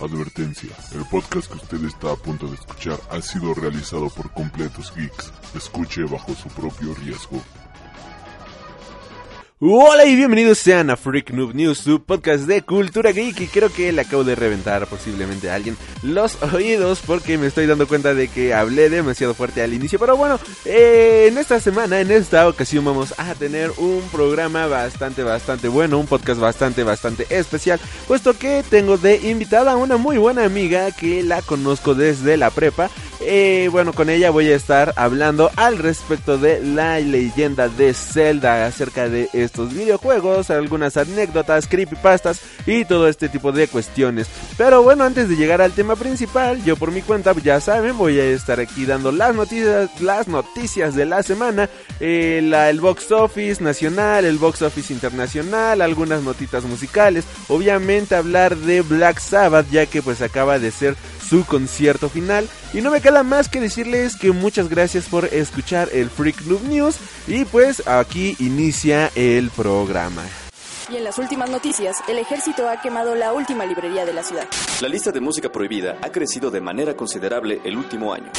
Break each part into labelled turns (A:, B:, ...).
A: Advertencia, el podcast que usted está a punto de escuchar ha sido realizado por completos geeks. Escuche bajo su propio riesgo.
B: Hola y bienvenidos sean a Freak Noob News, su podcast de cultura geek y creo que le acabo de reventar posiblemente a alguien los oídos porque me estoy dando cuenta de que hablé demasiado fuerte al inicio, pero bueno, eh, en esta semana, en esta ocasión vamos a tener un programa bastante, bastante bueno, un podcast bastante, bastante especial, puesto que tengo de invitada a una muy buena amiga que la conozco desde la prepa, eh, bueno, con ella voy a estar hablando al respecto de la leyenda de Zelda acerca de estos videojuegos, algunas anécdotas, creepypastas y todo este tipo de cuestiones. Pero bueno, antes de llegar al tema principal, yo por mi cuenta, ya saben, voy a estar aquí dando las noticias, las noticias de la semana, eh, el box office nacional, el box office internacional, algunas notitas musicales, obviamente hablar de Black Sabbath, ya que pues acaba de ser su concierto final. Y no me queda más que decirles que muchas gracias por escuchar el Freak Noob News. Y pues aquí inicia el programa.
C: Y en las últimas noticias, el ejército ha quemado la última librería de la ciudad.
D: La lista de música prohibida ha crecido de manera considerable el último año.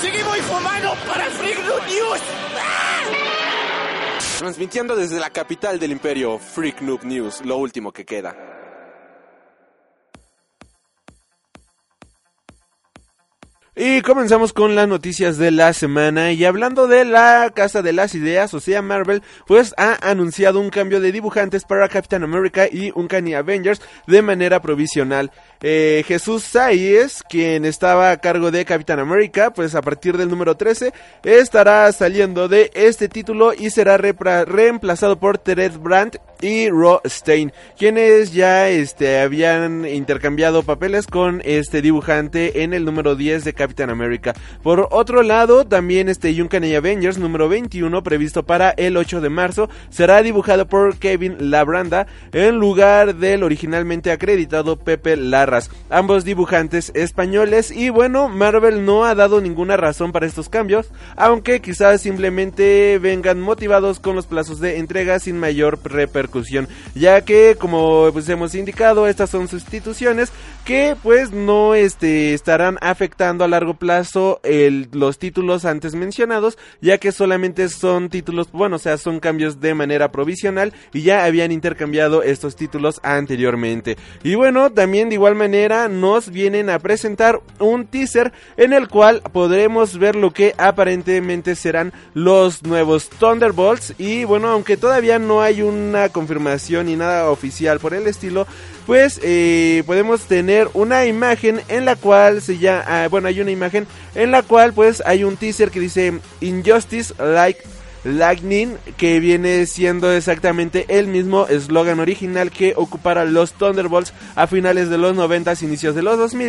E: ¡Seguimos informando para Freak News!
B: Transmitiendo desde la capital del imperio, Freak Noob News, lo último que queda. Y comenzamos con las noticias de la semana y hablando de la Casa de las Ideas, o sea Marvel, pues ha anunciado un cambio de dibujantes para Captain America y Uncanny Avengers de manera provisional. Eh, Jesús Sáez, quien estaba a cargo de Capitán América, pues a partir del número 13 estará saliendo de este título y será reemplazado por Tered Brandt y Ro Stein, quienes ya este, habían intercambiado papeles con este dibujante en el número 10 de Capitán América. Por otro lado, también este Uncanny Avengers número 21, previsto para el 8 de marzo, será dibujado por Kevin Labranda en lugar del originalmente acreditado Pepe Larras, ambos dibujantes españoles y bueno, Marvel no ha dado ninguna razón para estos cambios, aunque quizás simplemente vengan motivados con los plazos de entrega sin mayor repercusión, ya que como pues hemos indicado, estas son sustituciones que pues no este, estarán afectando a largo plazo los títulos antes mencionados, ya que solamente son títulos, bueno, o sea, son cambios de manera provisional y ya habían intercambiado estos títulos anteriormente. Y bueno, también de igual manera nos vienen a presentar un teaser en el cual podremos ver lo que aparentemente serán los nuevos Thunderbolts y bueno, aunque todavía no hay una confirmación ni nada oficial por el estilo, pues eh, podemos tener una imagen en la cual se ya, ah, bueno, hay una imagen en la cual pues hay un teaser que dice Injustice Like Lightning, que viene siendo exactamente el mismo eslogan original que ocupara los Thunderbolts a finales de los 90, inicios de los 2000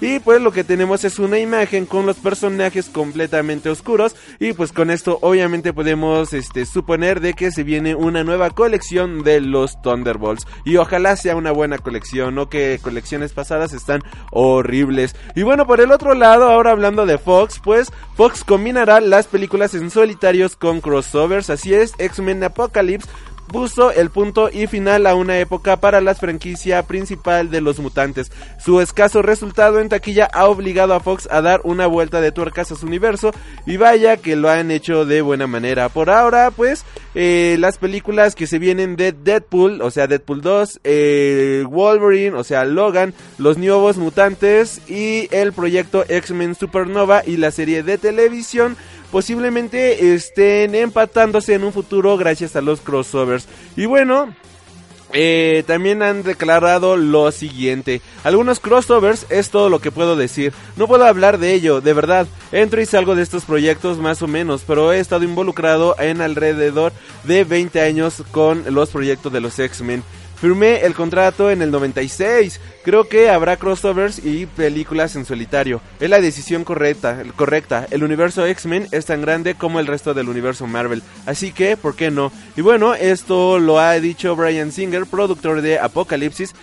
B: y pues lo que tenemos es una imagen con los personajes completamente oscuros. Y pues con esto obviamente podemos este, suponer de que se viene una nueva colección de los Thunderbolts. Y ojalá sea una buena colección, no que colecciones pasadas están horribles. Y bueno, por el otro lado, ahora hablando de Fox, pues Fox combinará las películas en solitarios con así es, X-Men Apocalypse puso el punto y final a una época para la franquicia principal de los mutantes. Su escaso resultado en taquilla ha obligado a Fox a dar una vuelta de tuercas a su universo y vaya que lo han hecho de buena manera. Por ahora, pues, eh, las películas que se vienen de Deadpool, o sea, Deadpool 2, eh, Wolverine, o sea, Logan, los nuevos mutantes y el proyecto X-Men Supernova y la serie de televisión posiblemente estén empatándose en un futuro gracias a los crossovers. Y bueno, eh, también han declarado lo siguiente. Algunos crossovers es todo lo que puedo decir. No puedo hablar de ello, de verdad. Entro y salgo de estos proyectos más o menos, pero he estado involucrado en alrededor de 20 años con los proyectos de los X-Men. Firmé el contrato en el 96. Creo que habrá crossovers y películas en solitario. Es la decisión correcta, correcta. El universo X-Men es tan grande como el resto del universo Marvel. Así que, ¿por qué no? Y bueno, esto lo ha dicho Brian Singer, productor de Apocalipsis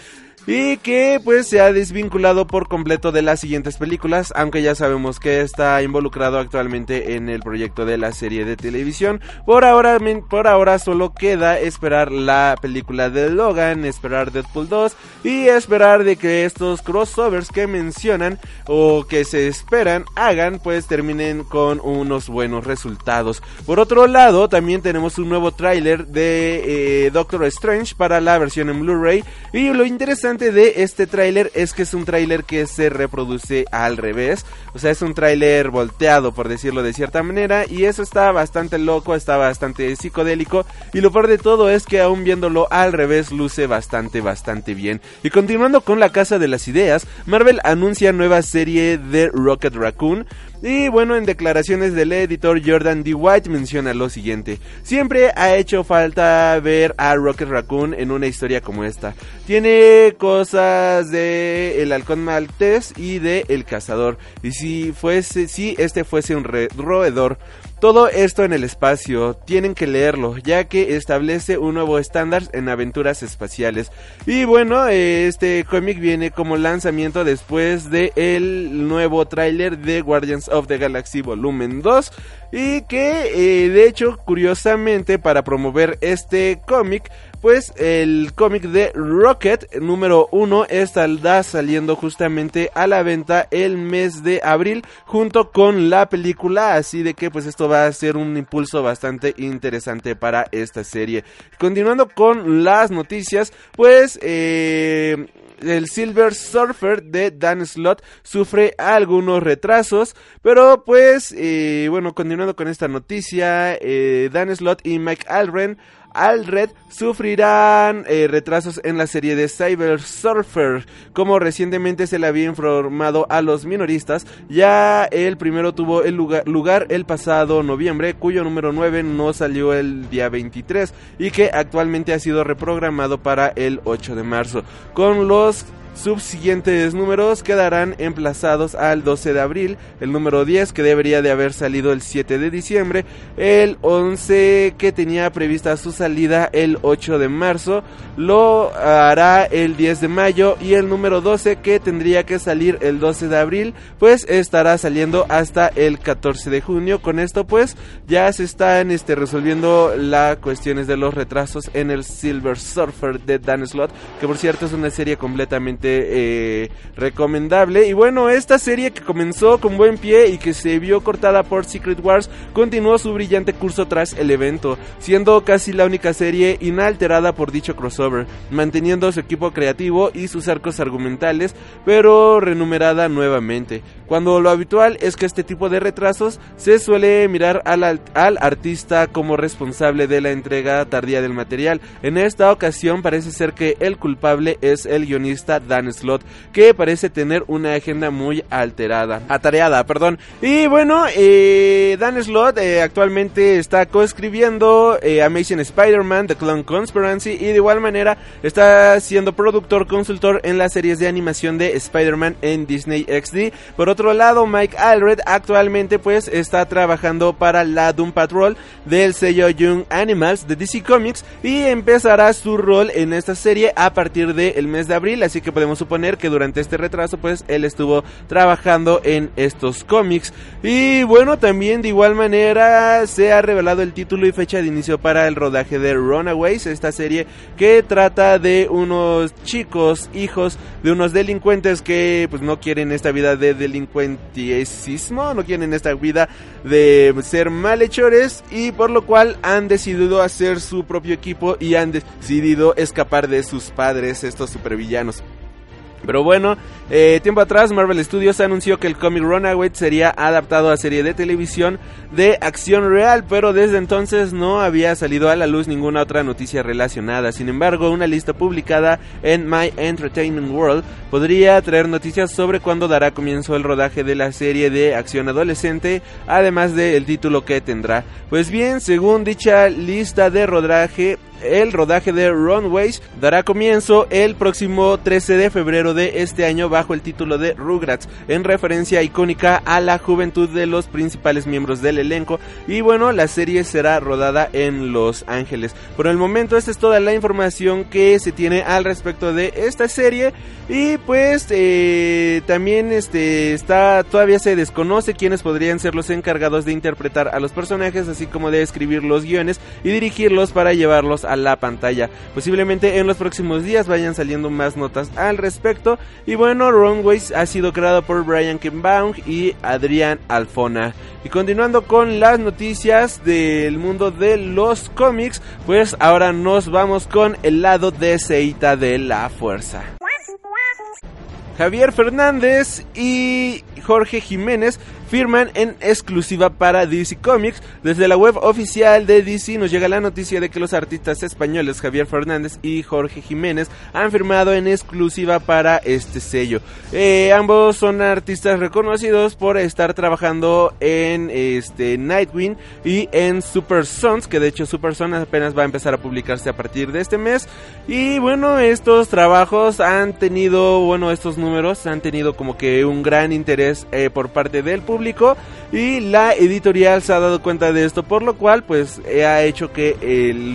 B: y que pues se ha desvinculado por completo de las siguientes películas, aunque ya sabemos que está involucrado actualmente en el proyecto de la serie de televisión. Por ahora, por ahora solo queda esperar la película de Logan, esperar Deadpool 2 y esperar de que estos crossovers que mencionan o que se esperan hagan pues terminen con unos buenos resultados. Por otro lado, también tenemos un nuevo tráiler de eh, Doctor Strange para la versión en Blu-ray y lo interesante de este tráiler es que es un tráiler que se reproduce al revés, o sea, es un tráiler volteado por decirlo de cierta manera y eso está bastante loco, está bastante psicodélico y lo peor de todo es que aún viéndolo al revés luce bastante bastante bien. Y continuando con la casa de las ideas, Marvel anuncia nueva serie de Rocket Raccoon y bueno, en declaraciones del editor Jordan D. White menciona lo siguiente. Siempre ha hecho falta ver a Rocket Raccoon en una historia como esta. Tiene cosas de El Halcón Maltés y de El Cazador. Y si fuese, si este fuese un roedor, todo esto en el espacio, tienen que leerlo, ya que establece un nuevo estándar en aventuras espaciales. Y bueno, este cómic viene como lanzamiento después de el nuevo tráiler de Guardians of the Galaxy Volumen 2 y que eh, de hecho curiosamente para promover este cómic pues el cómic de Rocket número 1 estará saliendo justamente a la venta el mes de abril junto con la película, así de que pues esto va a ser un impulso bastante interesante para esta serie. Continuando con las noticias, pues eh, el Silver Surfer de Dan Slott sufre algunos retrasos, pero pues eh, bueno, continuando con esta noticia, eh, Dan Slott y Mike Alren Alred sufrirán eh, retrasos en la serie de Cyber Surfer, como recientemente se le había informado a los minoristas. Ya el primero tuvo el lugar, lugar el pasado noviembre, cuyo número 9 no salió el día 23 y que actualmente ha sido reprogramado para el 8 de marzo. Con los subsiguientes números quedarán emplazados al 12 de abril, el número 10 que debería de haber salido el 7 de diciembre, el 11 que tenía prevista su salida el 8 de marzo, lo hará el 10 de mayo y el número 12 que tendría que salir el 12 de abril, pues estará saliendo hasta el 14 de junio. Con esto pues ya se están este, resolviendo las cuestiones de los retrasos en el Silver Surfer de Dan Slot, que por cierto es una serie completamente eh, recomendable. Y bueno, esta serie que comenzó con buen pie y que se vio cortada por Secret Wars continuó su brillante curso tras el evento, siendo casi la única serie inalterada por dicho crossover, manteniendo su equipo creativo y sus arcos argumentales, pero renumerada nuevamente. Cuando lo habitual es que este tipo de retrasos se suele mirar al, al artista como responsable de la entrega tardía del material. En esta ocasión parece ser que el culpable es el guionista Dan Slot, que parece tener una agenda muy alterada, atareada, perdón. Y bueno, eh, Dan Slot eh, actualmente está coescribiendo eh, Amazing Spider-Man, The Clone Conspiracy y de igual manera está siendo productor consultor en las series de animación de Spider-Man en Disney XD. Por otro lado, Mike Alred actualmente pues está trabajando para la Doom Patrol del sello Young Animals de DC Comics y empezará su rol en esta serie a partir del mes de abril, así que podemos podemos suponer que durante este retraso pues él estuvo trabajando en estos cómics. Y bueno, también de igual manera se ha revelado el título y fecha de inicio para el rodaje de Runaways, esta serie que trata de unos chicos, hijos de unos delincuentes que pues no quieren esta vida de delincuentismo, no quieren esta vida de ser malhechores y por lo cual han decidido hacer su propio equipo y han decidido escapar de sus padres, estos supervillanos. Pero bueno, eh, tiempo atrás Marvel Studios anunció que el cómic Runaway sería adaptado a serie de televisión de acción real, pero desde entonces no había salido a la luz ninguna otra noticia relacionada. Sin embargo, una lista publicada en My Entertainment World podría traer noticias sobre cuándo dará comienzo el rodaje de la serie de acción adolescente, además del título que tendrá. Pues bien, según dicha lista de rodaje, el rodaje de Runways dará comienzo el próximo 13 de febrero de este año bajo el título de Rugrats, en referencia icónica a la juventud de los principales miembros del elenco. Y bueno, la serie será rodada en Los Ángeles. Por el momento, esta es toda la información que se tiene al respecto de esta serie. Y pues eh, también este está todavía se desconoce quiénes podrían ser los encargados de interpretar a los personajes, así como de escribir los guiones y dirigirlos para llevarlos a la pantalla. Posiblemente en los próximos días vayan saliendo más notas al respecto. Y bueno, Runways ha sido creado por Brian Kimbaum y Adrián Alfona. Y continuando con las noticias del mundo de los cómics, pues ahora nos vamos con el lado de Seita de la Fuerza. Javier Fernández y Jorge Jiménez firman en exclusiva para DC Comics. Desde la web oficial de DC nos llega la noticia de que los artistas españoles Javier Fernández y Jorge Jiménez han firmado en exclusiva para este sello. Eh, ambos son artistas reconocidos por estar trabajando en este Nightwing y en Super Sons, que de hecho Super Sons apenas va a empezar a publicarse a partir de este mes. Y bueno, estos trabajos han tenido, bueno, estos números han tenido como que un gran interés eh, por parte del público y la editorial se ha dado cuenta de esto por lo cual pues ha hecho que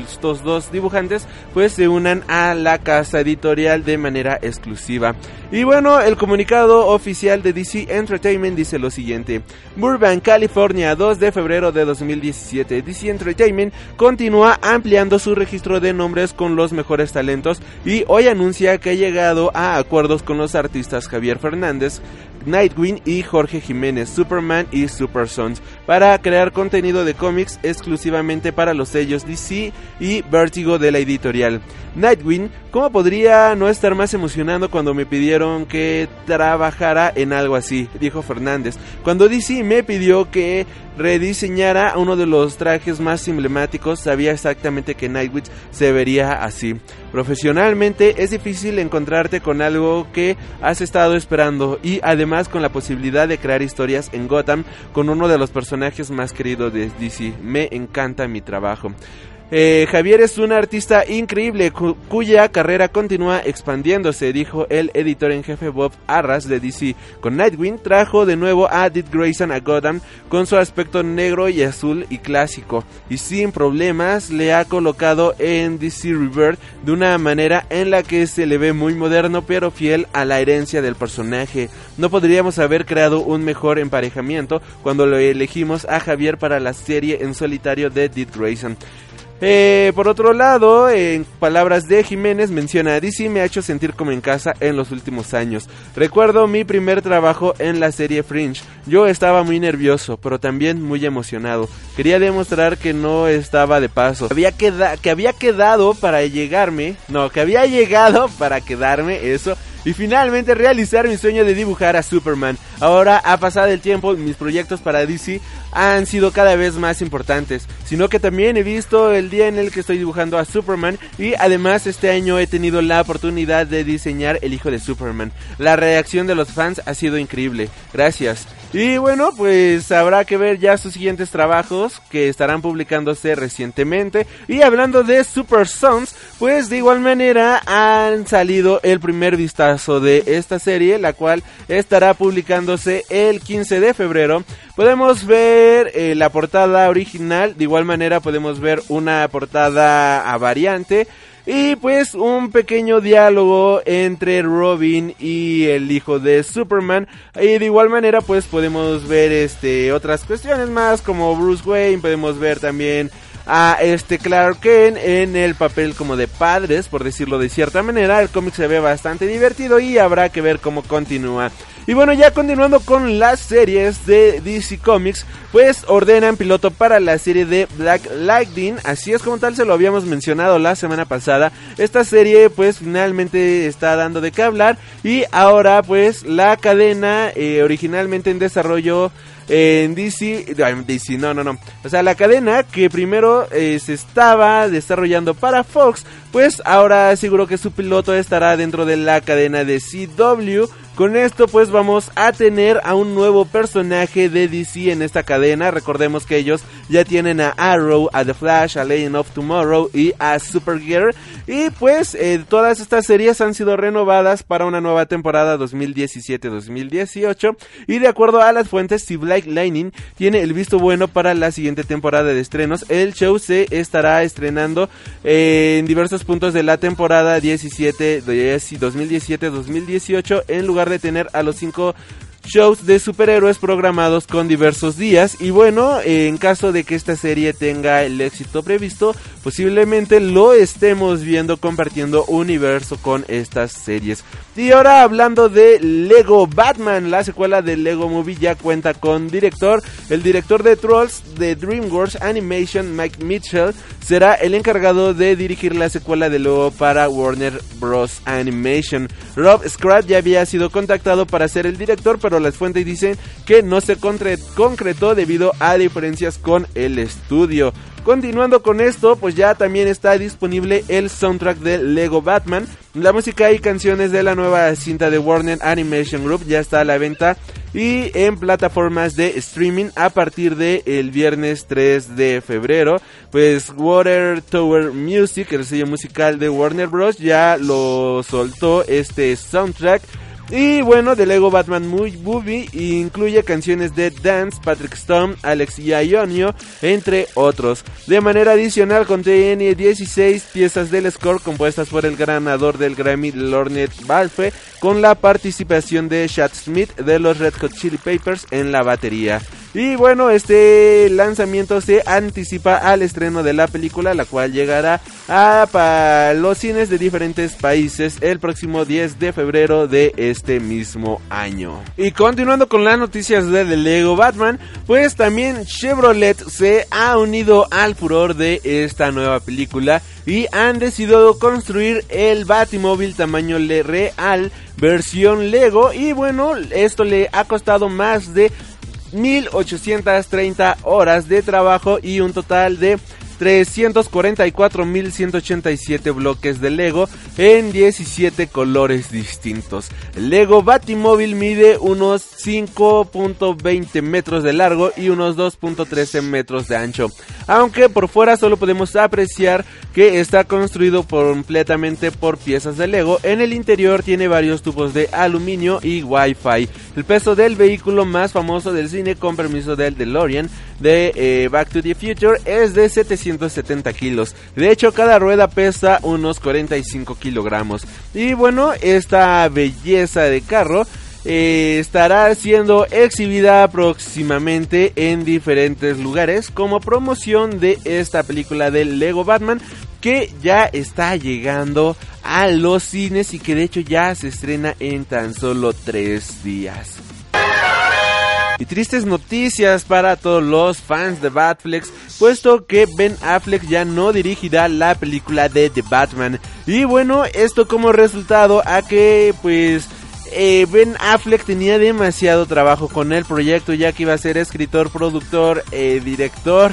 B: estos dos dibujantes pues se unan a la casa editorial de manera exclusiva. Y bueno el comunicado oficial de DC Entertainment dice lo siguiente. Burbank California 2 de febrero de 2017 DC Entertainment continúa ampliando su registro de nombres con los mejores talentos y hoy anuncia que ha llegado a acuerdos con los artistas Javier Fernández Nightwing y Jorge Jiménez, Superman y Super Sons, para crear contenido de cómics exclusivamente para los sellos DC y Vertigo de la editorial. Nightwing, ¿cómo podría no estar más emocionado cuando me pidieron que trabajara en algo así? Dijo Fernández. Cuando DC me pidió que rediseñara uno de los trajes más emblemáticos, sabía exactamente que Nightwing se vería así. Profesionalmente es difícil encontrarte con algo que has estado esperando y además con la posibilidad de crear historias en Gotham con uno de los personajes más queridos de DC. Me encanta mi trabajo. Eh, Javier es un artista increíble cuya carrera continúa expandiéndose, dijo el editor en jefe Bob Arras de DC. Con Nightwing trajo de nuevo a Dick Grayson a Gotham con su aspecto negro y azul y clásico, y sin problemas le ha colocado en DC Rebirth de una manera en la que se le ve muy moderno pero fiel a la herencia del personaje. No podríamos haber creado un mejor emparejamiento cuando lo elegimos a Javier para la serie en solitario de Dick Grayson. Eh, por otro lado, en palabras de Jiménez, menciona, DC me ha hecho sentir como en casa en los últimos años. Recuerdo mi primer trabajo en la serie Fringe. Yo estaba muy nervioso, pero también muy emocionado. Quería demostrar que no estaba de paso. Había que había quedado para llegarme, no, que había llegado para quedarme, eso y finalmente realizar mi sueño de dibujar a Superman. Ahora ha pasado el tiempo, mis proyectos para DC han sido cada vez más importantes, sino que también he visto el día en el que estoy dibujando a Superman y además este año he tenido la oportunidad de diseñar el hijo de Superman. La reacción de los fans ha sido increíble. Gracias. Y bueno, pues habrá que ver ya sus siguientes trabajos que estarán publicándose recientemente. Y hablando de Super Sons, pues de igual manera han salido el primer vistazo de esta serie, la cual estará publicándose el 15 de febrero. Podemos ver eh, la portada original, de igual manera podemos ver una portada a variante. Y pues un pequeño diálogo entre Robin y el hijo de Superman. Y de igual manera pues podemos ver este otras cuestiones más como Bruce Wayne, podemos ver también a este Clark Kent en el papel como de padres, por decirlo de cierta manera. El cómic se ve bastante divertido y habrá que ver cómo continúa. Y bueno, ya continuando con las series de DC Comics, pues ordenan piloto para la serie de Black Lightning, así es como tal se lo habíamos mencionado la semana pasada. Esta serie pues finalmente está dando de qué hablar y ahora pues la cadena eh, originalmente en desarrollo en DC, DC, no, no, no. O sea, la cadena que primero eh, se estaba desarrollando para Fox, pues ahora seguro que su piloto estará dentro de la cadena de CW con esto pues vamos a tener a un nuevo personaje de DC en esta cadena. Recordemos que ellos ya tienen a Arrow, a The Flash, a Legend of Tomorrow y a Supergirl. Y pues eh, todas estas series han sido renovadas para una nueva temporada 2017-2018. Y de acuerdo a las fuentes, si Black Lightning tiene el visto bueno para la siguiente temporada de estrenos, el show se estará estrenando en diversos puntos de la temporada 17 2017-2018 en lugar de tener a los cinco shows de superhéroes programados con diversos días y bueno, en caso de que esta serie tenga el éxito previsto, posiblemente lo estemos viendo compartiendo universo con estas series. Y ahora hablando de Lego Batman, la secuela de Lego Movie ya cuenta con director. El director de Trolls de DreamWorks Animation, Mike Mitchell, será el encargado de dirigir la secuela de Lego para Warner Bros. Animation. Rob Scrat ya había sido contactado para ser el director, pero las fuentes dicen que no se concretó debido a diferencias con el estudio. Continuando con esto, pues ya también está disponible el soundtrack de Lego Batman. La música y canciones de la nueva cinta de Warner Animation Group ya está a la venta y en plataformas de streaming a partir del el viernes 3 de febrero. Pues Water Tower Music, el sello musical de Warner Bros. ya lo soltó este soundtrack y bueno, de Lego Batman Movie incluye canciones de Dance, Patrick Stone, Alex Ionio, entre otros. De manera adicional contiene 16 piezas del score compuestas por el ganador del Grammy Lornet Balfe con la participación de Chad Smith de los Red Hot Chili Papers en la batería. Y bueno, este lanzamiento se anticipa al estreno de la película, la cual llegará a los cines de diferentes países el próximo 10 de febrero de este mismo año. Y continuando con las noticias de Lego Batman, pues también Chevrolet se ha unido al furor de esta nueva película y han decidido construir el Batimóvil tamaño real versión Lego y bueno, esto le ha costado más de 1830 horas de trabajo y un total de 344.187 bloques de Lego en 17 colores distintos. El Lego Batimóvil mide unos 5.20 metros de largo y unos 2.13 metros de ancho, aunque por fuera solo podemos apreciar que está construido completamente por piezas de Lego. En el interior tiene varios tubos de aluminio y Wi-Fi. El peso del vehículo más famoso del cine con permiso del DeLorean de eh, Back to the Future es de 770 kilos. De hecho, cada rueda pesa unos 45 kilogramos. Y bueno, esta belleza de carro eh, estará siendo exhibida próximamente en diferentes lugares como promoción de esta película de Lego Batman que ya está llegando a los cines y que de hecho ya se estrena en tan solo tres días. Y tristes noticias para todos los fans de Batflex, puesto que Ben Affleck ya no dirigirá la película de The Batman. Y bueno, esto como resultado a que pues eh, Ben Affleck tenía demasiado trabajo con el proyecto ya que iba a ser escritor, productor, eh, director,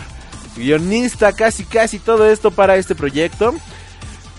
B: guionista, casi casi todo esto para este proyecto.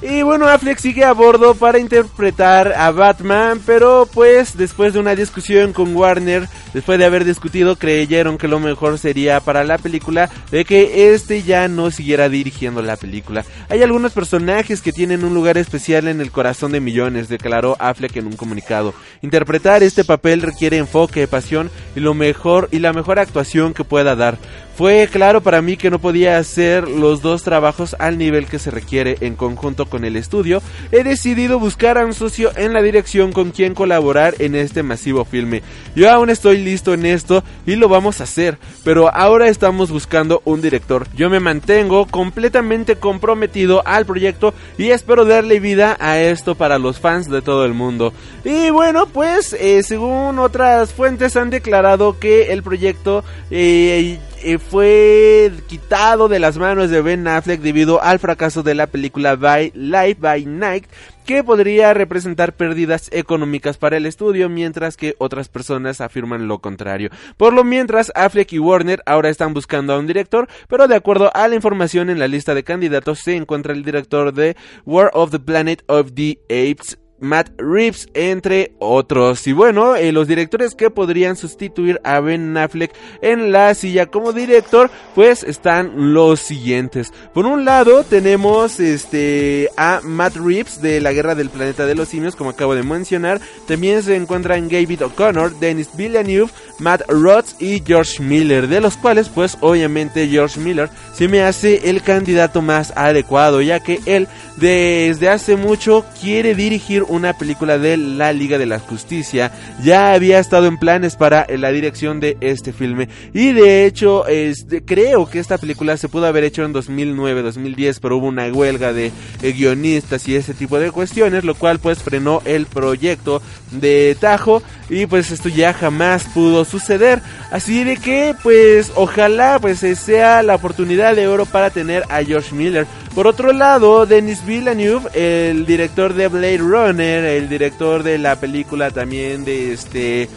B: Y bueno, Affleck sigue a bordo para interpretar a Batman, pero pues después de una discusión con Warner, después de haber discutido, creyeron que lo mejor sería para la película de que este ya no siguiera dirigiendo la película. Hay algunos personajes que tienen un lugar especial en el corazón de millones, declaró Affleck en un comunicado. Interpretar este papel requiere enfoque, pasión y lo mejor y la mejor actuación que pueda dar. Fue claro para mí que no podía hacer los dos trabajos al nivel que se requiere en conjunto con el estudio. He decidido buscar a un socio en la dirección con quien colaborar en este masivo filme. Yo aún estoy listo en esto y lo vamos a hacer, pero ahora estamos buscando un director. Yo me mantengo completamente comprometido al proyecto y espero darle vida a esto para los fans de todo el mundo. Y bueno, pues eh, según otras fuentes han declarado que el proyecto eh, eh, fue quitado de las manos de Ben Affleck debido al fracaso de la película by Live by Night que podría representar pérdidas económicas para el estudio, mientras que otras personas afirman lo contrario. Por lo mientras, Affleck y Warner ahora están buscando a un director, pero de acuerdo a la información en la lista de candidatos se encuentra el director de War of the Planet of the Apes Matt Reeves, entre otros. Y bueno, eh, los directores que podrían sustituir a Ben Affleck en la silla como director, pues están los siguientes. Por un lado, tenemos este a Matt Reeves de La Guerra del Planeta de los Simios, como acabo de mencionar. También se encuentran David O'Connor, Dennis Villeneuve, Matt Rhodes y George Miller, de los cuales, pues obviamente George Miller se me hace el candidato más adecuado, ya que él desde hace mucho quiere dirigir una película de la Liga de la Justicia. Ya había estado en planes para la dirección de este filme. Y de hecho, este, creo que esta película se pudo haber hecho en 2009, 2010, pero hubo una huelga de eh, guionistas y ese tipo de cuestiones, lo cual pues frenó el proyecto de Tajo. Y pues esto ya jamás pudo suceder. Así de que pues ojalá pues sea la oportunidad de oro para tener a George Miller. Por otro lado, Denis Villeneuve, el director de Blade Runner, el director de la película también de este...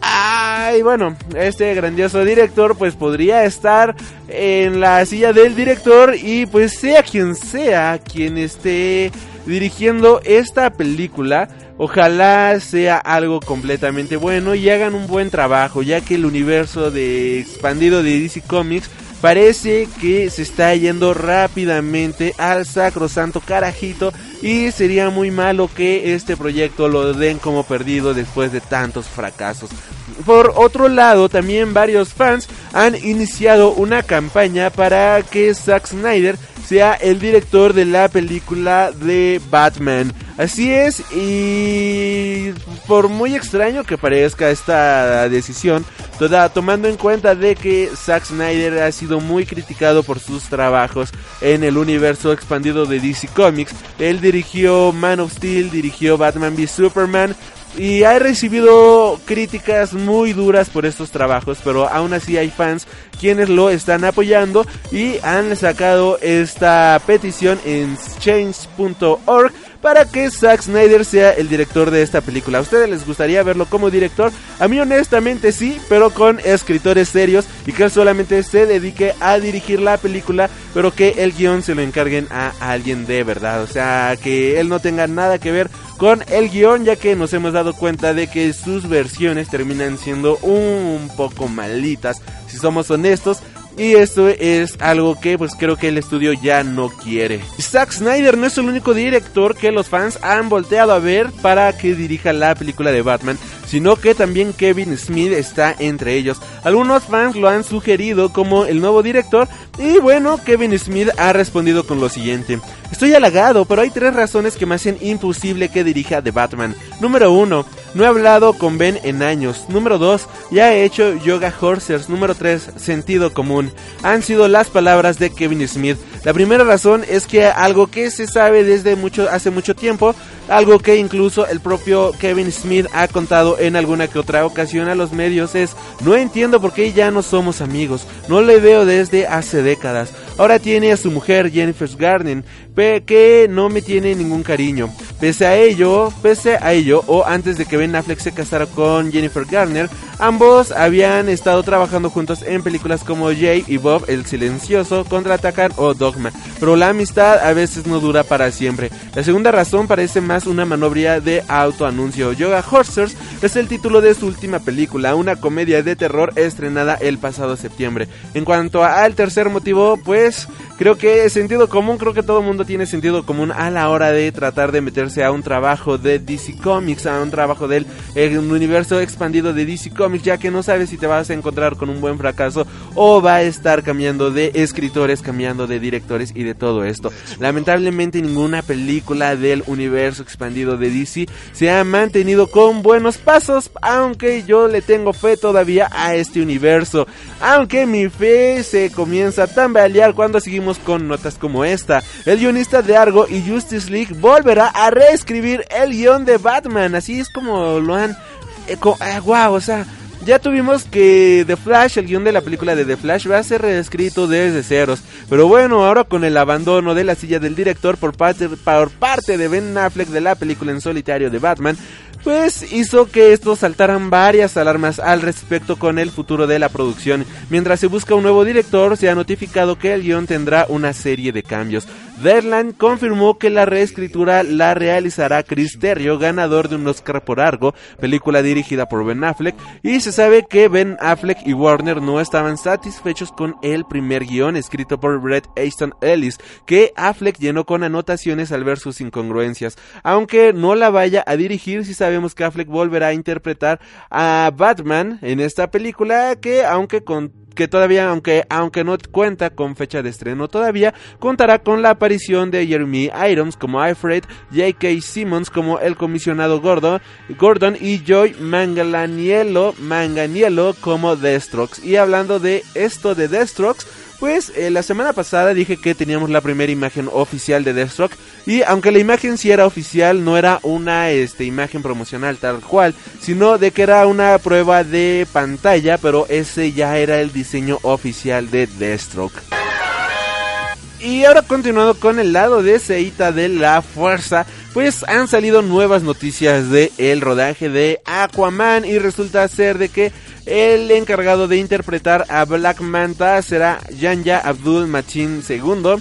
B: Ay, bueno, este grandioso director pues podría estar en la silla del director y pues sea quien sea quien esté dirigiendo esta película, ojalá sea algo completamente bueno y hagan un buen trabajo, ya que el universo de expandido de DC Comics parece que se está yendo rápidamente al sacrosanto carajito y sería muy malo que este proyecto lo den como perdido después de tantos fracasos. Por otro lado, también varios fans han iniciado una campaña para que Zack Snyder sea el director de la película de Batman. Así es, y por muy extraño que parezca esta decisión, toda, tomando en cuenta de que Zack Snyder ha sido muy criticado por sus trabajos en el universo expandido de DC Comics, él dirigió Man of Steel, dirigió Batman v Superman, y ha recibido críticas muy duras por estos trabajos, pero aún así hay fans quienes lo están apoyando y han sacado esta petición en change.org para que Zack Snyder sea el director de esta película. ¿A ustedes les gustaría verlo como director? A mí honestamente sí, pero con escritores serios y que solamente se dedique a dirigir la película, pero que el guion se lo encarguen a alguien de verdad. O sea, que él no tenga nada que ver con el guion, ya que nos hemos dado cuenta de que sus versiones terminan siendo un poco malitas, si somos honestos. Y esto es algo que pues creo que el estudio ya no quiere. Zack Snyder no es el único director que los fans han volteado a ver para que dirija la película de Batman, sino que también Kevin Smith está entre ellos. Algunos fans lo han sugerido como el nuevo director y bueno, Kevin Smith ha respondido con lo siguiente. Estoy halagado, pero hay tres razones que me hacen imposible que dirija The Batman. Número 1. No he hablado con Ben en años. Número 2. Ya he hecho Yoga Horses. Número 3. Sentido común. Han sido las palabras de Kevin Smith. La primera razón es que algo que se sabe desde mucho, hace mucho tiempo, algo que incluso el propio Kevin Smith ha contado en alguna que otra ocasión a los medios es, no entiendo por qué ya no somos amigos, no le veo desde hace décadas. Ahora tiene a su mujer Jennifer Garden, que no me tiene ningún cariño. Pese a ello, pese a ello, o antes de que Ben Affleck se casara con Jennifer Garner, ambos habían estado trabajando juntos en películas como Jay y Bob el Silencioso, Contraatacan o Dogma. Pero la amistad a veces no dura para siempre. La segunda razón parece más una manobria de autoanuncio. Yoga Horsers es el título de su última película, una comedia de terror estrenada el pasado septiembre. En cuanto al tercer motivo, pues creo que sentido común, creo que todo mundo tiene sentido común a la hora de tratar de meterse a un trabajo de DC Comics, a un trabajo del universo expandido de DC Comics, ya que no sabes si te vas a encontrar con un buen fracaso o va a estar cambiando de escritores, cambiando de directores y de todo esto. Lamentablemente ninguna película del universo expandido de DC se ha mantenido con buenos pasos, aunque yo le tengo fe todavía a este universo. Aunque mi fe se comienza a tambalear cuando seguimos con notas como esta. El guionista de Argo y Justice League volverá a reescribir el guion de Batman. Así es como lo han... wow, eh, o sea... Ya tuvimos que The Flash, el guion de la película de The Flash, va a ser reescrito desde ceros. Pero bueno, ahora con el abandono de la silla del director por parte, por parte de Ben Affleck de la película en solitario de Batman, pues hizo que estos saltaran varias alarmas al respecto con el futuro de la producción. Mientras se busca un nuevo director, se ha notificado que el guion tendrá una serie de cambios. Deadline confirmó que la reescritura la realizará Chris Terrio, ganador de un Oscar por Argo, película dirigida por Ben Affleck, y se sabe que Ben Affleck y Warner no estaban satisfechos con el primer guion escrito por Brett Easton Ellis, que Affleck llenó con anotaciones al ver sus incongruencias. Aunque no la vaya a dirigir, si sabemos que Affleck volverá a interpretar a Batman en esta película, que aunque con que todavía, aunque, aunque no cuenta con fecha de estreno todavía, contará con la aparición de Jeremy Irons como Alfred, J.K. Simmons como el comisionado Gordon, Gordon y Joy Manganiello, Manganiello como Deathstroke. Y hablando de esto de Deathstroke, pues eh, la semana pasada dije que teníamos la primera imagen oficial de Deathstroke y aunque la imagen sí era oficial, no era una este, imagen promocional tal cual, sino de que era una prueba de pantalla, pero ese ya era el diseño oficial de Deathstroke. Y ahora continuando con el lado de Seita de la Fuerza, pues han salido nuevas noticias de el rodaje de Aquaman y resulta ser de que el encargado de interpretar a Black Manta será Janja Abdul Machin II,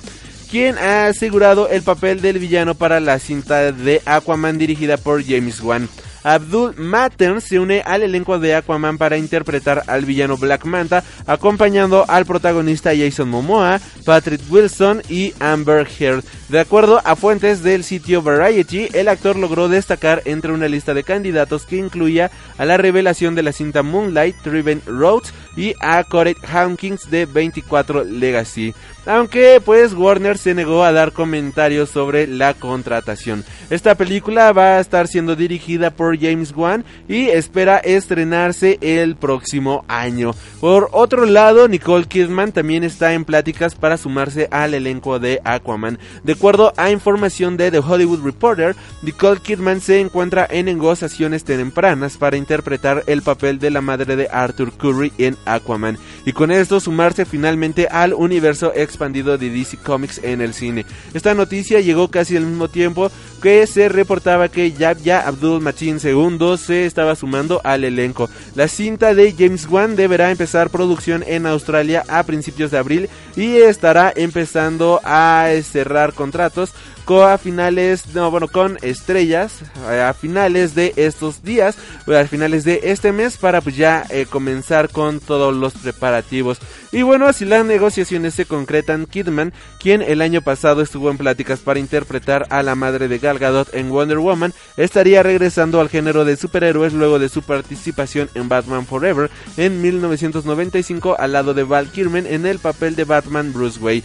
B: quien ha asegurado el papel del villano para la cinta de Aquaman dirigida por James Wan. Abdul Mattern se une al elenco de Aquaman para interpretar al villano Black Manta, acompañando al protagonista Jason Momoa, Patrick Wilson y Amber Heard. De acuerdo a fuentes del sitio Variety, el actor logró destacar entre una lista de candidatos que incluía a la revelación de la cinta Moonlight, Driven Roads y a Corey Hawkins de 24 Legacy. Aunque pues Warner se negó a dar comentarios sobre la contratación. Esta película va a estar siendo dirigida por James Wan y espera estrenarse el próximo año. Por otro lado, Nicole Kidman también está en pláticas para sumarse al elenco de Aquaman. De acuerdo a información de The Hollywood Reporter, Nicole Kidman se encuentra en negociaciones tempranas para interpretar el papel de la madre de Arthur Curry en Aquaman y con esto sumarse finalmente al universo expandido de DC Comics en el cine. Esta noticia llegó casi al mismo tiempo que se reportaba que Yabya Abdul Machin II se estaba sumando al elenco. La cinta de James Wan deberá empezar producción en Australia a principios de abril y estará empezando a cerrar contratos a finales, no, bueno, con estrellas eh, a finales de estos días, a finales de este mes para pues ya eh, comenzar con todos los preparativos. Y bueno, si las negociaciones se concretan, Kidman, quien el año pasado estuvo en pláticas para interpretar a la madre de Gal Gadot en Wonder Woman, estaría regresando al género de superhéroes luego de su participación en Batman Forever en 1995 al lado de Val Kilmer en el papel de Batman Bruce Wayne.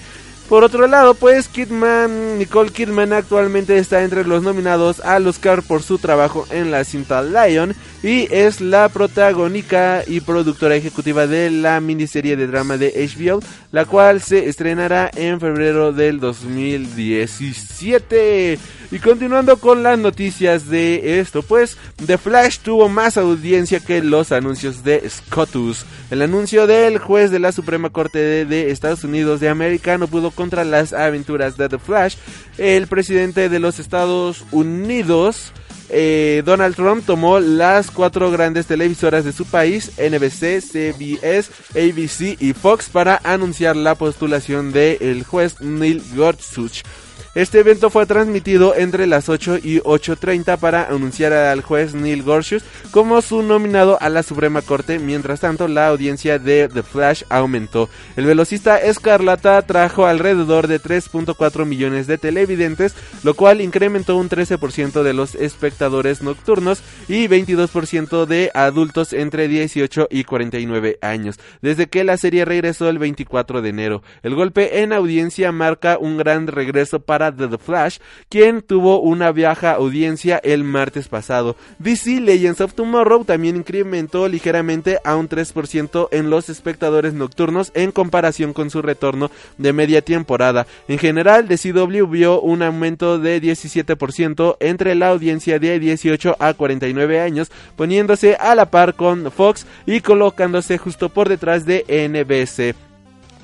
B: Por otro lado, pues Kidman, Nicole Kidman actualmente está entre los nominados al Oscar por su trabajo en la cinta Lion y es la protagónica y productora ejecutiva de la miniserie de drama de HBO, la cual se estrenará en febrero del 2017. Y continuando con las noticias de esto, pues The Flash tuvo más audiencia que los anuncios de Scotus. El anuncio del juez de la Suprema Corte de, Estados Unidos de América no pudo contra las aventuras de The Flash. El presidente de los Estados Unidos eh, Donald Trump tomó las cuatro grandes televisoras de su país, NBC, CBS, ABC y Fox, para anunciar la postulación del juez Neil Gorsuch. Este evento fue transmitido entre las 8 y 8.30 para anunciar al juez Neil Gorsuch como su nominado a la Suprema Corte. Mientras tanto, la audiencia de The Flash aumentó. El velocista Escarlata trajo alrededor de 3.4 millones de televidentes, lo cual incrementó un 13% de los espectadores nocturnos y 22% de adultos entre 18 y 49 años, desde que la serie regresó el 24 de enero. El golpe en audiencia marca un gran regreso para The Flash, quien tuvo una vieja audiencia el martes pasado. DC Legends of Tomorrow también incrementó ligeramente a un 3% en los espectadores nocturnos en comparación con su retorno de media temporada. En general, The CW vio un aumento de 17% entre la audiencia de 18 a 49 años, poniéndose a la par con Fox y colocándose justo por detrás de NBC.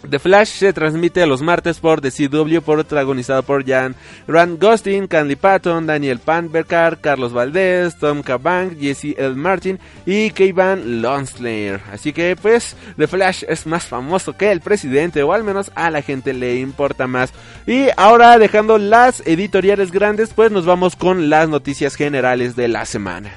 B: The Flash se transmite los martes por The CW, protagonizado por Jan Grant Gustin, Candy Patton, Daniel Panbercar, Carlos Valdez, Tom Cabank, Jesse L. Martin y Kevin Lonsler. Así que pues The Flash es más famoso que el presidente o al menos a la gente le importa más. Y ahora dejando las editoriales grandes pues nos vamos con las noticias generales de la semana.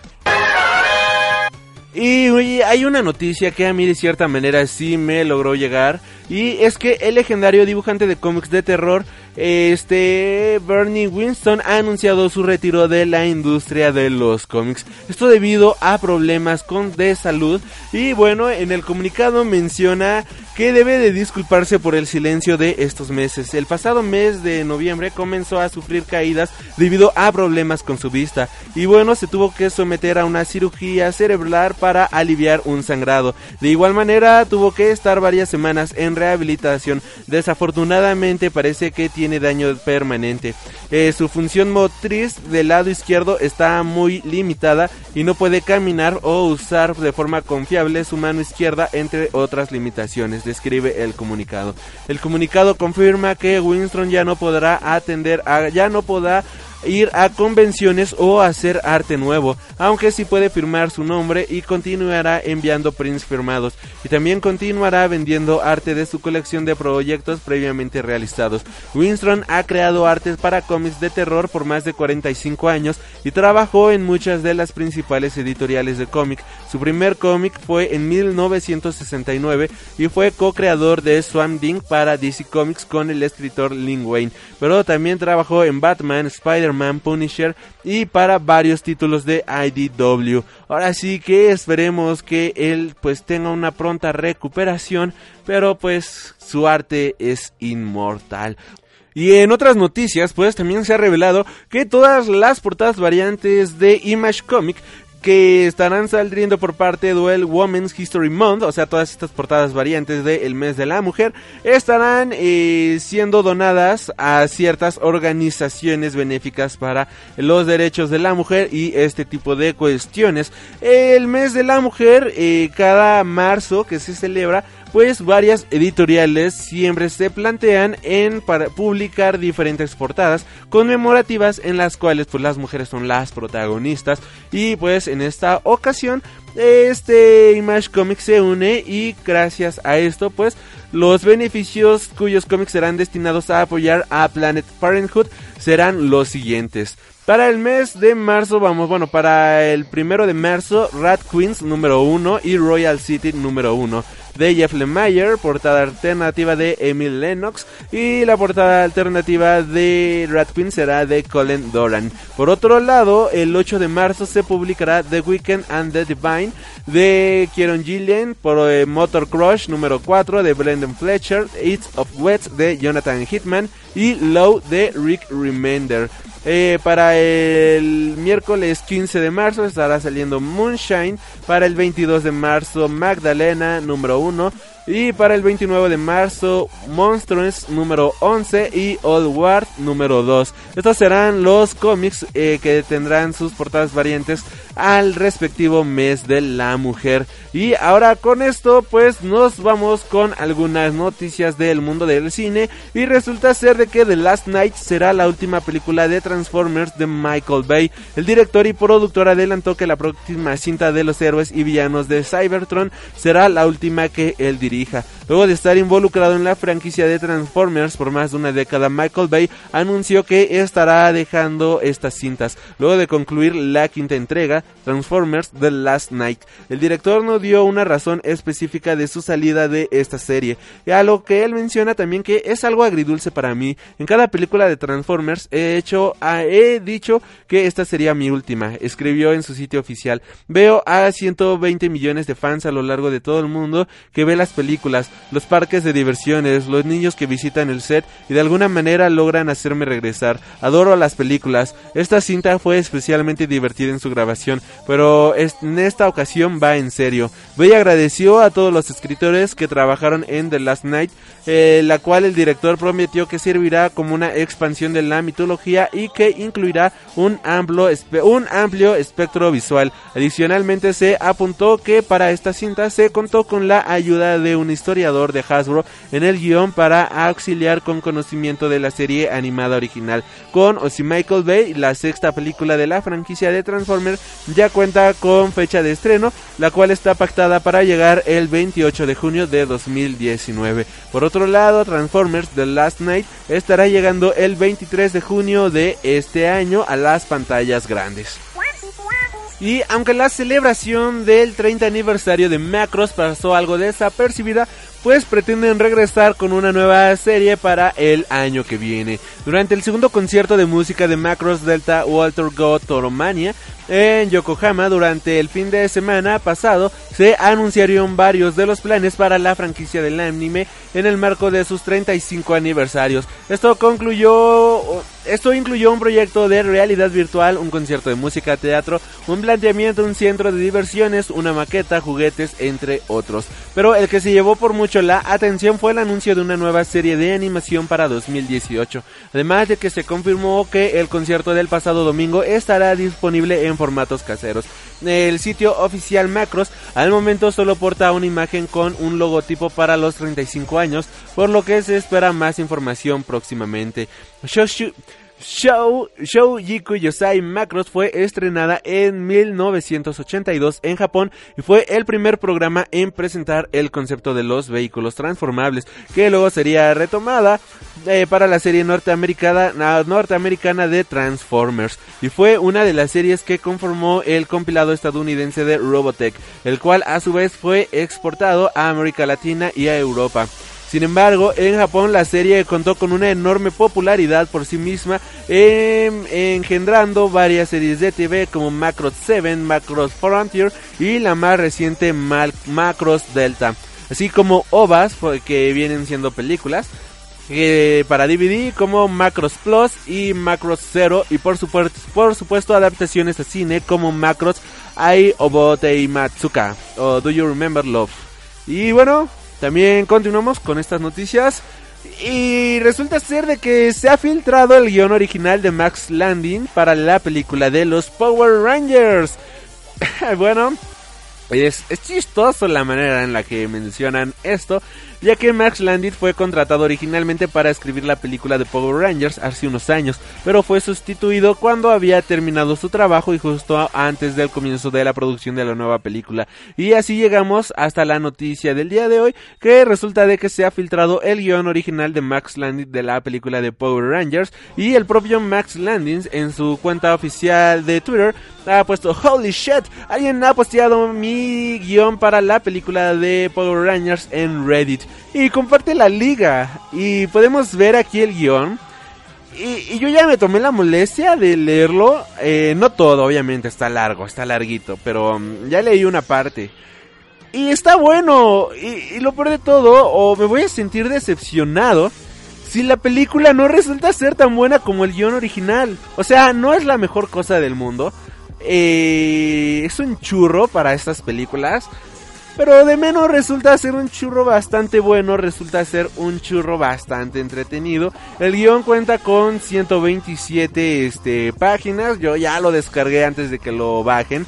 B: Y hay una noticia que a mí de cierta manera sí me logró llegar y es que el legendario dibujante de cómics de terror este Bernie Winston ha anunciado su retiro de la industria de los cómics. Esto debido a problemas con de salud y bueno, en el comunicado menciona que debe de disculparse por el silencio de estos meses. El pasado mes de noviembre comenzó a sufrir caídas debido a problemas con su vista y bueno, se tuvo que someter a una cirugía cerebral para aliviar un sangrado. De igual manera, tuvo que estar varias semanas en rehabilitación. Desafortunadamente parece que tiene daño permanente. Eh, su función motriz del lado izquierdo está muy limitada y no puede caminar o usar de forma confiable su mano izquierda entre otras limitaciones, describe el comunicado. El comunicado confirma que Winston ya no podrá atender a, ya no podrá ir a convenciones o hacer arte nuevo, aunque sí puede firmar su nombre y continuará enviando prints firmados y también continuará vendiendo arte de su colección de proyectos previamente realizados. Winston ha creado artes para cómics de terror por más de 45 años y trabajó en muchas de las principales editoriales de cómic. Su primer cómic fue en 1969 y fue co-creador de Swamp Thing para DC Comics con el escritor Lin Wayne, pero también trabajó en Batman, Spider man Punisher y para varios títulos de IDW. Ahora sí que esperemos que él pues tenga una pronta recuperación, pero pues su arte es inmortal. Y en otras noticias, pues también se ha revelado que todas las portadas variantes de Image Comic que estarán saliendo por parte del Women's History Month, o sea, todas estas portadas variantes del mes de la mujer, estarán eh, siendo donadas a ciertas organizaciones benéficas para los derechos de la mujer y este tipo de cuestiones. El mes de la mujer, eh, cada marzo que se celebra, pues varias editoriales siempre se plantean en para publicar diferentes portadas conmemorativas en las cuales pues las mujeres son las protagonistas y pues en esta ocasión este Image Comics se une y gracias a esto pues los beneficios cuyos cómics serán destinados a apoyar a Planet Parenthood serán los siguientes. Para el mes de marzo, vamos, bueno, para el primero de marzo, Rat Queens número 1 y Royal City número 1 de Jeff Lemire, portada alternativa de Emil Lennox y la portada alternativa de Rat Queen será de Colin Doran. Por otro lado, el 8 de marzo se publicará The Weekend and the Divine de Kieron Gillian por eh, Motor Crush número 4 de Brendan Fletcher, It's of Wets de Jonathan Hitman y Low de Rick Remender. Eh, para el miércoles 15 de marzo estará saliendo Moonshine. Para el 22 de marzo Magdalena número 1. Y para el 29 de marzo, Monsters número 11 y Old War número 2. Estos serán los cómics eh, que tendrán sus portadas variantes al respectivo mes de la mujer. Y ahora con esto pues nos vamos con algunas noticias del mundo del cine. Y resulta ser de que The Last Night será la última película de Transformers de Michael Bay. El director y productor adelantó que la próxima cinta de los héroes y villanos de Cybertron será la última que él dirige Luego de estar involucrado en la franquicia de Transformers por más de una década, Michael Bay anunció que estará dejando estas cintas. Luego de concluir la quinta entrega, Transformers The Last Night. El director no dio una razón específica de su salida de esta serie, a lo que él menciona también que es algo agridulce para mí. En cada película de Transformers he hecho, he dicho que esta sería mi última, escribió en su sitio oficial. Veo a 120 millones de fans a lo largo de todo el mundo que ve las películas, los parques de diversiones, los niños que visitan el set y de alguna manera logran hacerme regresar. Adoro las películas. Esta cinta fue especialmente divertida en su grabación, pero en esta ocasión va en serio. Bay agradeció a todos los escritores que trabajaron en The Last Night, eh, la cual el director prometió que servirá como una expansión de la mitología y que incluirá un amplio, espectro visual. Adicionalmente se apuntó que para esta cinta se contó con la ayuda de un historiador de Hasbro en el guion para auxiliar con conocimiento de la serie animada original. Con Ozzy Michael Bay, la sexta película de la franquicia de Transformers ya cuenta con fecha de estreno, la cual está pactada para llegar el 28 de junio de 2019. Por otro lado, Transformers The Last Night estará llegando el 23 de junio de este año a las pantallas grandes. Y aunque la celebración del 30 aniversario de Macross pasó algo desapercibida, pues pretenden regresar con una nueva serie para el año que viene. Durante el segundo concierto de música de Macross Delta Walter Go Toromania en Yokohama durante el fin de semana pasado se anunciaron varios de los planes para la franquicia del anime en el marco de sus 35 aniversarios. Esto concluyó esto incluyó un proyecto de realidad virtual, un concierto de música, teatro, un planteamiento, un centro de diversiones, una maqueta, juguetes, entre otros. Pero el que se llevó por mucho la atención fue el anuncio de una nueva serie de animación para 2018. Además de que se confirmó que el concierto del pasado domingo estará disponible en formatos caseros. El sitio oficial Macros al momento solo porta una imagen con un logotipo para los 35 años, por lo que se espera más información próximamente. Show, Show Jiku Yosai Macros fue estrenada en 1982 en Japón y fue el primer programa en presentar el concepto de los vehículos transformables, que luego sería retomada eh, para la serie norteamericana, norteamericana de Transformers y fue una de las series que conformó el compilado estadounidense de Robotech, el cual a su vez fue exportado a América Latina y a Europa. Sin embargo, en Japón la serie contó con una enorme popularidad por sí misma, em, engendrando varias series de TV como Macross 7, Macross Frontier y la más reciente Macross Delta, así como OVAs que vienen siendo películas. para DVD como Macross Plus y Macross Zero y por supuesto, adaptaciones a cine como Macross Ai Obote y Matsuka o Do You Remember Love. Y bueno, también continuamos con estas noticias. Y resulta ser de que se ha filtrado el guion original de Max Landing para la película de los Power Rangers. bueno, es, es, chistoso la manera en la que mencionan esto, ya que Max Landis fue contratado originalmente para escribir la película de Power Rangers hace unos años, pero fue sustituido cuando había terminado su trabajo y justo antes del comienzo de la producción de la nueva película. Y así llegamos hasta la noticia del día de hoy, que resulta de que se ha filtrado el guion original de Max Landis de la película de Power Rangers y el propio Max Landis en su cuenta oficial de Twitter ha puesto holy shit, alguien ha posteado mi guion para la película de Power Rangers en Reddit y comparte la liga. Y podemos ver aquí el guion. Y, yo ya me tomé la molestia de leerlo. Eh, no todo, obviamente, está largo, está larguito. Pero um, ya leí una parte. Y está bueno. Y, y lo peor de todo, o me voy a sentir decepcionado si la película no resulta ser tan buena como el guion original. O sea, no es la mejor cosa del mundo. Eh, es un churro para estas películas. Pero de menos resulta ser un churro bastante bueno, resulta ser un churro bastante entretenido. El guion cuenta con 127 este, páginas, yo ya lo descargué antes de que lo bajen.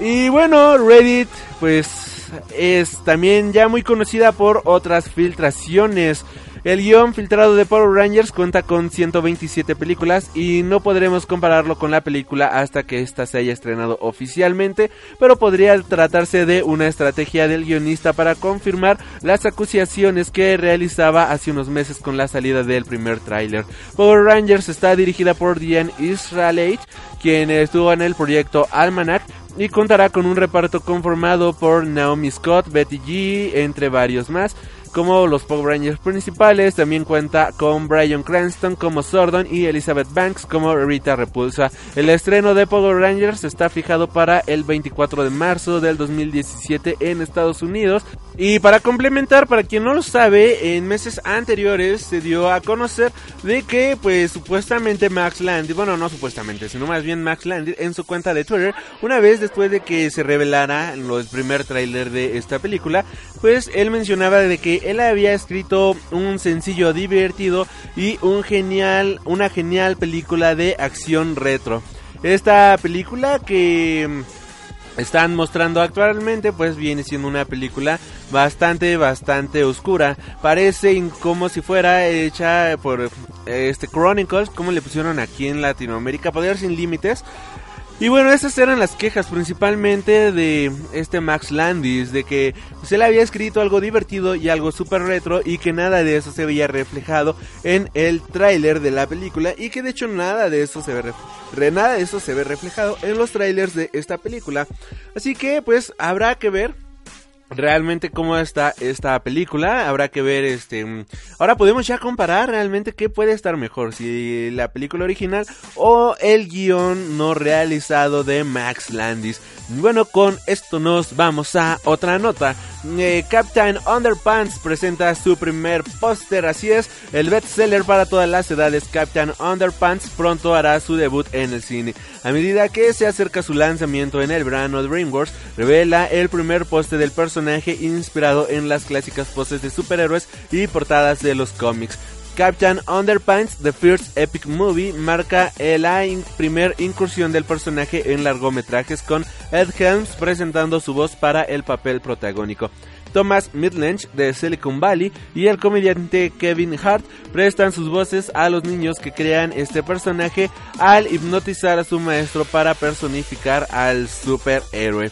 B: Y bueno, Reddit pues es también ya muy conocida por otras filtraciones. El guion filtrado de Power Rangers cuenta con 127 películas y no podremos compararlo con la película hasta que ésta se haya estrenado oficialmente, pero podría tratarse de una estrategia del guionista para confirmar las acusaciones que realizaba hace unos meses con la salida del primer tráiler. Power Rangers está dirigida por Diane Israelite, quien estuvo en el proyecto Almanac y contará con un reparto conformado por Naomi Scott, Betty G, entre varios más como los Power Rangers principales. También cuenta con Brian Cranston como Sordon y Elizabeth Banks como Rita Repulsa. El estreno de Power Rangers está fijado para el 24 de marzo del 2017 en Estados Unidos. Y para complementar, para quien no lo sabe, en meses anteriores se dio a conocer de que, pues, supuestamente Max Landis, bueno, no supuestamente, sino más bien Max Landis en su cuenta de Twitter, una vez después de que se revelara el primer tráiler de esta película, pues él mencionaba de que él había escrito un sencillo divertido y un genial, una genial película de acción retro. Esta película que están mostrando actualmente pues viene siendo una película bastante bastante oscura. Parece como si fuera hecha por este Chronicles como le pusieron aquí en Latinoamérica. Poder sin límites y bueno, esas eran las quejas principalmente de este Max Landis, de que se le había escrito algo divertido y algo super retro y que nada de eso se veía reflejado en el tráiler de la película y que de hecho nada de eso se ve nada de eso se ve reflejado en los trailers de esta película. Así que pues habrá que ver realmente cómo está esta película. Habrá que ver este. Mm, ahora podemos ya comparar realmente qué puede estar mejor, si la película original o el guion no realizado de Max Landis. Bueno, con esto nos vamos a otra nota. Eh, Captain Underpants presenta su primer póster, así es, el bestseller para todas las edades. Captain Underpants pronto hará su debut en el cine. A medida que se acerca su lanzamiento en el verano, DreamWorks revela el primer póster del personaje inspirado en las clásicas poses de superhéroes y portadas de los cómics. Captain Underpants, The First Epic Movie, marca la primer incursión del personaje en largometrajes con Ed Helms presentando su voz para el papel protagónico. Thomas Midlench de Silicon Valley y el comediante Kevin Hart prestan sus voces a los niños que crean este personaje al hipnotizar a su maestro para personificar al superhéroe.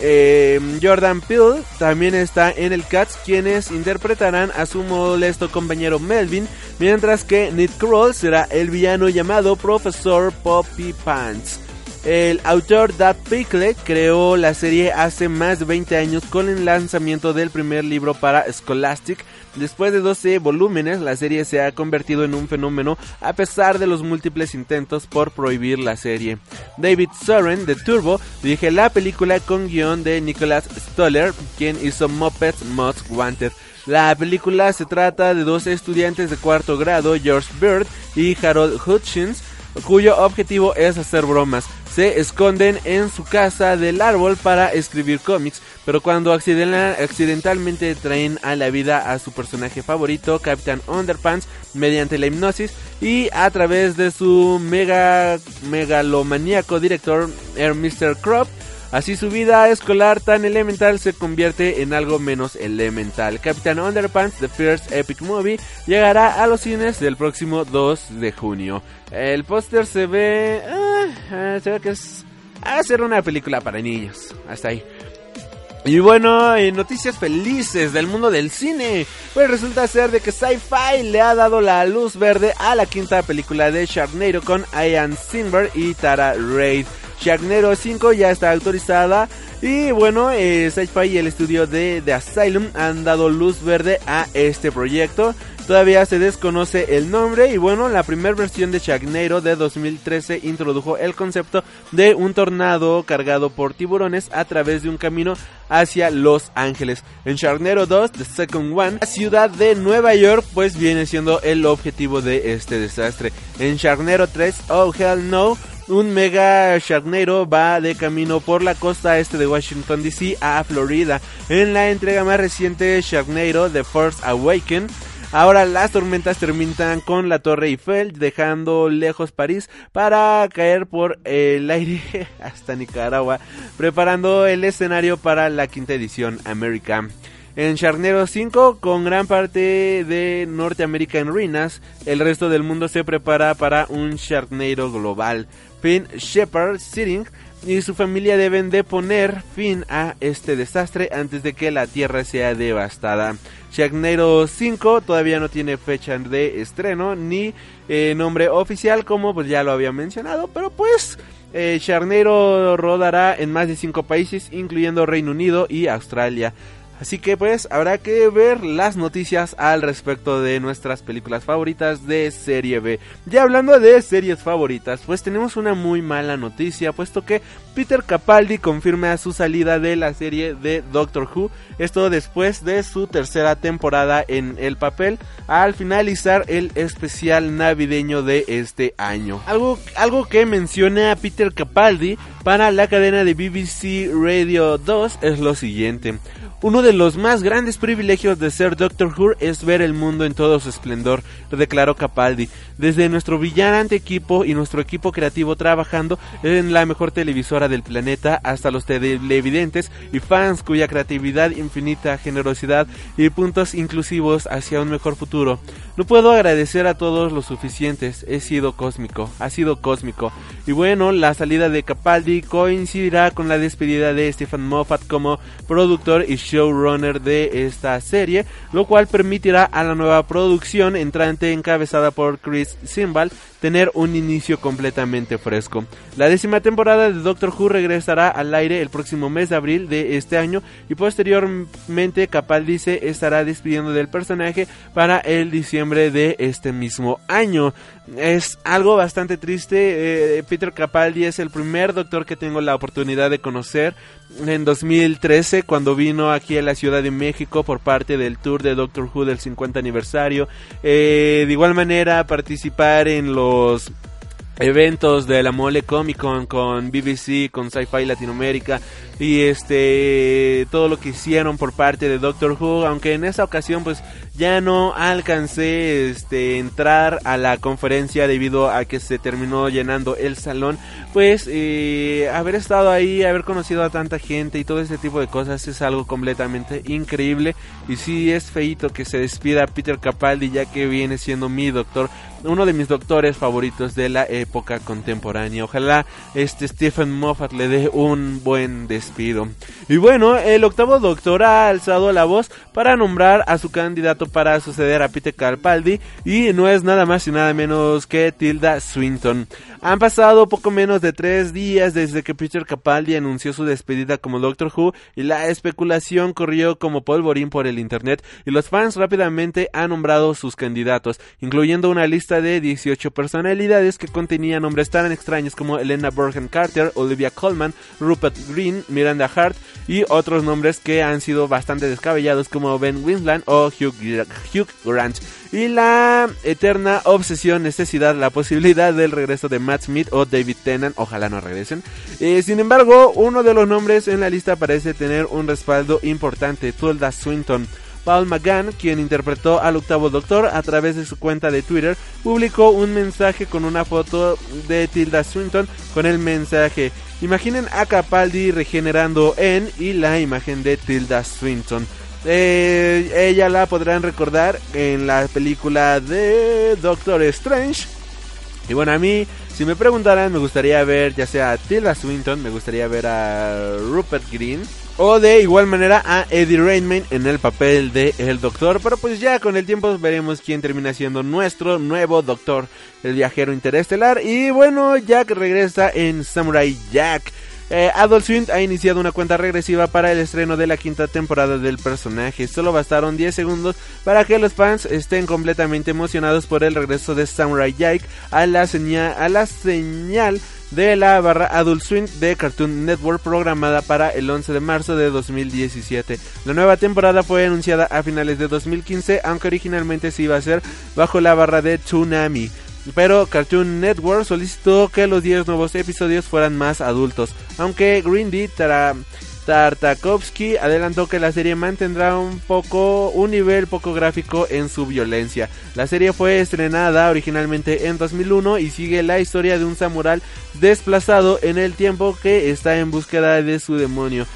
B: Eh, Jordan Peele también está en el Cats, quienes interpretarán a su molesto compañero Melvin, mientras que Nick Kroll será el villano llamado Profesor Poppy Pants. El autor Dad Pickle creó la serie hace más de 20 años con el lanzamiento del primer libro para Scholastic. Después de 12 volúmenes, la serie se ha convertido en un fenómeno a pesar de los múltiples intentos por prohibir la serie. David Soren de Turbo dirige la película con guion de Nicholas Stoller, quien hizo Muppets Most Wanted. La película se trata de dos estudiantes de cuarto grado, George Bird y Harold Hutchins, cuyo objetivo es hacer bromas se esconden en su casa del árbol para escribir cómics, pero cuando accidentalmente traen a la vida a su personaje favorito, Captain Underpants, mediante la hipnosis y a través de su mega megalomaníaco director, Mr. Crop, Así su vida escolar tan elemental se convierte en algo menos elemental. Captain Underpants, The First Epic Movie, llegará a los cines del próximo 2 de junio. El póster se ve... Ah, ah, se ve que es... A ser una película para niños. Hasta ahí. Y bueno, noticias felices del mundo del cine. Pues resulta ser de que Sci-Fi le ha dado la luz verde a la quinta película de Sharknado con Ian Sinberg y Tara Reid. Sharknado 5 ya está autorizada. Y bueno, eh, Sci-Fi y el estudio de The Asylum han dado luz verde a este proyecto. Todavía se desconoce el nombre y bueno, la primera versión de Sharknado de 2013 introdujo el concepto de un tornado cargado por tiburones a través de un camino hacia Los Ángeles. En Sharknado 2, The Second One, la ciudad de Nueva York pues viene siendo el objetivo de este desastre. En Sharknado 3, Oh Hell No, un mega Sharknado va de camino por la costa este de Washington DC a Florida. En la entrega más reciente Sharknado The First Awaken, Ahora las tormentas terminan con la Torre Eiffel, dejando lejos París para caer por el aire hasta Nicaragua, preparando el escenario para la quinta edición América. En Charnero 5, con gran parte de Norteamérica en ruinas, el resto del mundo se prepara para un Sharknado global. Finn Shepard Sitting y su familia deben de poner fin a este desastre antes de que la Tierra sea devastada. Sharknado 5 todavía no tiene fecha de estreno ni eh, nombre oficial como pues ya lo había mencionado, pero pues eh, rodará en más de 5 países incluyendo Reino Unido y Australia. Así que pues habrá que ver las noticias al respecto de nuestras películas favoritas de serie B. Ya hablando de series favoritas, pues tenemos una muy mala noticia, puesto que Peter Capaldi confirma su salida de la serie de Doctor Who, esto después de su tercera temporada en el papel, al finalizar el especial navideño de este año. Algo, algo que menciona Peter Capaldi para la cadena de BBC Radio 2 es lo siguiente. Uno de los más grandes privilegios de ser Doctor Who es ver el mundo en todo su esplendor, declaró Capaldi. Desde nuestro brillante equipo y nuestro equipo creativo trabajando en la mejor televisora del planeta hasta los televidentes y fans cuya creatividad infinita, generosidad y puntos inclusivos hacia un mejor futuro. No puedo agradecer a todos los suficientes, he sido cósmico, ha sido cósmico. Y bueno, la salida de Capaldi coincidirá con la despedida de Stephen Moffat como productor y showrunner de esta serie, lo cual permitirá a la nueva producción entrante encabezada por Chris Simbal tener un inicio completamente fresco. La décima temporada de Doctor Who regresará al aire el próximo mes de abril de este año y posteriormente Capaldi se estará despidiendo del personaje para el diciembre de este mismo año. Es algo bastante triste. Eh, Peter Capaldi es el primer doctor que tengo la oportunidad de conocer en 2013 cuando vino aquí a la Ciudad de México por parte del tour de Doctor Who del 50 aniversario. Eh, de igual manera participar en los eventos de la Mole Comic Con con BBC, con Sci-Fi Latinoamérica y este todo lo que hicieron por parte de Doctor Who, aunque en esa ocasión pues ya no alcancé este entrar a la conferencia debido a que se terminó llenando el salón, pues eh, haber estado ahí, haber conocido a tanta gente y todo ese tipo de cosas es algo completamente increíble. Y sí es feito que se despida Peter Capaldi ya que viene siendo mi doctor, uno de mis doctores favoritos de la época contemporánea. Ojalá este Stephen Moffat le dé un buen despido. Y bueno, el octavo doctor ha alzado la voz para nombrar a su candidato para suceder a Peter Capaldi y no es nada más y nada menos que Tilda Swinton. Han pasado poco menos de tres días desde que Peter Capaldi anunció su despedida como Doctor Who y la especulación corrió como polvorín por el internet y los fans rápidamente han nombrado sus candidatos, incluyendo una lista de 18 personalidades que contenían nombres tan extraños como Elena Burgen Carter, Olivia Colman, Rupert Green, Miranda Hart y otros nombres que han sido bastante descabellados como Ben Winsland o Hugh, Grant y la eterna obsesión, necesidad, la posibilidad del regreso de Matt Smith o David Tennant, ojalá no regresen. Eh, sin embargo, uno de los nombres en la lista parece tener un respaldo importante, Tilda Swinton. Paul McGann, quien interpretó al octavo doctor a través de su cuenta de Twitter, publicó un mensaje con una foto de Tilda Swinton con el mensaje Imaginen a Capaldi regenerando en y la imagen de Tilda Swinton. Eh, ella la podrán recordar en la película de Doctor Strange. Y bueno, a mí, si me preguntaran, me gustaría ver ya sea Tilda Swinton, me gustaría ver a Rupert Green. O de igual manera a Eddie Rainman en el papel de El Doctor. Pero pues ya con el tiempo veremos quién termina siendo nuestro nuevo Doctor, el viajero interestelar. Y bueno, Jack regresa en Samurai Jack. Eh, Adult Swim ha iniciado una cuenta regresiva para el estreno de la quinta temporada del personaje. Solo bastaron 10 segundos para que los fans estén completamente emocionados por el regreso de Samurai Jack a la, a la señal de la barra Adult Swim de Cartoon Network programada para el 11 de marzo de 2017. La nueva temporada fue anunciada a finales de 2015, aunque originalmente se iba a hacer bajo la barra de Tsunami. Pero Cartoon Network solicitó que los 10 nuevos episodios fueran más adultos, aunque Grindy Tartakovsky adelantó que la serie mantendrá un poco un nivel poco gráfico en su violencia. La serie fue estrenada originalmente en 2001 y sigue la historia de un samurái desplazado en el tiempo que está en búsqueda de su demonio.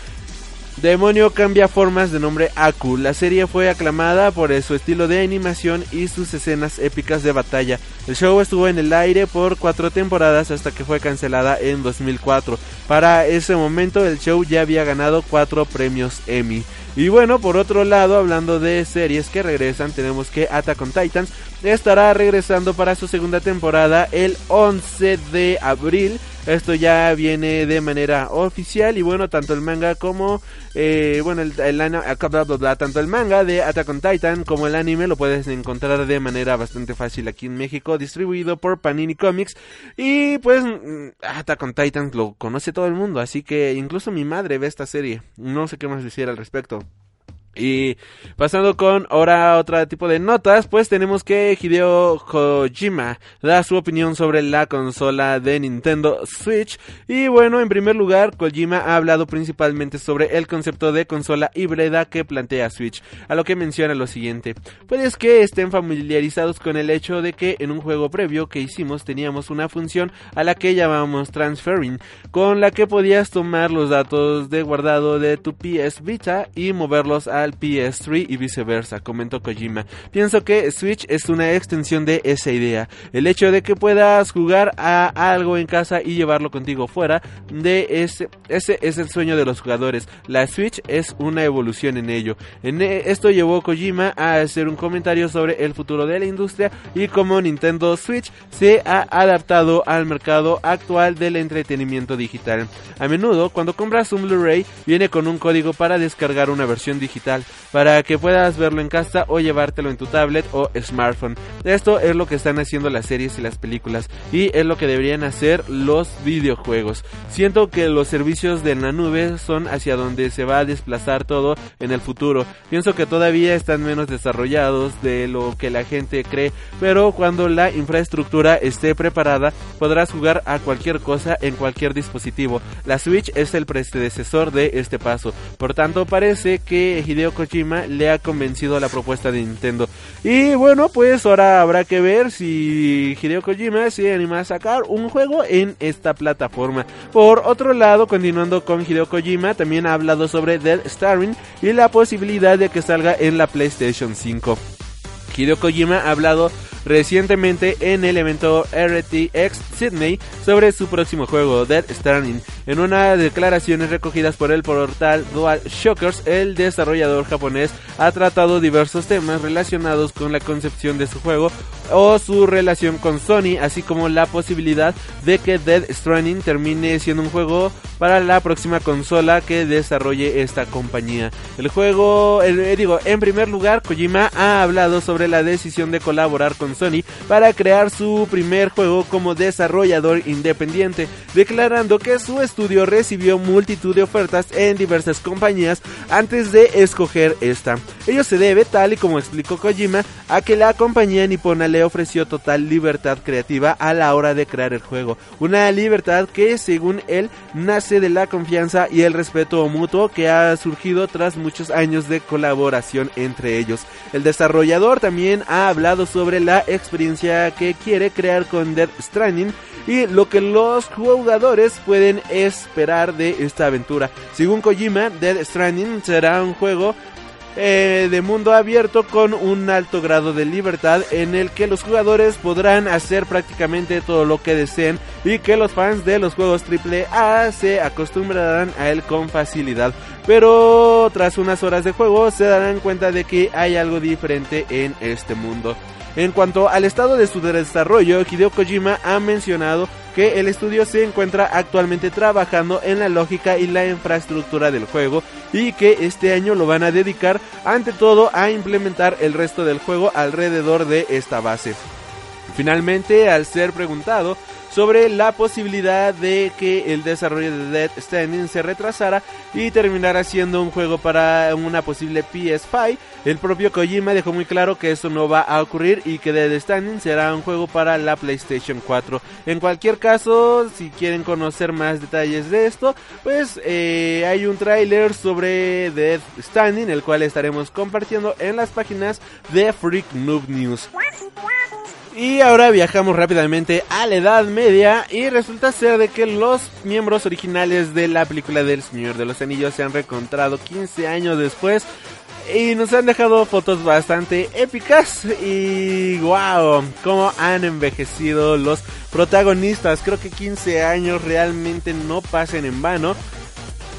B: Demonio cambia formas de nombre Aku. La serie fue aclamada por su estilo de animación y sus escenas épicas de batalla. El show estuvo en el aire por cuatro temporadas hasta que fue cancelada en 2004. Para ese momento el show ya había ganado cuatro premios Emmy. Y bueno, por otro lado, hablando de series que regresan, tenemos que Attack on Titans estará regresando para su segunda temporada el 11 de abril. Esto ya viene de manera oficial y bueno, tanto el manga como eh, bueno, el, tanto el manga de Attack on Titan como el anime lo puedes encontrar de manera bastante fácil aquí en México, distribuido por Panini Comics y pues mm, Attack on Titan lo conoce todo el mundo, así que incluso mi madre ve esta serie. No sé qué más decir al respecto. Y pasando con ahora otro tipo de notas, pues tenemos que Hideo Kojima da su opinión sobre la consola de Nintendo Switch. Y bueno, en primer lugar, Kojima ha hablado principalmente sobre el concepto de consola híbrida que plantea Switch, a lo que menciona lo siguiente. Puedes que estén familiarizados con el hecho de que en un juego previo que hicimos teníamos una función a la que llamamos transferring, con la que podías tomar los datos de guardado de tu PS Vita y moverlos a al PS3 y viceversa, comentó Kojima. Pienso que Switch es una extensión de esa idea. El hecho de que puedas jugar a algo en casa y llevarlo contigo fuera de ese, ese es el sueño de los jugadores. La Switch es una evolución en ello. En e, esto llevó Kojima a hacer un comentario sobre el futuro de la industria y cómo Nintendo Switch se ha adaptado al mercado actual del entretenimiento digital. A menudo, cuando compras un Blu-ray, viene con un código para descargar una versión digital para que puedas verlo en casa o llevártelo en tu tablet o smartphone. Esto es lo que están haciendo las series y las películas y es lo que deberían hacer los videojuegos. Siento que los servicios de la nube son hacia donde se va a desplazar todo en el futuro. Pienso que todavía están menos desarrollados de lo que la gente cree, pero cuando la infraestructura esté preparada podrás jugar a cualquier cosa en cualquier dispositivo. La Switch es el predecesor de este paso. Por tanto, parece que Hideo Kojima le ha convencido a la propuesta de Nintendo. Y bueno, pues ahora habrá que ver si Hideo Kojima se anima a sacar un juego en esta plataforma. Por otro lado, continuando con Hideo Kojima, también ha hablado sobre Dead Starring y la posibilidad de que salga en la PlayStation 5. Hideo Kojima ha hablado recientemente en el evento RTX Sydney sobre su próximo juego, Dead Stranding. En unas declaraciones recogidas por el portal Dual Shockers, el desarrollador japonés ha tratado diversos temas relacionados con la concepción de su juego o su relación con Sony, así como la posibilidad de que Dead Stranding termine siendo un juego para la próxima consola que desarrolle esta compañía. El juego, eh, digo, en primer lugar, Kojima ha hablado sobre la decisión de colaborar con Sony para crear su primer juego como desarrollador independiente, declarando que su estudio recibió multitud de ofertas en diversas compañías antes de escoger esta. Ello se debe, tal y como explicó Kojima, a que la compañía nipona le ofreció total libertad creativa a la hora de crear el juego, una libertad que según él nace de la confianza y el respeto mutuo que ha surgido tras muchos años de colaboración entre ellos. El desarrollador también ha hablado sobre la experiencia que quiere crear con Death Stranding y lo que los jugadores pueden esperar de esta aventura. Según Kojima, Death Stranding será un juego eh, de mundo abierto con un alto grado de libertad en el que los jugadores podrán hacer prácticamente todo lo que deseen y que los fans de los juegos AAA se acostumbrarán a él con facilidad. Pero tras unas horas de juego se darán cuenta de que hay algo diferente en este mundo. En cuanto al estado de su desarrollo, Hideo Kojima ha mencionado que el estudio se encuentra actualmente trabajando en la lógica y la infraestructura del juego y que este año lo van a dedicar ante todo a implementar el resto del juego alrededor de esta base. Finalmente, al ser preguntado sobre la posibilidad de que el desarrollo de Dead Standing se retrasara y terminara siendo un juego para una posible PS5. El propio Kojima dejó muy claro que eso no va a ocurrir y que Dead Standing será un juego para la PlayStation 4. En cualquier caso, si quieren conocer más detalles de esto, pues eh, hay un tráiler sobre Dead Standing, el cual estaremos compartiendo en las páginas de Freak Noob News. Y ahora viajamos rápidamente a la Edad Media y resulta ser de que los miembros originales de la película del Señor de los Anillos se han reencontrado 15 años después y nos han dejado fotos bastante épicas y wow, cómo han envejecido los protagonistas. Creo que 15 años realmente no pasen en vano.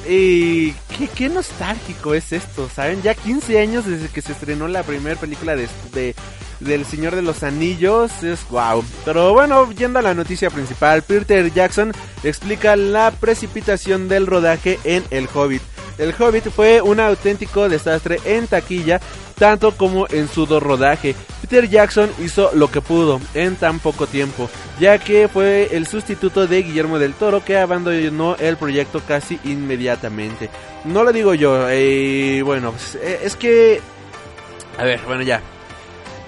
B: Qué, qué nostálgico es esto, ¿saben? Ya 15 años desde que se estrenó la primera película de, de del Señor de los Anillos es wow. Pero bueno, yendo a la noticia principal, Peter Jackson explica la precipitación del rodaje en El Hobbit. El Hobbit fue un auténtico desastre en taquilla, tanto como en su rodaje. Peter Jackson hizo lo que pudo en tan poco tiempo, ya que fue el sustituto de Guillermo del Toro que abandonó el proyecto casi inmediatamente. No lo digo yo, eh, bueno, pues, eh, es que... A ver, bueno ya.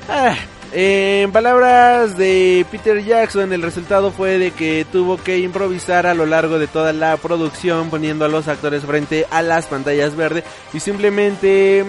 B: Ah, en palabras de Peter Jackson, el resultado fue de que tuvo que improvisar a lo largo de toda la producción, poniendo a los actores frente a las pantallas verdes y simplemente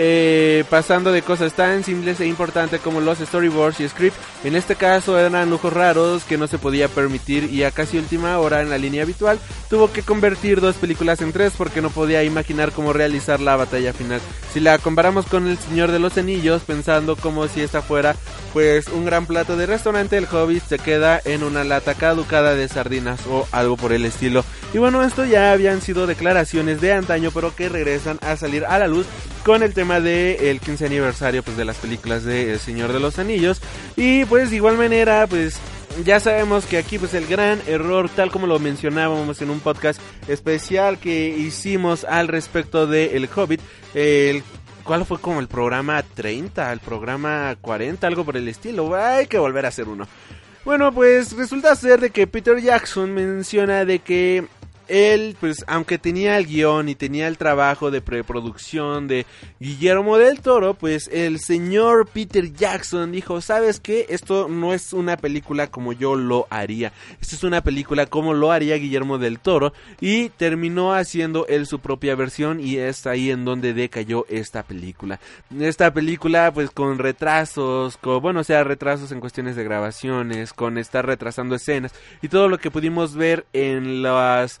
B: eh, pasando de cosas tan simples e importantes como los storyboards y scripts. En este caso eran lujos raros que no se podía permitir y a casi última hora en la línea habitual tuvo que convertir dos películas en tres porque no podía imaginar cómo realizar la batalla final. Si la comparamos con El Señor de los Anillos, pensando como si esta fuera pues un gran plato de restaurante, el Hobbit se queda en una lata caducada de sardinas o algo por el estilo. Y bueno, esto ya habían sido declaraciones de antaño, pero que regresan a salir a la luz con el tema del 15 aniversario pues de las películas de El Señor de los Anillos y pues de igual manera pues ya sabemos que aquí pues el gran error tal como lo mencionábamos en un podcast especial que hicimos al respecto de El Hobbit el ¿Cuál fue como el programa 30, el programa 40, algo por el estilo? Hay que volver a hacer uno. Bueno, pues resulta ser de que Peter Jackson menciona de que él, pues, aunque tenía el guion y tenía el trabajo de preproducción de Guillermo del Toro, pues el señor Peter Jackson dijo, ¿sabes qué? Esto no es una película como yo lo haría. Esto es una película como lo haría Guillermo del Toro. Y terminó haciendo él su propia versión y es ahí en donde decayó esta película. Esta película, pues, con retrasos, con, bueno, sea, retrasos en cuestiones de grabaciones, con estar retrasando escenas y todo lo que pudimos ver en las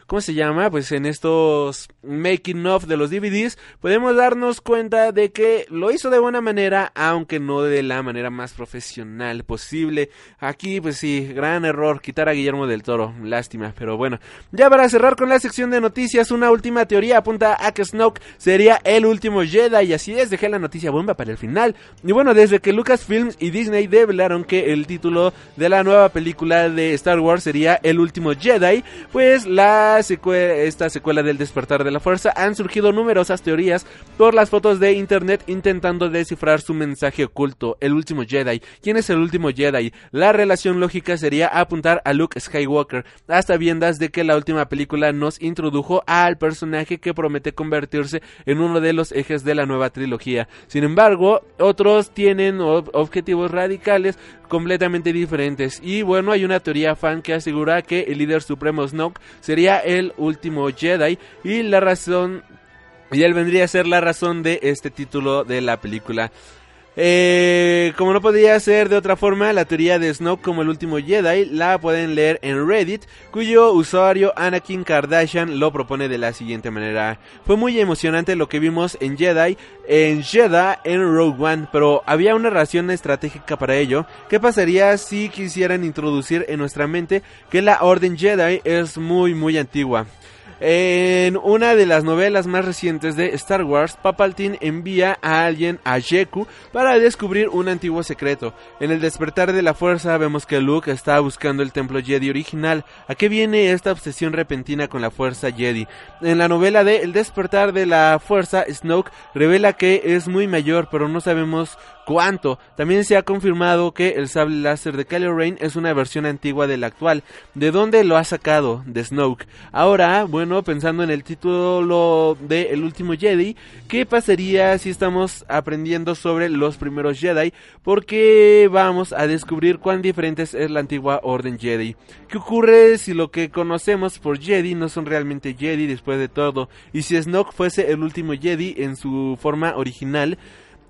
B: ¿cómo se llama? Pues en estos making of de los DVDs podemos darnos cuenta de que lo hizo de buena manera, aunque no de la manera más profesional posible. Aquí, pues sí, gran error quitar a Guillermo del Toro, lástima, pero bueno. Ya para cerrar con la sección de noticias, una última teoría apunta a que Snoke sería el último Jedi y así es, dejé la noticia bomba para el final. Y bueno, desde que Lucasfilms y Disney develaron que el título de la nueva película de Star Wars sería El último Jedi, pues la esta secuela del despertar de la fuerza han surgido numerosas teorías por las fotos de internet intentando descifrar su mensaje oculto, el último Jedi. ¿Quién es el último Jedi? La relación lógica sería apuntar a Luke Skywalker, hasta viendas de que la última película nos introdujo al personaje que promete convertirse en uno de los ejes de la nueva trilogía. Sin embargo, otros tienen objetivos radicales completamente diferentes. Y bueno, hay una teoría fan que asegura que el líder supremo Snoke sería el último Jedi y la razón y él vendría a ser la razón de este título de la película. Eh, como no podría ser de otra forma, la teoría de Snoke como el último Jedi la pueden leer en Reddit, cuyo usuario Anakin Kardashian lo propone de la siguiente manera. Fue muy emocionante lo que vimos en Jedi, en Jedi, en Rogue One, pero había una razón estratégica para ello. ¿Qué pasaría si quisieran introducir en nuestra mente que la Orden Jedi es muy muy antigua? En una de las novelas más recientes de Star Wars, Papaltin envía a alguien a Jakku para descubrir un antiguo secreto. En el despertar de la fuerza vemos que Luke está buscando el templo Jedi original. ¿A qué viene esta obsesión repentina con la fuerza Jedi? En la novela de El despertar de la fuerza, Snoke revela que es muy mayor, pero no sabemos cuánto. También se ha confirmado que el sable láser de Kylo Ren es una versión antigua del actual. ¿De dónde lo ha sacado? De Snoke. Ahora, bueno, pensando en el título de El último Jedi, ¿qué pasaría si estamos aprendiendo sobre los primeros Jedi? Porque vamos a descubrir cuán diferentes es la antigua Orden Jedi. ¿Qué ocurre si lo que conocemos por Jedi no son realmente Jedi después de todo? Y si Snoke fuese el último Jedi en su forma original,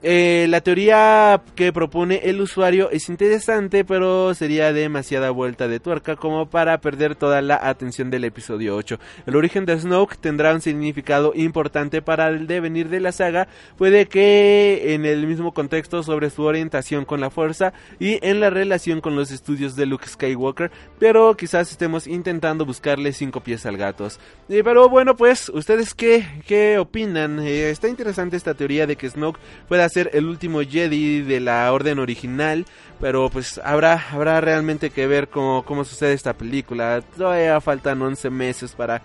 B: Eh, la teoría que propone el usuario es interesante, pero sería demasiada vuelta de tuerca como para perder toda la atención del episodio 8. El origen de Snoke tendrá un significado importante para el devenir de la saga, puede que en el mismo contexto sobre su orientación con la fuerza y en la relación con los estudios de Luke Skywalker, pero quizás estemos intentando buscarle cinco pies al gato. Eh, pero bueno, pues, ¿ustedes qué, qué opinan? Eh, está interesante esta teoría de que Snoke pueda ser el último Jedi de la orden original, pero pues habrá, habrá realmente que ver cómo, cómo sucede esta película. Todavía faltan 11 meses para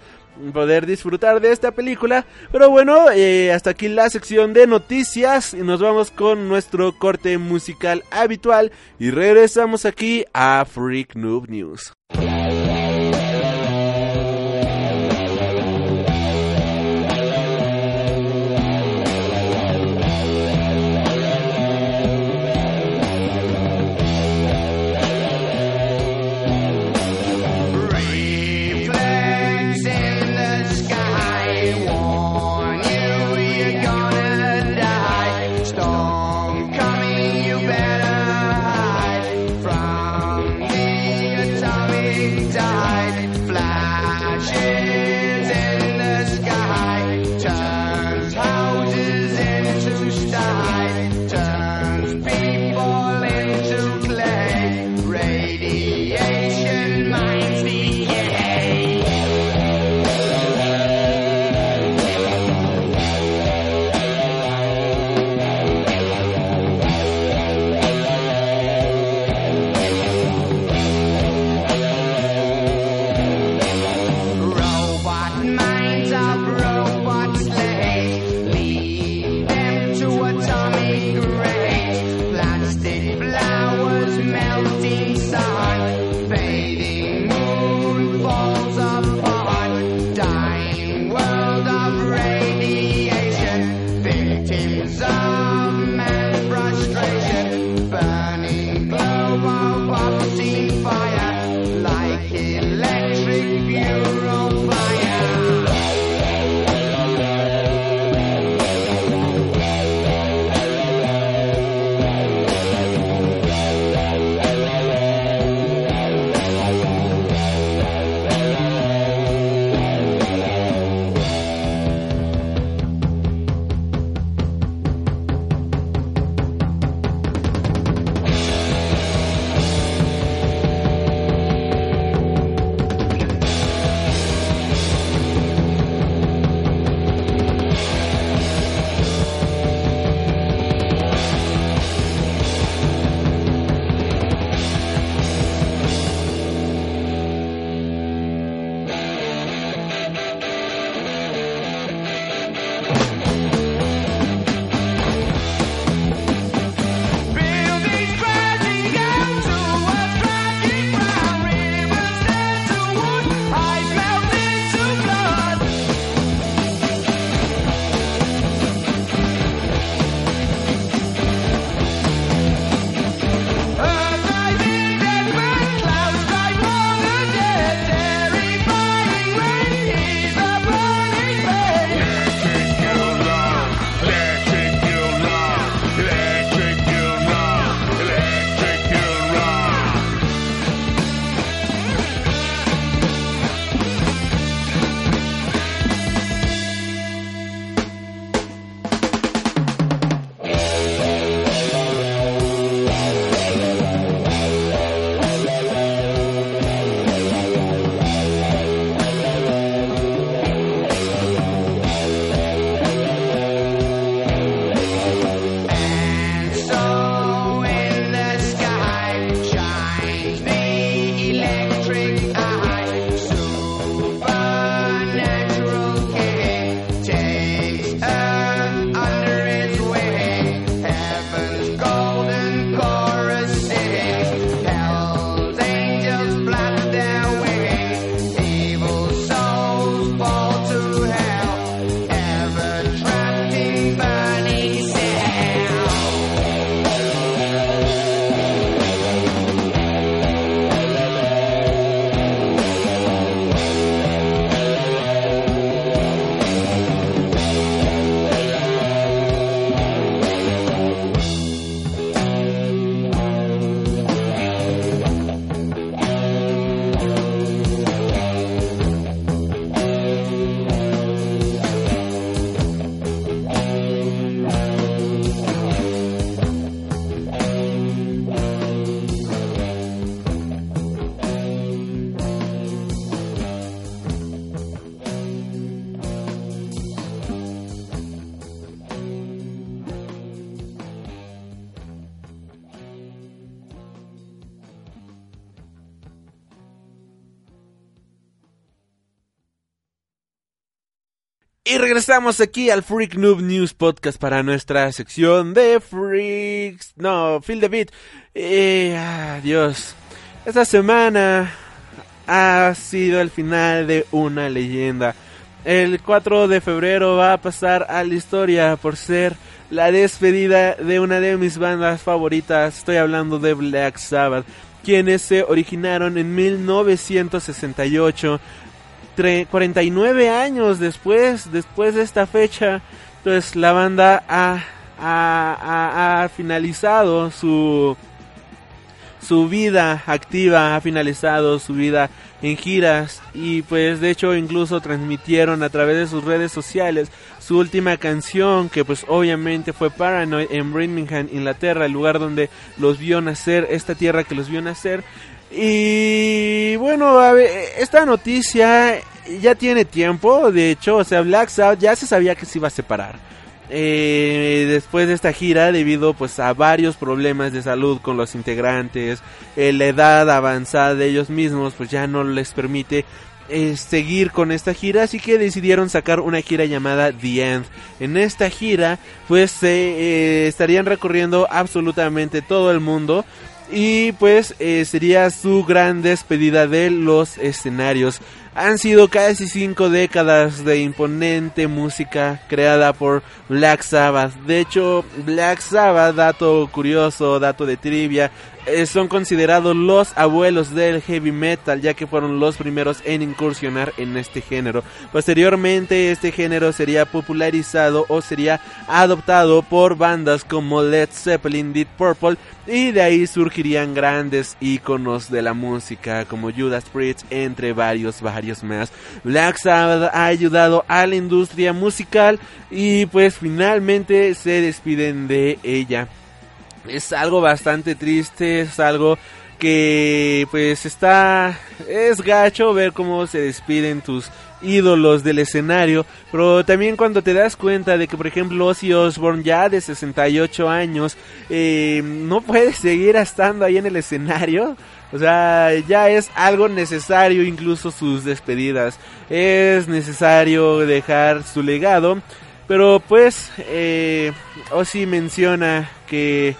B: poder disfrutar de esta película. Pero bueno, eh, hasta aquí la sección de noticias y nos vamos con nuestro corte musical habitual y regresamos aquí a Freak Noob News. Regresamos aquí al Freak Noob News Podcast para nuestra sección de Freaks. No, Feel the Beat. Eh, adiós. Esta semana ha sido el final de una leyenda. El 4 de febrero va a pasar a la historia por ser la despedida de una de mis bandas favoritas. Estoy hablando de Black Sabbath, quienes se originaron en 1968 49 años después, después de esta fecha, pues la banda ha, ha, finalizado su, su vida activa, ha finalizado su vida en giras y pues de hecho incluso transmitieron a través de sus redes sociales su última canción que pues obviamente fue Paranoid en Birmingham, Inglaterra, el lugar donde los vio nacer, esta tierra que los vio nacer y bueno, esta noticia ya tiene tiempo, de hecho, o sea, Black Sabbath ya se sabía que se iba a separar. Eh, después de esta gira, debido pues a varios problemas de salud con los integrantes, eh, la edad avanzada de ellos mismos, pues ya no les permite eh, seguir con esta gira, así que decidieron sacar una gira llamada The End. En esta gira, pues se estarían recorriendo absolutamente todo el mundo y pues eh, sería su gran despedida de los escenarios. Han sido casi cinco décadas de imponente música creada por Black Sabbath. De hecho, Black Sabbath, dato curioso, dato de trivia, eh, son considerados los abuelos del heavy metal, ya que fueron los primeros en incursionar en este género. Posteriormente, este género sería popularizado o sería adoptado por bandas como Led Zeppelin, Deep Purple, y de ahí surgirían grandes íconos de la música como Judas Priest, entre varios, más. Black Sabbath ha ayudado a la industria musical y pues finalmente se despiden de ella. Es algo bastante triste, es algo que pues está es gacho ver cómo se despiden tus ídolos del escenario, pero también cuando te das cuenta de que por ejemplo Ozzy Osbourne ya de 68 años eh, no puede seguir estando ahí en el escenario, o sea, ya es algo necesario incluso sus despedidas, es necesario dejar su legado, pero pues eh, Ozzy menciona que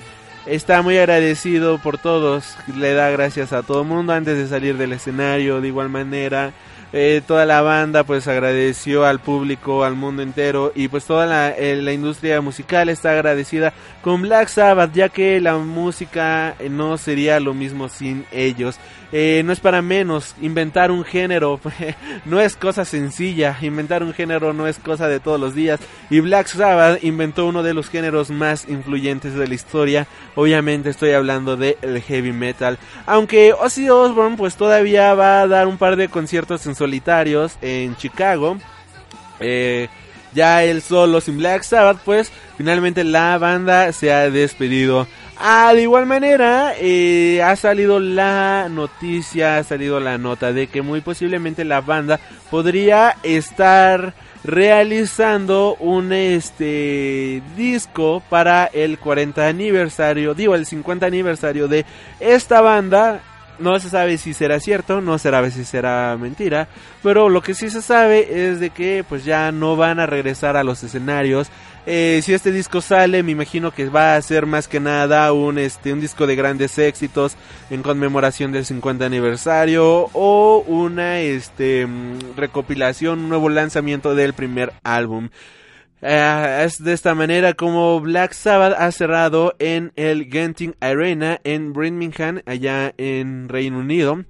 B: está muy agradecido por todos, le da gracias a todo el mundo antes de salir del escenario, de igual manera eh, toda la banda pues agradeció al público, al mundo entero y pues toda la, eh, la, industria musical está agradecida con Black Sabbath ya que la música eh, no sería lo mismo sin ellos. Eh, no es para menos, inventar un género no es cosa sencilla, inventar un género no es cosa de todos los días. Y Black Sabbath inventó uno de los géneros más influyentes de la historia, obviamente estoy hablando de el heavy metal, aunque Ozzy Osbourne pues todavía va a dar un par de conciertos en solitarios en Chicago, eh, ya el solo sin Black Sabbath pues finalmente la banda se ha despedido Ah, de igual manera, eh, ha salido la noticia, ha salido la nota de que muy posiblemente la banda podría estar realizando un este disco para el 40 aniversario, digo el 50 aniversario de esta banda. No se sabe si será cierto, no se sabe si será mentira, pero lo que sí se sabe es de que pues ya no van a regresar a los escenarios eh, si este disco sale, me imagino que va a ser más que nada un, este, un disco de grandes éxitos en conmemoración del 50 aniversario o una este, mm, recopilación, un nuevo lanzamiento del primer álbum. Eh, es de esta manera como Black Sabbath ha cerrado en el Genting Arena en Birmingham, allá en Reino Unido,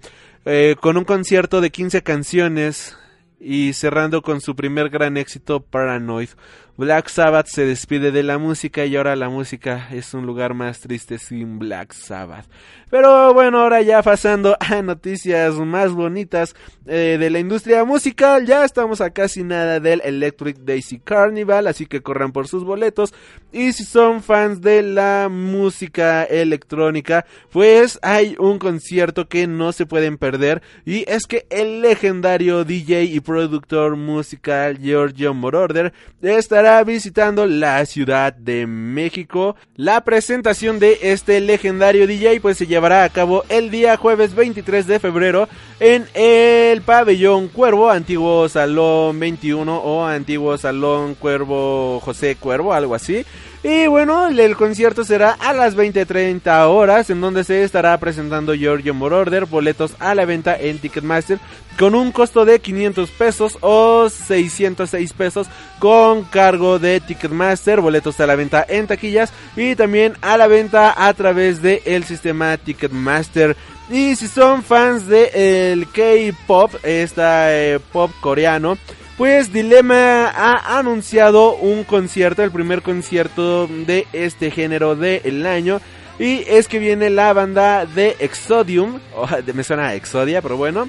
B: eh, con un concierto de 15 canciones y cerrando con su primer gran éxito Paranoid. Black Sabbath se despide de la música y ahora la música es un lugar más triste sin Black Sabbath. Pero bueno, ahora ya pasando a noticias más bonitas eh, de la industria musical, ya estamos a casi nada del Electric Daisy Carnival, así que corran por sus boletos. Y si son fans de la música electrónica, pues hay un concierto que no se pueden perder y es que el legendario DJ y productor musical Giorgio Moroder estará visitando la Ciudad de México. La presentación de este legendario DJ pues se llevará a cabo el día jueves 23 de febrero en el pabellón Cuervo, antiguo Salón 21 o antiguo Salón Cuervo José Cuervo, algo así. Y bueno, el concierto será a las 20.30 horas, en donde se estará presentando Giorgio Moroder, boletos a la venta en Ticketmaster, con un costo de 500 pesos o 606 pesos con cargo de Ticketmaster, boletos a la venta en taquillas y también a la venta a través del el sistema Ticketmaster. Y si son fans del el K-pop, esta eh, pop coreano, pues Dilema ha anunciado un concierto, el primer concierto de este género del año. Y es que viene la banda de Exodium, me suena Exodia, pero bueno.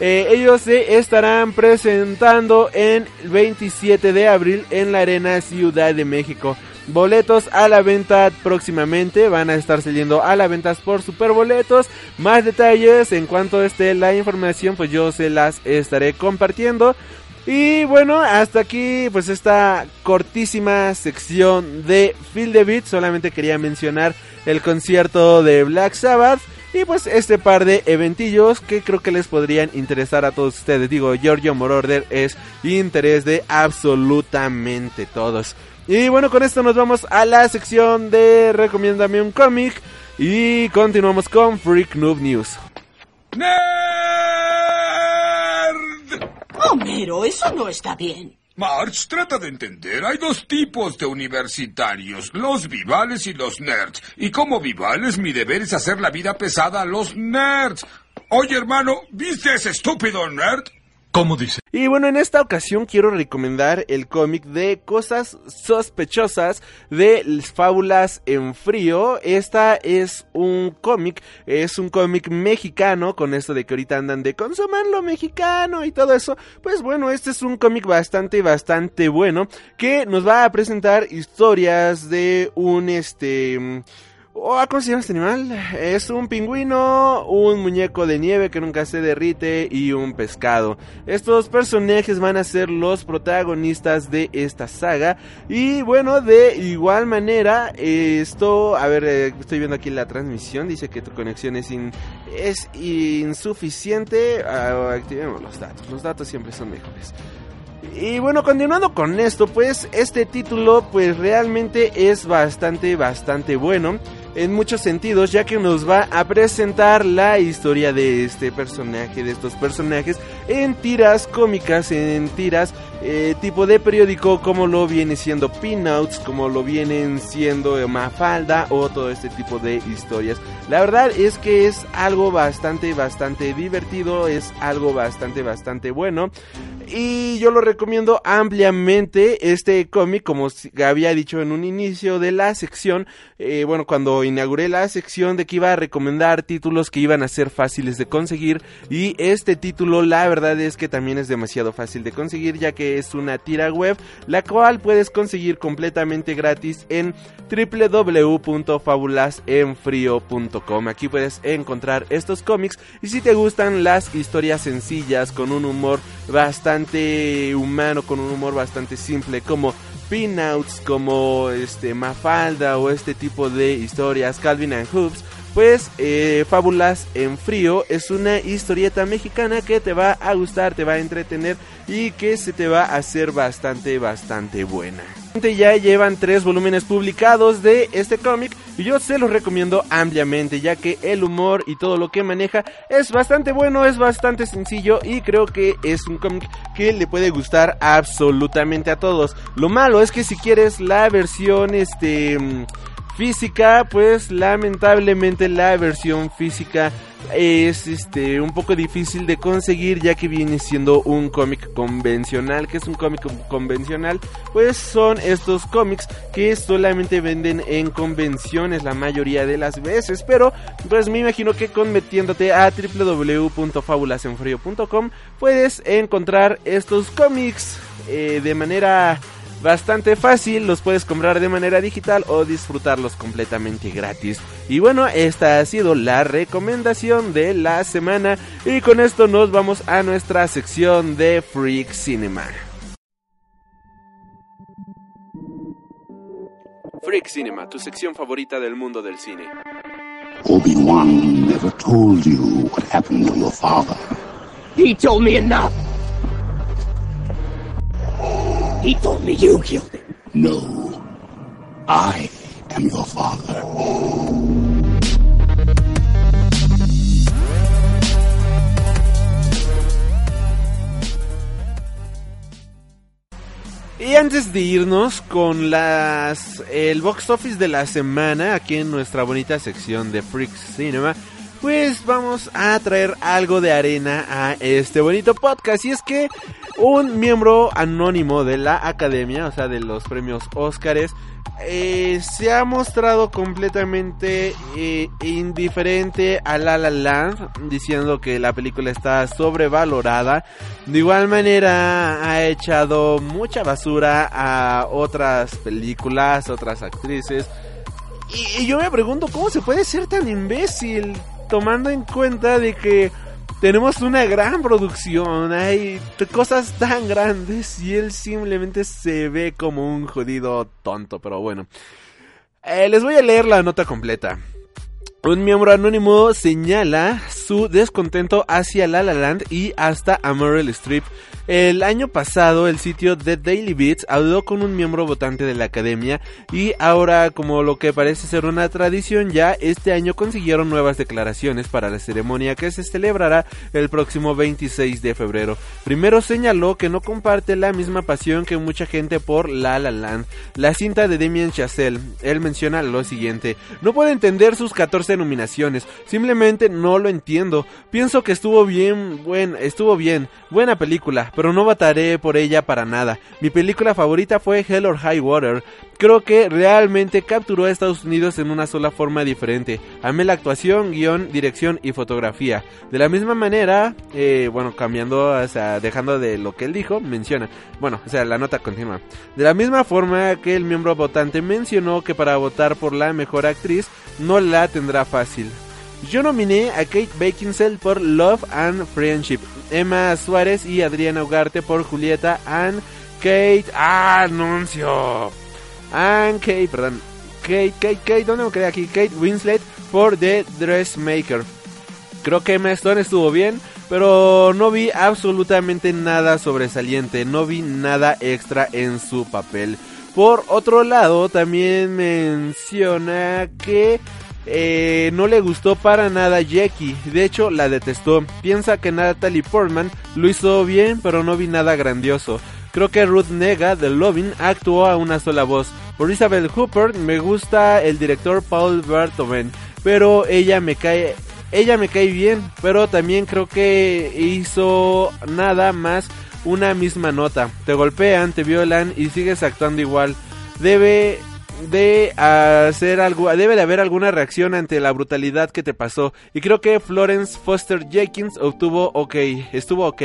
B: Eh, ellos se estarán presentando en el 27 de abril en la Arena Ciudad de México. Boletos a la venta próximamente, van a estar saliendo a la venta por Superboletos. Más detalles en cuanto esté la información, pues yo se las estaré compartiendo. Y bueno, hasta aquí pues esta cortísima sección de Feel the Beat. Solamente quería mencionar el concierto de Black Sabbath. Y pues este par de eventillos que creo que les podrían interesar a todos ustedes. Digo, Giorgio Moroder es interés de absolutamente todos. Y bueno, con esto nos vamos a la sección de Recomiéndame un cómic. Y continuamos con Freak Noob News.
F: Homero, eso no está bien.
G: March, trata de entender. Hay dos tipos de universitarios, los vivales y los nerds. Y como vivales, mi deber es hacer la vida pesada a los nerds. Oye, hermano, ¿viste ese estúpido nerd?
H: ¿Cómo dice?
B: Y bueno, en esta ocasión quiero recomendar el cómic de Cosas Sospechosas de Fábulas en Frío. Esta es un cómic, es un cómic mexicano, con esto de que ahorita andan de consuman lo mexicano y todo eso. Pues bueno, este es un cómic bastante, bastante bueno, que nos va a presentar historias de un este Oh, ¿Cómo se llama este animal? Es un pingüino, un muñeco de nieve que nunca se derrite y un pescado. Estos personajes van a ser los protagonistas de esta saga. Y bueno, de igual manera, esto, a ver, eh, estoy viendo aquí la transmisión, dice que tu conexión es, es insuficiente. Ah, activemos los datos, los datos siempre son mejores. Y bueno, continuando con esto, pues este título pues realmente es bastante, bastante bueno en muchos sentidos, ya que nos va a presentar la historia de este personaje, de estos personajes, en tiras cómicas, en tiras eh, tipo de periódico, como lo viene siendo Pinouts, como lo vienen siendo Mafalda o todo este tipo de historias. La verdad es que es algo bastante, bastante divertido, es algo bastante, bastante bueno. Y yo lo recomiendo ampliamente este cómic, como había dicho en un inicio de la sección, eh, bueno, cuando inauguré la sección de que iba a recomendar títulos que iban a ser fáciles de conseguir y este título la verdad es que también es demasiado fácil de conseguir ya que es una tira web la cual puedes conseguir completamente gratis en www.fabulasenfrio.com aquí puedes encontrar estos cómics y si te gustan las historias sencillas con un humor bastante humano con un humor bastante simple como pinouts como este Mafalda o este tipo de historias, Calvin and Hoops, pues eh, Fábulas en Frío es una historieta mexicana que te va a gustar, te va a entretener y que se te va a hacer bastante, bastante buena. Ya llevan tres volúmenes publicados de este cómic y yo se los recomiendo ampliamente ya que el humor y todo lo que maneja es bastante bueno, es bastante sencillo y creo que es un cómic que le puede gustar absolutamente a todos. Lo malo es que si quieres la versión este física, pues lamentablemente la versión física es este un poco difícil de conseguir ya que viene siendo un cómic convencional, que es un cómic convencional, pues son estos cómics que solamente venden en convenciones la mayoría de las veces, pero pues me imagino que con metiéndote a www.fabulasenfrio.com puedes encontrar estos cómics eh, de manera bastante fácil, los puedes comprar de manera digital o disfrutarlos completamente gratis. Y bueno, esta ha sido la recomendación de la semana y con esto nos vamos a nuestra sección de Freak Cinema. Freak Cinema, tu sección favorita del mundo del cine.
H: Obi-Wan never told you what happened to your father.
F: He told me enough.
H: No. I am your father.
B: Y antes de irnos con las el box office de la semana aquí en nuestra bonita sección de Freaks Cinema, pues vamos a traer algo de arena a este bonito podcast. Y es que un miembro anónimo de la academia, o sea, de los premios Óscares, eh, se ha mostrado completamente eh, indiferente a La La Land, diciendo que la película está sobrevalorada. De igual manera ha echado mucha basura a otras películas, otras actrices. Y, y yo me pregunto cómo se puede ser tan imbécil, tomando en cuenta de que tenemos una gran producción, hay cosas tan grandes y él simplemente se ve como un jodido tonto, pero bueno. Eh, les voy a leer la nota completa. Un miembro anónimo señala su descontento hacia La La Land y hasta a Meryl Streep. El año pasado el sitio The Daily Beats habló con un miembro votante de la academia y ahora como lo que parece ser una tradición ya este año consiguieron nuevas declaraciones para la ceremonia que se celebrará el próximo 26 de febrero. Primero señaló que no comparte la misma pasión que mucha gente por La La Land, la cinta de Damien Chazelle. Él menciona lo siguiente, no puedo entender sus 14 nominaciones, simplemente no lo entiendo. Pienso que estuvo bien, buen, estuvo bien, buena película, pero no votaré por ella para nada. Mi película favorita fue Hell or High Water. Creo que realmente capturó a Estados Unidos en una sola forma diferente. Amé la actuación, guion, dirección y fotografía. De la misma manera, eh, bueno, cambiando, o sea, dejando de lo que él dijo, menciona. Bueno, o sea, la nota continúa. De la misma forma que el miembro votante mencionó que para votar por la mejor actriz no la tendrá fácil. Yo nominé a Kate Beckinsale por Love and Friendship, Emma Suárez y Adriana Ugarte por Julieta and Kate Anuncio. And Kate, perdón. Kate, Kate, Kate, ¿dónde me quedé aquí? Kate Winslet por The Dressmaker. Creo que Emma estuvo bien, pero no vi absolutamente nada sobresaliente, no vi nada extra en su papel. Por otro lado, también menciona que eh, no le gustó para nada Jackie, de hecho la detestó. Piensa que Natalie Portman lo hizo bien, pero no vi nada grandioso. Creo que Ruth Nega de Lovin actuó a una sola voz. Por Isabel Hooper me gusta el director Paul Verhoeven, pero ella me cae ella me cae bien, pero también creo que hizo nada más una misma nota. Te golpean, te violan y sigues actuando igual. Debe de hacer algo, debe de haber alguna reacción ante la brutalidad que te pasó. Y creo que Florence Foster Jenkins obtuvo ok, estuvo ok.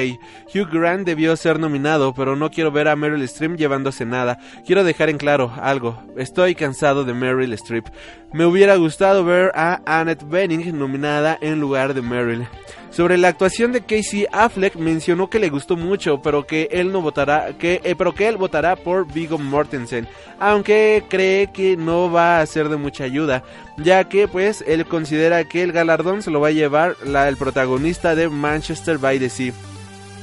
B: Hugh Grant debió ser nominado, pero no quiero ver a Meryl Streep llevándose nada. Quiero dejar en claro algo. Estoy cansado de Meryl Streep. Me hubiera gustado ver a Annette Bening nominada en lugar de Meryl. Sobre la actuación de Casey Affleck mencionó que le gustó mucho, pero que él no votará, que, eh, pero que él votará por Viggo Mortensen, aunque cree que no va a ser de mucha ayuda, ya que pues él considera que el galardón se lo va a llevar el protagonista de Manchester by the Sea.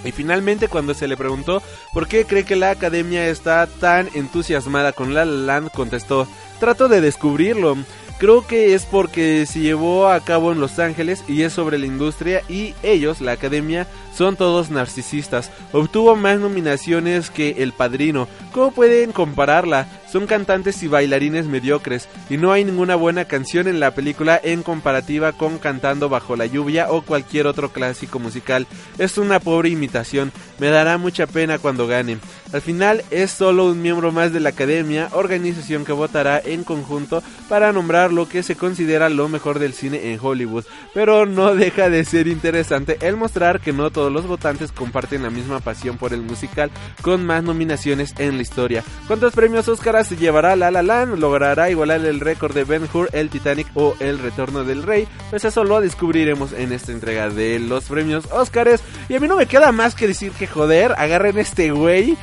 B: Y finalmente cuando se le preguntó por qué cree que la academia está tan entusiasmada con La La Land, contestó, trato de descubrirlo. Creo que es porque se llevó a cabo en Los Ángeles y es sobre la industria y ellos, la academia, son todos narcisistas. Obtuvo más nominaciones que El Padrino. ¿Cómo pueden compararla? Son cantantes y bailarines mediocres y no hay ninguna buena canción en la película en comparativa con Cantando bajo la lluvia o cualquier otro clásico musical. Es una pobre imitación. Me dará mucha pena cuando gane. Al final es solo un miembro más de la academia, organización que votará en conjunto para nombrar lo que se considera lo mejor del cine en Hollywood. Pero no deja de ser interesante el mostrar que no todos los votantes comparten la misma pasión por el musical con más nominaciones en la historia. ¿Cuántos premios Oscar se llevará La La Land? ¿Logrará igualar el récord de Ben Hur, el Titanic o el Retorno del Rey? Pues eso lo descubriremos en esta entrega de los premios Oscars. Y a mí no me queda más que decir que joder, agarren este güey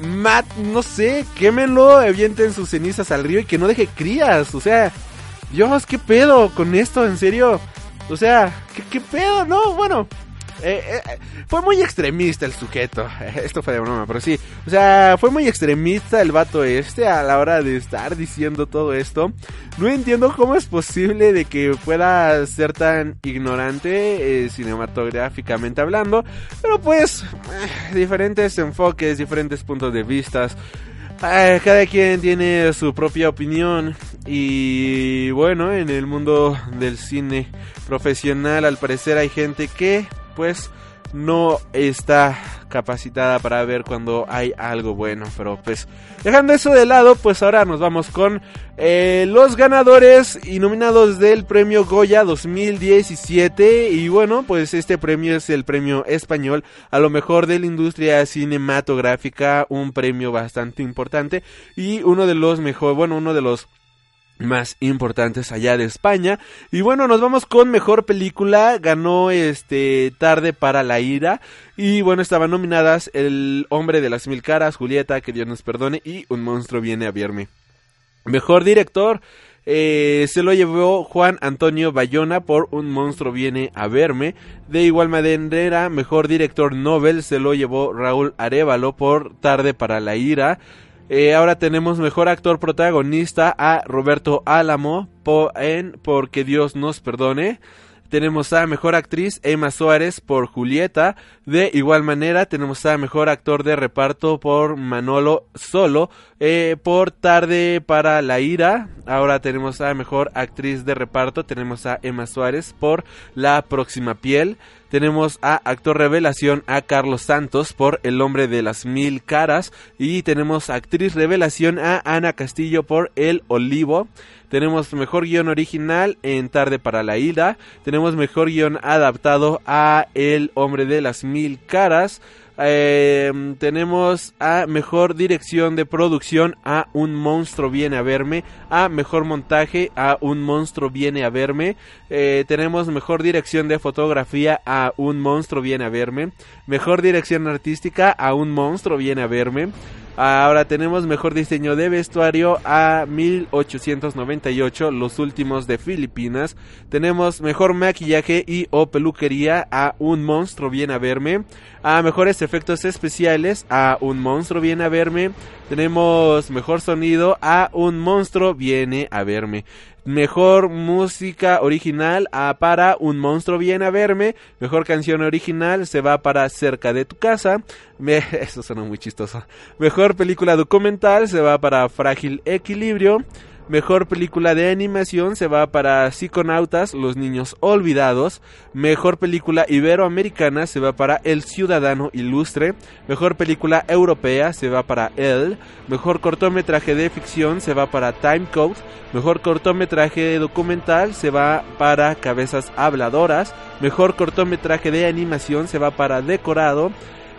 B: Matt, no sé, quémenlo, avienten sus cenizas al río y que no deje crías. O sea, Dios, ¿qué pedo con esto? ¿En serio? O sea, ¿qué, qué pedo? No, bueno. Eh, eh, fue muy extremista el sujeto. Esto fue de broma, pero sí. O sea, fue muy extremista el vato este a la hora de estar diciendo todo esto. No entiendo cómo es posible de que pueda ser tan ignorante eh, cinematográficamente hablando. Pero pues, diferentes enfoques, diferentes puntos de vista. cada quien tiene su propia opinión y bueno, en el mundo del cine profesional al parecer hay gente que pues no está capacitada para ver cuando hay algo bueno. Pero pues dejando eso de lado, pues ahora nos vamos con eh, los ganadores y nominados del premio Goya 2017. Y bueno, pues este premio es el premio español a lo mejor de la industria cinematográfica. Un premio bastante importante y uno de los mejores, bueno, uno de los más importantes allá de España. Y bueno, nos vamos con mejor película. Ganó este Tarde para la ira. Y bueno, estaban nominadas El hombre de las mil caras, Julieta, que Dios nos perdone, y Un monstruo viene a verme. Mejor director. Eh, se lo llevó Juan Antonio Bayona por Un monstruo viene a verme. De igual manera, mejor director Nobel se lo llevó Raúl Arevalo por Tarde para la ira. Eh, ahora tenemos mejor actor protagonista a Roberto Álamo en Porque Dios nos perdone. Tenemos a mejor actriz Emma Suárez por Julieta. De igual manera tenemos a mejor actor de reparto por Manolo Solo eh, por Tarde para la Ira. Ahora tenemos a mejor actriz de reparto. Tenemos a Emma Suárez por La próxima piel. Tenemos a actor revelación a Carlos Santos por El hombre de las mil caras. Y tenemos actriz revelación a Ana Castillo por El olivo. Tenemos mejor guion original en Tarde para la Ida. Tenemos mejor guion adaptado a El hombre de las mil caras. Eh, tenemos a mejor dirección de producción a Un monstruo viene a verme. A mejor montaje a Un monstruo viene a verme. Eh, tenemos mejor dirección de fotografía a Un monstruo viene a verme. Mejor dirección artística a Un monstruo viene a verme. Ahora tenemos mejor diseño de vestuario a 1898, los últimos de Filipinas. Tenemos mejor maquillaje y o peluquería a Un monstruo viene a verme. A mejores efectos especiales a Un monstruo viene a verme. Tenemos mejor sonido a Un monstruo viene a verme. Mejor música original a para Un monstruo viene a verme. Mejor canción original se va para Cerca de tu casa. eso suena muy chistoso. Mejor película documental se va para Frágil Equilibrio. Mejor película de animación se va para Psiconautas, Los Niños Olvidados. Mejor película iberoamericana se va para El Ciudadano Ilustre. Mejor película europea se va para El. Mejor cortometraje de ficción se va para Time Code. Mejor cortometraje documental se va para Cabezas Habladoras. Mejor cortometraje de animación se va para Decorado.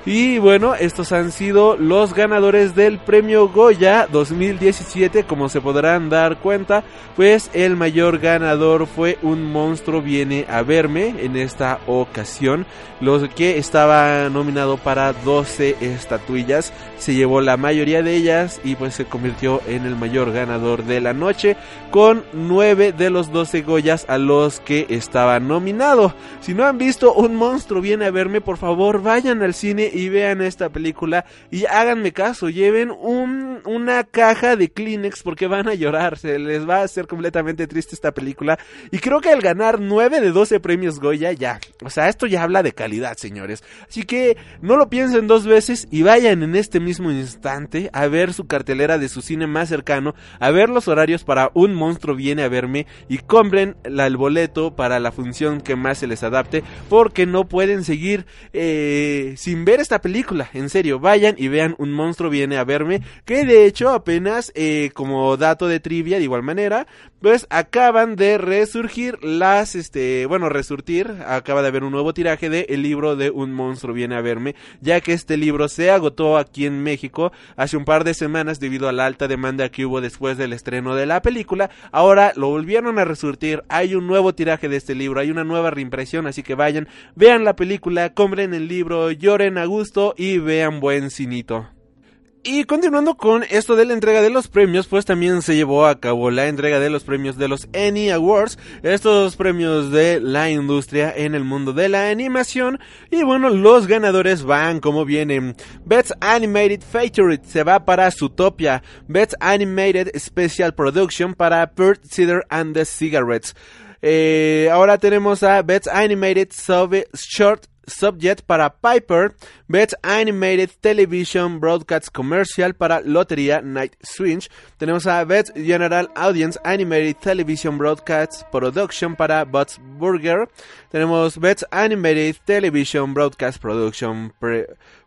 B: Y bueno, estos han sido los ganadores del premio Goya 2017. Como se podrán dar cuenta, pues el mayor ganador fue Un monstruo viene a verme en esta ocasión. Los que estaba nominado para 12 estatuillas, se llevó la mayoría de ellas y pues se convirtió en el mayor ganador de la noche con 9 de los 12 Goyas a los que estaba nominado. Si no han visto Un monstruo viene a verme, por favor vayan al cine y vean esta película y háganme caso, lleven un, una caja de Kleenex porque van a llorar, se les va a hacer completamente triste esta película y creo que al ganar 9 de 12 premios Goya ya, o sea, esto ya habla de calidad, señores. Así que no lo piensen dos veces y vayan en este mismo instante a ver su cartelera de su cine más cercano, a ver los horarios para Un monstruo viene a verme y compren la, el boleto para la función que más se les adapte porque no pueden seguir eh, sin ver esta película, en serio, vayan y vean Un monstruo viene a verme, que de hecho apenas eh, como dato de trivia de igual manera, pues acaban de resurgir las, este, bueno, resurtir, acaba de haber un nuevo tiraje de el libro de Un monstruo viene a verme, ya que este libro se agotó aquí en México hace un par de semanas debido a la alta demanda que hubo después del estreno de la película, ahora lo volvieron a resurtir, hay un nuevo tiraje de este libro, hay una nueva reimpresión, así que vayan, vean la película, compren el libro, lloren a gusto y vean buen cinito. Y continuando con esto de la entrega de los premios, pues también se llevó a cabo la entrega de los premios de los Annie Awards, estos premios de la industria en el mundo de la animación. Y bueno, los ganadores van como vienen. Best Animated Feature se va para Zootopia. Best Animated Special Production para Bird Cedar and the Cigarettes. Eh, ahora tenemos a Best Animated Short Subject para Piper, Best Animated Television Broadcast Commercial para Lotería Night Switch. Tenemos a Best General Audience Animated Television Broadcast Production para Butts Burger. Tenemos Best Animated Television Broadcast Production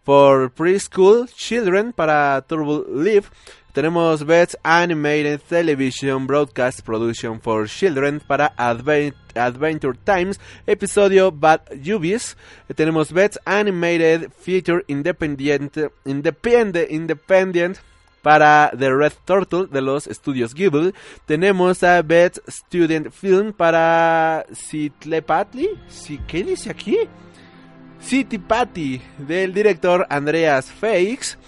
B: for Preschool Children para Turbo Live. Tenemos Best Animated Television Broadcast Production for Children para Adventure Times, episodio Bad Jubies. Tenemos Best Animated Feature Independent, Independent, para The Red Turtle de los estudios Ghibli. Tenemos a Best Student Film para Citlepatli. ¿Qué dice aquí? City Patty del director Andreas Fakes.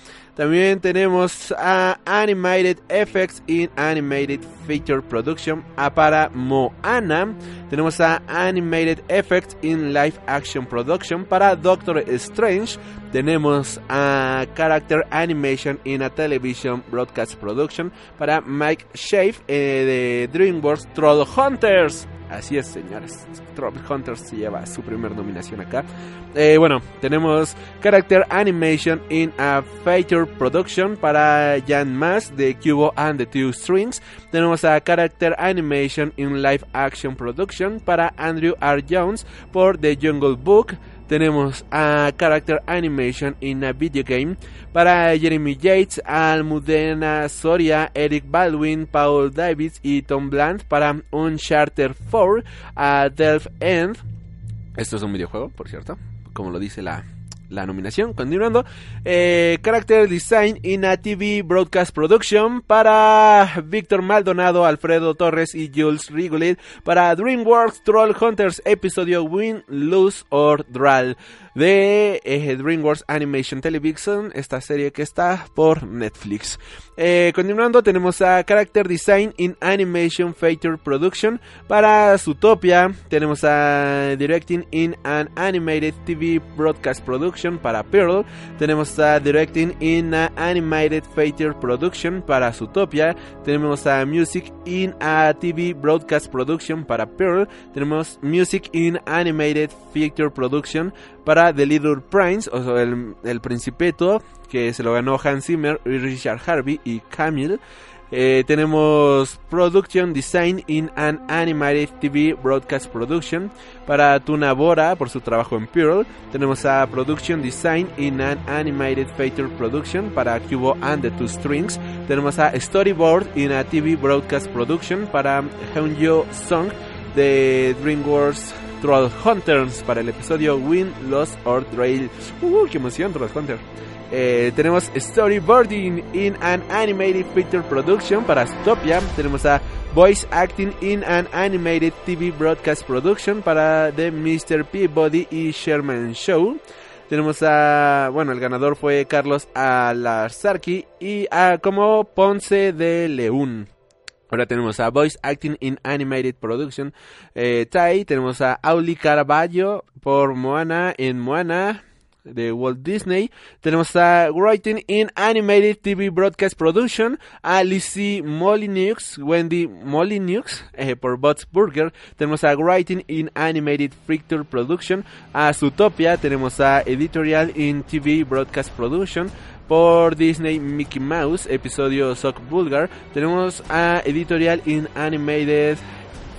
B: También tenemos a Animated Effects in Animated Feature Production para Moana. Tenemos a Animated Effects in Live Action Production para Doctor Strange. Tenemos a Character Animation in a Television Broadcast Production para Mike Shave eh, de DreamWorks Troll Hunters. Así es, señores. Troll Hunters lleva su primer nominación acá. Eh, bueno, tenemos Character Animation in a Feature Production para Jan Mas de Cubo and the Two Strings. Tenemos a Character Animation in Live Action Production para Andrew R. Jones por The Jungle Book. Tenemos a Character Animation in a Video Game para Jeremy Yates, Almudena Soria, Eric Baldwin, Paul Davids y Tom Bland para Uncharted 4 a Delph End. Esto es un videojuego, por cierto, como lo dice la, la nominación. Continuando, eh, Character Design in a TV Broadcast Production para Víctor Maldonado, Alfredo Torres y Jules Rigolet para DreamWorks Troll Hunters episodio Win, Lose or Draw de eh, DreamWorks Animation Television, esta serie que está por Netflix. Eh, continuando, tenemos a Character Design in Animation Feature Production para Zootopia. Tenemos a Directing in an Animated TV Broadcast Production para Pearl. Tenemos a Directing in an Animated Feature Production para Zootopia. Tenemos a Music in a TV Broadcast Production para Pearl. Tenemos Music in Animated Feature Production para The Little Prince, o sea, el, el Principeto, que se lo ganó Hans Zimmer, Richard Harvey y Camille. Eh, tenemos Production Design in an Animated TV Broadcast Production para Tuna Bora por su trabajo en Pearl. Tenemos a Production Design in an Animated Feature Production para Cubo and the Two Strings. Tenemos a Storyboard in a TV Broadcast Production para Heunjo Song de DreamWorks Troll Hunters para el episodio Win, Lost or Trail. ¡Uh, qué emoción, Troll Hunter! Eh, tenemos Storyboarding in an Animated Feature Production para Stopia. Tenemos a Voice Acting in an Animated TV Broadcast Production para The Mr. Peabody y Sherman Show. Tenemos a, bueno, el ganador fue Carlos Alarzarki y a como Ponce de León. Ahora tenemos a Voice Acting in Animated Production eh, Tai. Tenemos a Auli Carvalho por Moana en Moana de Walt Disney. Tenemos a Writing in Animated TV Broadcast Production, a Lizzie Molyneux, Wendy Molyneux eh, por Bots Burger. Tenemos a Writing in Animated Feature Production, a Zootopia. Tenemos a Editorial in TV Broadcast Production por Disney Mickey Mouse, episodio Sock Bulgar. Tenemos a Editorial in Animated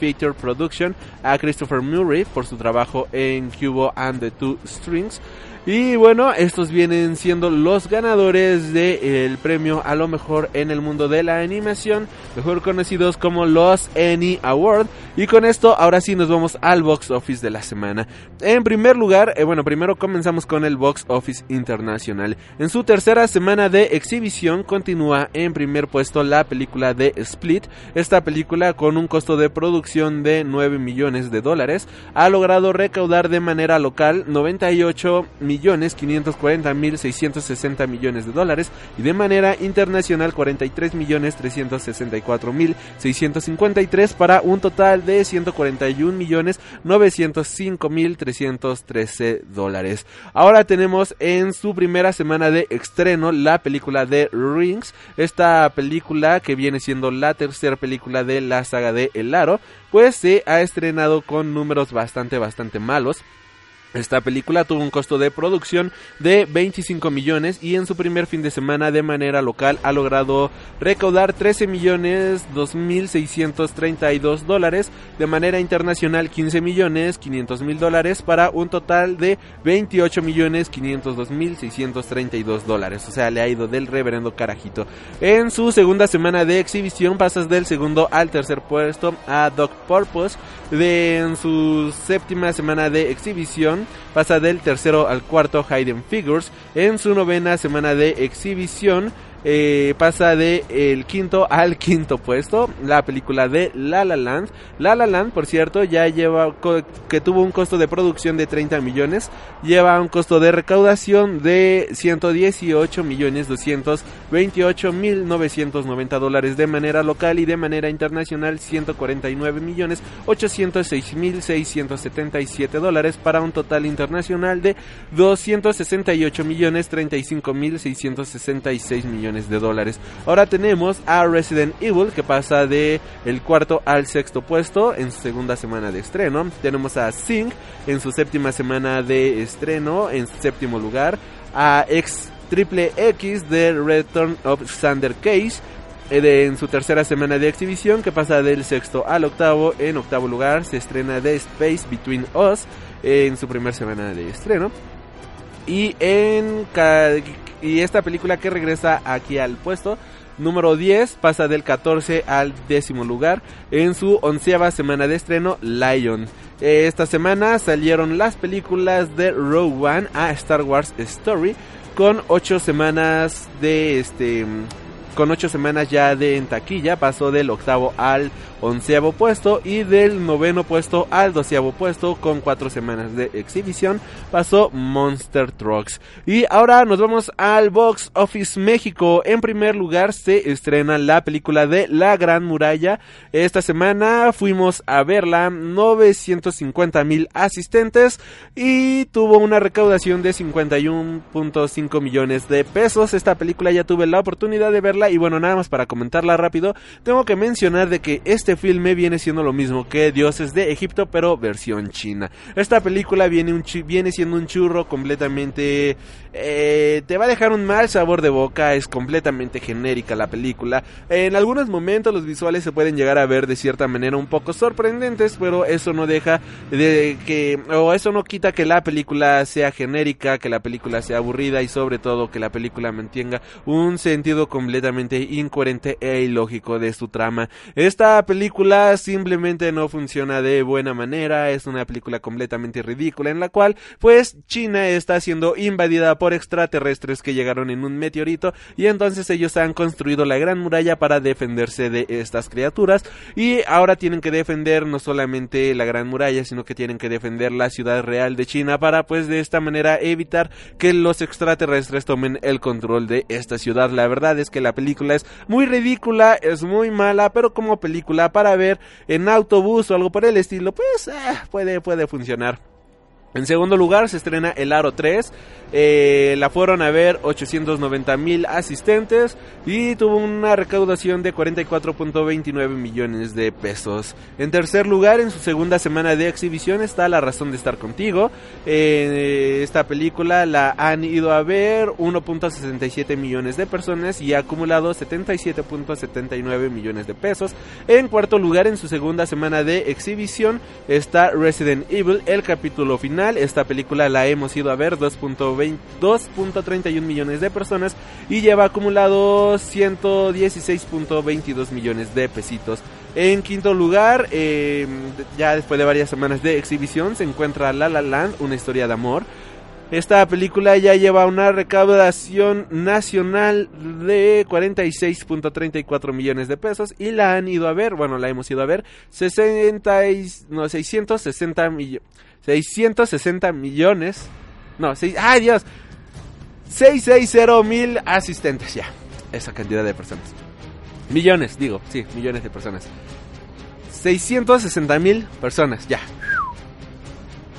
B: Feature Production, a Christopher Murray por su trabajo en Cubo and the Two Strings. Y bueno, estos vienen siendo los ganadores del premio a lo mejor en el mundo de la animación, mejor conocidos como los Annie Award. Y con esto, ahora sí nos vamos al box office de la semana. En primer lugar, eh, bueno, primero comenzamos con el box office internacional. En su tercera semana de exhibición, continúa en primer puesto la película de Split. Esta película con un costo de producción producción de 9 millones de dólares, ha logrado recaudar de manera local 98 millones 540 mil 660 millones de dólares y de manera internacional 43 millones 364 mil 653 para un total de 141 millones 905 mil 313 dólares. Ahora tenemos en su primera semana de estreno la película de Rings, esta película que viene siendo la tercera película de la saga de El Aro, pues se ha estrenado con números bastante bastante malos. Esta película tuvo un costo de producción de 25 millones y en su primer fin de semana de manera local ha logrado recaudar 13 millones 2.632 dólares, de manera internacional 15 millones 500 mil dólares para un total de 28 millones 502 mil 632 dólares, o sea le ha ido del reverendo carajito. En su segunda semana de exhibición pasas del segundo al tercer puesto a Doc Purpose, de, en su séptima semana de exhibición pasa del tercero al cuarto Hayden Figures. En su novena semana de exhibición eh, pasa de el quinto al quinto puesto la película de La La Land. La La Land, por cierto, ya lleva que tuvo un costo de producción de 30 millones, lleva un costo de recaudación de 118 millones 228 mil 990 dólares de manera local y de manera internacional 149 millones 806 mil 677 dólares para un total internacional de 268 millones 35 mil 666 millones de dólares. Ahora tenemos a Resident Evil que pasa de el cuarto al sexto puesto en su segunda semana de estreno. Tenemos a Sing en su séptima semana de estreno en séptimo lugar. A X Triple X de Return of Sander Case eh, en su tercera semana de exhibición que pasa del sexto al octavo. En octavo lugar se estrena The Space Between Us en su primera semana de estreno. Y en y esta película que regresa aquí al puesto número 10 pasa del 14 al décimo lugar en su onceava semana de estreno Lion. Esta semana salieron las películas de Rogue One a Star Wars Story con 8 semanas de este con 8 semanas ya de en taquilla pasó del octavo al onceavo puesto y del noveno puesto al doceavo puesto con cuatro semanas de exhibición pasó Monster Trucks. Y ahora nos vamos al Box Office México. En primer lugar se estrena la película de La Gran Muralla. Esta semana fuimos a verla, 950 mil asistentes y tuvo una recaudación de 51.5 millones de pesos. Esta película ya tuve la oportunidad de verla y bueno, nada más para comentarla rápido, tengo que mencionar de que este filme viene siendo lo mismo que Dioses de Egipto, pero versión china. Esta película viene, un viene siendo un churro completamente... Eh, te va a dejar un mal sabor de boca, es completamente genérica la película. En algunos momentos los visuales se pueden llegar a ver de cierta manera un poco sorprendentes, pero eso no deja de que... o eso no quita que la película sea genérica, que la película sea aburrida y sobre todo que la película mantenga un sentido completamente incoherente e ilógico de su trama. Esta película simplemente no funciona de buena manera, es una película completamente ridícula en la cual pues China está siendo invadida por extraterrestres que llegaron en un meteorito y entonces ellos han construido la gran muralla para defenderse de estas criaturas y ahora tienen que defender no solamente la gran muralla sino que tienen que defender la ciudad real de China para pues de esta manera evitar que los extraterrestres tomen el control de esta ciudad. La verdad es que la película es muy ridícula, es muy mala, pero como película para ver en autobús o algo por el estilo, pues eh, puede, puede funcionar. En segundo lugar se estrena El Aro 3. Eh, la fueron a ver 890 mil asistentes y tuvo una recaudación de 44.29 millones de pesos. En tercer lugar, en su segunda semana de exhibición está La razón de estar contigo. Eh, esta película la han ido a ver 1.67 millones de personas y ha acumulado 77.79 millones de pesos. En cuarto lugar, en su segunda semana de exhibición está Resident Evil, el capítulo final esta película la hemos ido a ver 2.31 millones de personas y lleva acumulado 116.22 millones de pesitos. En quinto lugar, em, ya después de varias semanas de exhibición, se encuentra La La Land, una historia de amor. Esta película ya lleva una recaudación nacional de 46.34 millones de pesos y la han ido a ver, bueno, la hemos ido a ver, 60 y, no, 660 millones, 660 millones, no, seis, ay Dios, 660 mil asistentes ya, esa cantidad de personas. Millones, digo, sí, millones de personas. 660 mil personas, ya.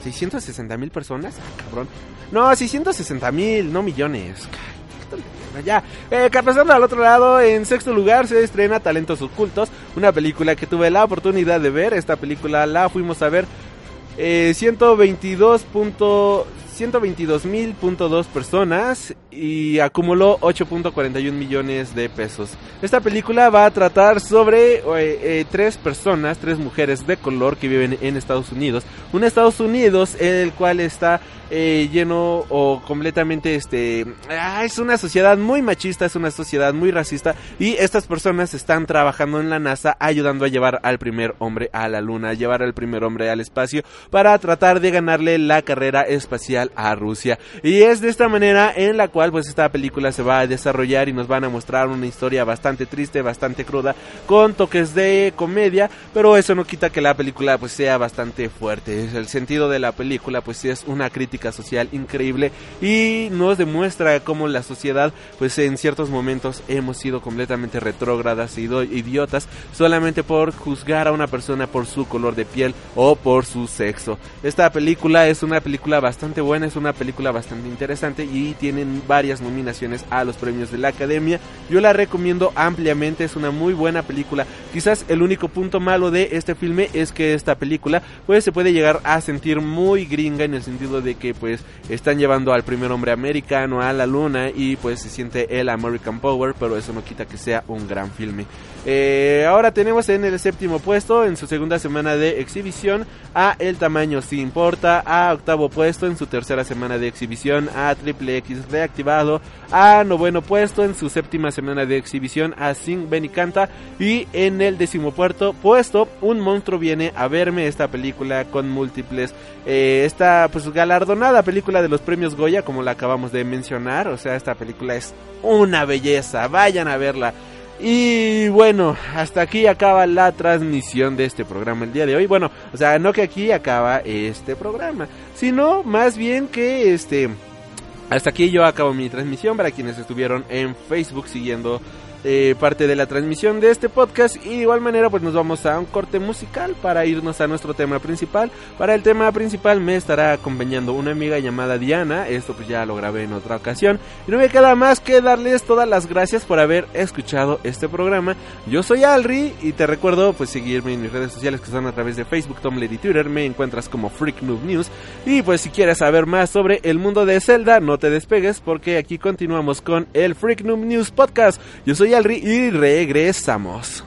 B: 660 mil personas, ah, cabrón. No, 660 mil, no millones. Ya, eh, pasando al otro lado, en sexto lugar se estrena Talentos Ocultos, una película que tuve la oportunidad de ver. Esta película la fuimos a ver eh, 122. 122.000.2 personas y acumuló 8.41 millones de pesos. Esta película va a tratar sobre eh, eh, tres personas, tres mujeres de color que viven en Estados Unidos. Un Estados Unidos el cual está eh, lleno o completamente este ah, es una sociedad muy machista es una sociedad muy racista y estas personas están trabajando en la NASA ayudando a llevar al primer hombre a la luna llevar al primer hombre al espacio para tratar de ganarle la carrera espacial a Rusia y es de esta manera en la cual pues esta película se va a desarrollar y nos van a mostrar una historia bastante triste bastante cruda con toques de comedia pero eso no quita que la película pues sea bastante fuerte el sentido de la película pues es una crítica social increíble y nos demuestra cómo la sociedad pues en ciertos momentos hemos sido completamente retrógradas y idiotas solamente por juzgar a una persona por su color de piel o por su sexo. Esta película es una película bastante buena, es una película bastante interesante y tienen varias nominaciones a los premios de la Academia. Yo la recomiendo ampliamente, es una muy buena película. Quizás el único punto malo de este filme es que esta película pues se puede llegar a sentir muy gringa en el sentido de que pues están llevando al primer hombre americano a la luna y pues se siente el American Power, pero eso no quita que sea un gran filme. Eh, ahora tenemos en el séptimo puesto, en su segunda semana de exhibición, a El Tamaño Si Importa, a octavo puesto en su tercera semana de exhibición, a Triple X Reactivado, a noveno puesto en su séptima semana de exhibición, a Sing Ben y Canta, y en el décimo puerto puesto, Un Monstruo Viene a Verme, esta película con múltiples, eh, esta pues galardonada película de los premios Goya, como la acabamos de mencionar, o sea, esta película es una belleza, vayan a verla. Y bueno, hasta aquí acaba la transmisión de este programa el día de hoy. Bueno, o sea, no que aquí acaba este programa, sino más bien que este... Hasta aquí yo acabo mi transmisión para quienes estuvieron en Facebook siguiendo eh, parte de la transmisión de este podcast y de igual manera pues nos vamos a un corte musical para irnos a nuestro tema principal. Para el tema principal me estará acompañando una amiga llamada Diana, esto pues ya lo grabé en otra ocasión y no me queda más que darles todas las gracias por haber escuchado este programa. Yo soy Alri y te recuerdo pues seguirme en mis redes sociales que son a través de Facebook, Tumblr y Twitter, me encuentras como Freak Noob News y pues si quieres saber más sobre el mundo de Zelda no te despegues porque aquí continuamos con el Freak Noob News Podcast. Yo soy y regresamos.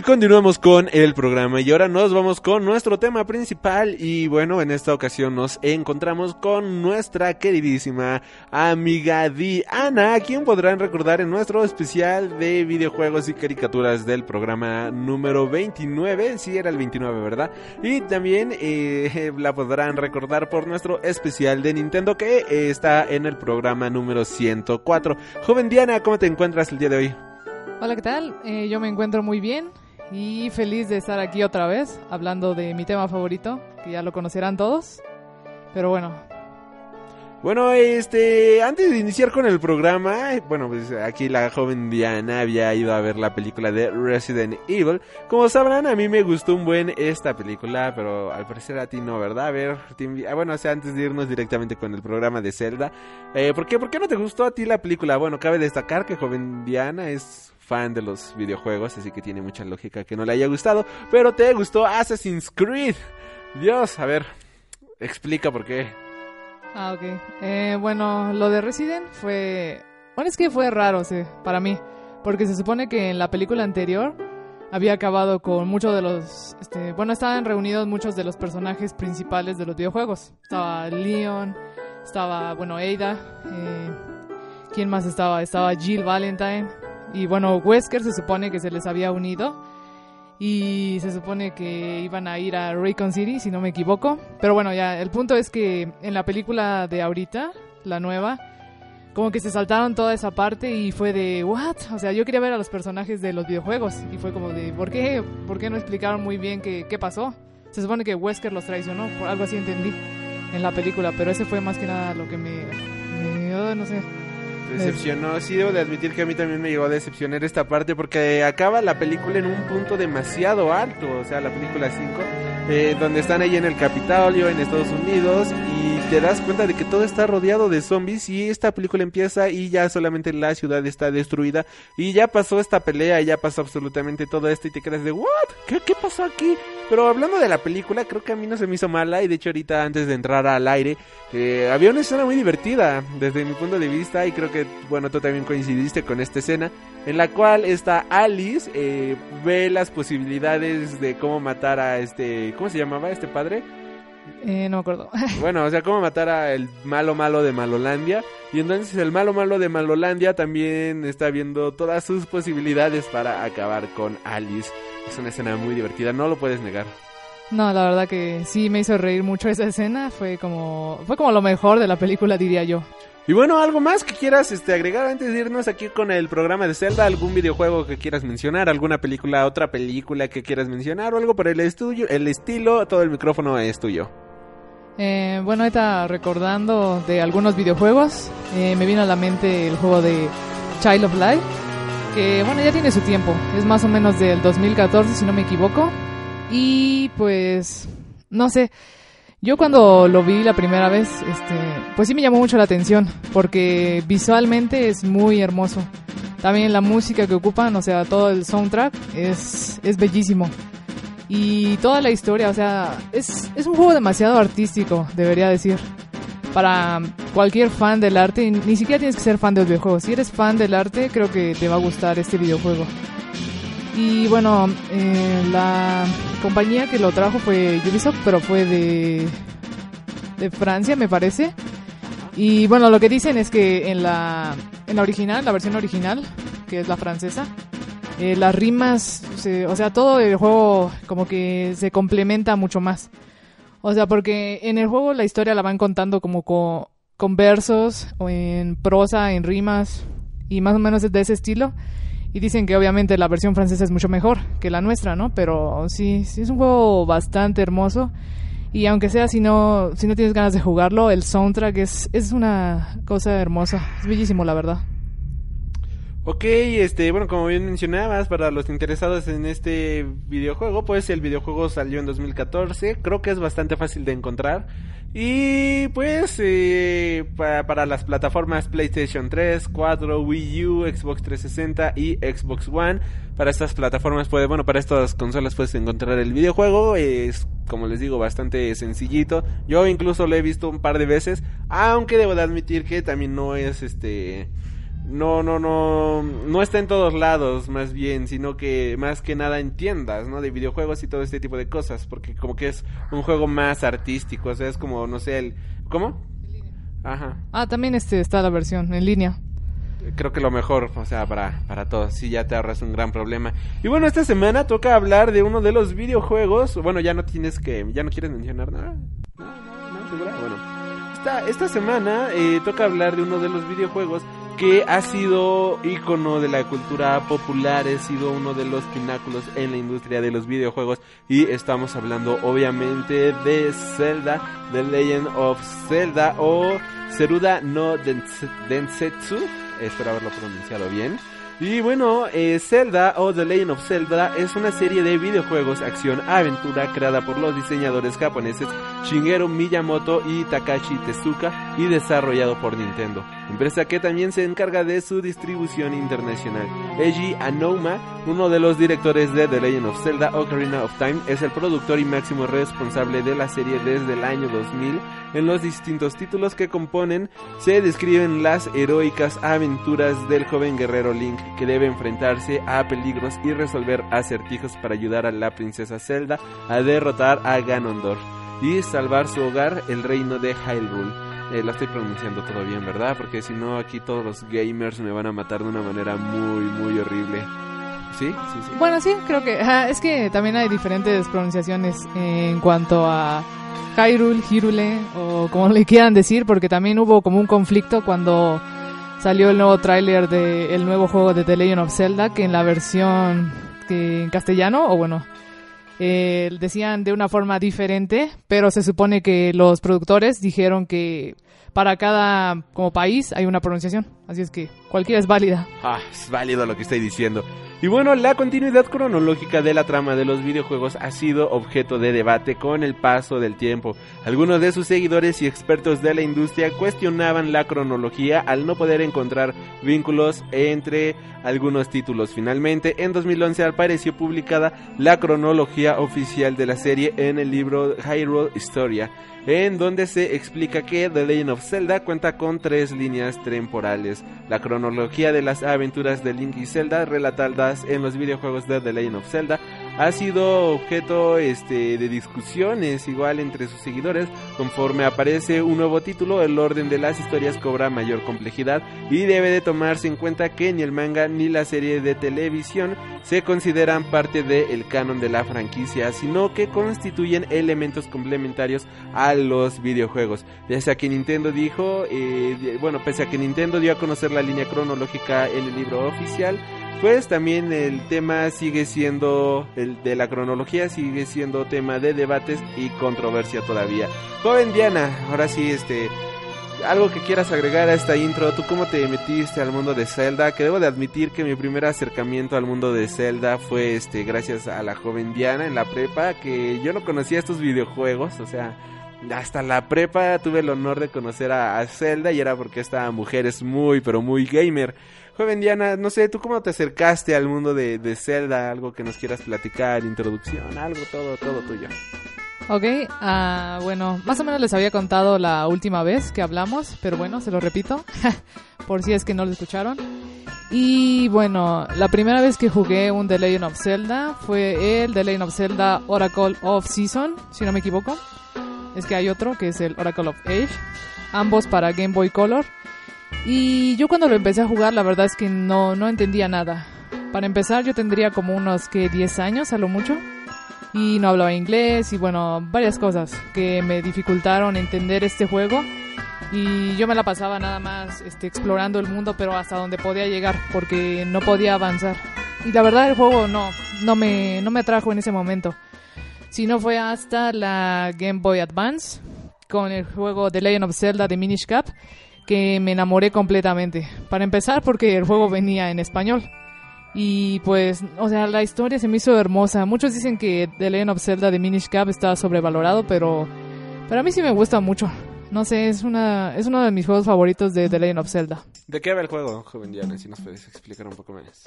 B: Y continuamos con el programa y ahora nos vamos con nuestro tema principal y bueno, en esta ocasión nos encontramos con nuestra queridísima amiga Diana, quien podrán recordar en nuestro especial de videojuegos y caricaturas del programa número 29, sí era el 29, ¿verdad? Y también eh, la podrán recordar por nuestro especial de Nintendo que eh, está en el programa número 104. Joven Diana, ¿cómo te encuentras el día de hoy?
I: Hola, ¿qué tal? Eh, yo me encuentro muy bien y feliz de estar aquí otra vez hablando de mi tema favorito, que ya lo conocerán todos. Pero bueno.
B: Bueno, este, antes de iniciar con el programa, bueno, pues aquí la joven Diana había ido a ver la película de Resident Evil. Como sabrán, a mí me gustó un buen esta película, pero al parecer a ti no, ¿verdad? A ver, ah, bueno, o sea, antes de irnos directamente con el programa de Zelda, eh, ¿por qué, ¿por qué no te gustó a ti la película? Bueno, cabe destacar que joven Diana es fan de los videojuegos, así que tiene mucha lógica que no le haya gustado. Pero te gustó Assassin's Creed. Dios, a ver, explica por qué.
I: Ah, ok. Eh, bueno, lo de Resident fue... Bueno, es que fue raro, para mí. Porque se supone que en la película anterior había acabado con muchos de los... Este, bueno, estaban reunidos muchos de los personajes principales de los videojuegos. Estaba Leon, estaba, bueno, Ada. Eh, ¿Quién más estaba? Estaba Jill Valentine. Y bueno, Wesker se supone que se les había unido. Y se supone que iban a ir a Raycon City, si no me equivoco. Pero bueno, ya, el punto es que en la película de ahorita, la nueva, como que se saltaron toda esa parte y fue de, ¿what? O sea, yo quería ver a los personajes de los videojuegos. Y fue como de, ¿por qué? ¿Por qué no explicaron muy bien qué, qué pasó? Se supone que Wesker los traicionó, por algo así entendí en la película. Pero ese fue más que nada lo que me. me no sé
B: decepcionó. Sí, debo de admitir que a mí también me llegó a decepcionar esta parte porque acaba la película en un punto demasiado alto, o sea, la película 5, eh, donde están ahí en el Capitolio, en Estados Unidos, y te das cuenta de que todo está rodeado de zombies y esta película empieza y ya solamente la ciudad está destruida y ya pasó esta pelea, y ya pasó absolutamente todo esto y te quedas de, ¿what? ¿Qué, qué pasó aquí? Pero hablando de la película, creo que a mí no se me hizo mala y de hecho ahorita antes de entrar al aire, eh, había una escena muy divertida desde mi punto de vista y creo que bueno, tú también coincidiste con esta escena, en la cual esta Alice eh, ve las posibilidades de cómo matar a este, ¿cómo se llamaba este padre?
I: Eh, no me acuerdo.
B: bueno, o sea, cómo matar a el malo malo de Malolandia. Y entonces el malo malo de Malolandia también está viendo todas sus posibilidades para acabar con Alice. Es una escena muy divertida, no lo puedes negar.
I: No, la verdad que sí me hizo reír mucho esa escena, fue como fue como lo mejor de la película diría yo.
B: Y bueno, algo más que quieras este, agregar antes de irnos aquí con el programa de Zelda, algún videojuego que quieras mencionar, alguna película, otra película que quieras mencionar o algo por el estudio, el estilo, todo el micrófono es tuyo.
I: Eh, bueno, ahorita recordando de algunos videojuegos, eh, me vino a la mente el juego de Child of Light, que bueno, ya tiene su tiempo, es más o menos del 2014 si no me equivoco, y pues, no sé, yo cuando lo vi la primera vez, este, pues sí me llamó mucho la atención, porque visualmente es muy hermoso. También la música que ocupan, o sea, todo el soundtrack es, es bellísimo. Y toda la historia, o sea, es, es un juego demasiado artístico, debería decir. Para cualquier fan del arte, ni siquiera tienes que ser fan de los videojuegos. Si eres fan del arte, creo que te va a gustar este videojuego. Y bueno, eh, la compañía que lo trajo fue Ubisoft, pero fue de, de Francia, me parece. Y bueno, lo que dicen es que en la, en la original, la versión original, que es la francesa, eh, las rimas, o sea, todo el juego como que se complementa mucho más. O sea, porque en el juego la historia la van contando como con, con versos o en prosa, en rimas y más o menos de ese estilo. Y dicen que obviamente la versión francesa es mucho mejor que la nuestra, ¿no? Pero sí, sí es un juego bastante hermoso. Y aunque sea si no, si no tienes ganas de jugarlo, el soundtrack es, es una cosa hermosa. Es bellísimo, la verdad.
B: Ok, este, bueno, como bien mencionabas, para los interesados en este videojuego, pues el videojuego salió en 2014. Creo que es bastante fácil de encontrar. Y pues eh, para, las plataformas PlayStation 3, 4, Wii U, Xbox 360 y Xbox One. Para estas plataformas puede, bueno, para estas consolas puedes encontrar el videojuego. Es, como les digo, bastante sencillito. Yo incluso lo he visto un par de veces. Aunque debo de admitir que también no es este no, no, no, no está en todos lados, más bien, sino que más que nada en tiendas, ¿no? De videojuegos y todo este tipo de cosas, porque como que es un juego más artístico, o sea, es como, no sé, el... ¿Cómo? Ajá.
I: Ah, también este está la versión en línea.
B: Creo que lo mejor, o sea, para, para todos, sí, ya te ahorras un gran problema. Y bueno, esta semana toca hablar de uno de los videojuegos, bueno, ya no tienes que, ya no quieres mencionar nada. No, no, no, ¿segura? Bueno, esta, esta semana eh, toca hablar de uno de los videojuegos que ha sido ícono de la cultura popular, ha sido uno de los pináculos en la industria de los videojuegos y estamos hablando obviamente de Zelda, The Legend of Zelda o Seruda no Densetsu, espero haberlo pronunciado bien. Y bueno, eh, Zelda o The Legend of Zelda es una serie de videojuegos acción-aventura creada por los diseñadores japoneses Shigeru Miyamoto y Takashi Tezuka y desarrollado por Nintendo, empresa que también se encarga de su distribución internacional. Eiji Anoma, uno de los directores de The Legend of Zelda Ocarina of Time, es el productor y máximo responsable de la serie desde el año 2000. En los distintos títulos que componen se describen las heroicas aventuras del joven guerrero Link que debe enfrentarse a peligros y resolver acertijos para ayudar a la princesa Zelda a derrotar a Ganondorf y salvar su hogar, el reino de Hyrule. Eh, la estoy pronunciando todo bien, ¿verdad? Porque si no, aquí todos los gamers me van a matar de una manera muy, muy horrible. ¿Sí? Sí, sí.
I: Bueno, sí, creo que ajá, es que también hay diferentes pronunciaciones en cuanto a Hyrule, Hyrule o como le quieran decir, porque también hubo como un conflicto cuando salió el nuevo tráiler del nuevo juego de The Legend of Zelda, que en la versión que en castellano, o bueno, eh, decían de una forma diferente, pero se supone que los productores dijeron que para cada como país hay una pronunciación, así es que cualquiera es válida.
B: Ah, es válido lo que estoy diciendo. Y bueno, la continuidad cronológica de la trama de los videojuegos ha sido objeto de debate con el paso del tiempo. Algunos de sus seguidores y expertos de la industria cuestionaban la cronología al no poder encontrar vínculos entre algunos títulos. Finalmente, en 2011 apareció publicada la cronología oficial de la serie en el libro Hyrule Historia, en donde se explica que The Legend of Zelda cuenta con tres líneas temporales. La cronología de las aventuras de Link y Zelda relatadas en los videojuegos de The Legend of Zelda ha sido objeto este, de discusiones igual entre sus seguidores. Conforme aparece un nuevo título, el orden de las historias cobra mayor complejidad y debe de tomarse en cuenta que ni el manga ni la serie de televisión se consideran parte del canon de la franquicia, sino que constituyen elementos complementarios a los videojuegos. Pese a que Nintendo dijo, eh, bueno, pese a que Nintendo dio a conocer la línea cronológica en el libro oficial, pues también el tema sigue siendo, el de la cronología sigue siendo tema de debates y controversia todavía. Joven Diana, ahora sí, este, algo que quieras agregar a esta intro, ¿tú cómo te metiste al mundo de Zelda? Que debo de admitir que mi primer acercamiento al mundo de Zelda fue este gracias a la joven Diana en la prepa, que yo no conocía estos videojuegos, o sea, hasta la prepa tuve el honor de conocer a, Zelda y era porque esta mujer es muy, pero muy gamer. Joven Diana, no sé, ¿tú cómo te acercaste al mundo de, de Zelda? Algo que nos quieras platicar, introducción, algo, todo, todo tuyo.
I: Ok, ah, bueno, más o menos les había contado la última vez que hablamos, pero bueno, se lo repito, por si es que no lo escucharon. Y bueno, la primera vez que jugué un The Legend of Zelda fue el The Legend of Zelda Oracle of Season, si no me equivoco. Es que hay otro que es el Oracle of Age, ambos para Game Boy Color. Y yo cuando lo empecé a jugar, la verdad es que no, no entendía nada. Para empezar, yo tendría como unos que 10 años a lo mucho. Y no hablaba inglés y bueno, varias cosas que me dificultaron entender este juego. Y yo me la pasaba nada más este, explorando el mundo, pero hasta donde podía llegar, porque no podía avanzar. Y la verdad el juego no, no me, no me atrajo en ese momento. Si no fue hasta la Game Boy Advance, con el juego The Legend of Zelda de Minish Cap, que me enamoré completamente. Para empezar, porque el juego venía en español. Y pues, o sea, la historia se me hizo hermosa. Muchos dicen que The Legend of Zelda de Minish Cap está sobrevalorado, pero, pero a mí sí me gusta mucho. No sé, es, una, es uno de mis juegos favoritos de The Legend of Zelda.
B: ¿De qué va el juego, joven Diana? Si nos puedes explicar un poco más.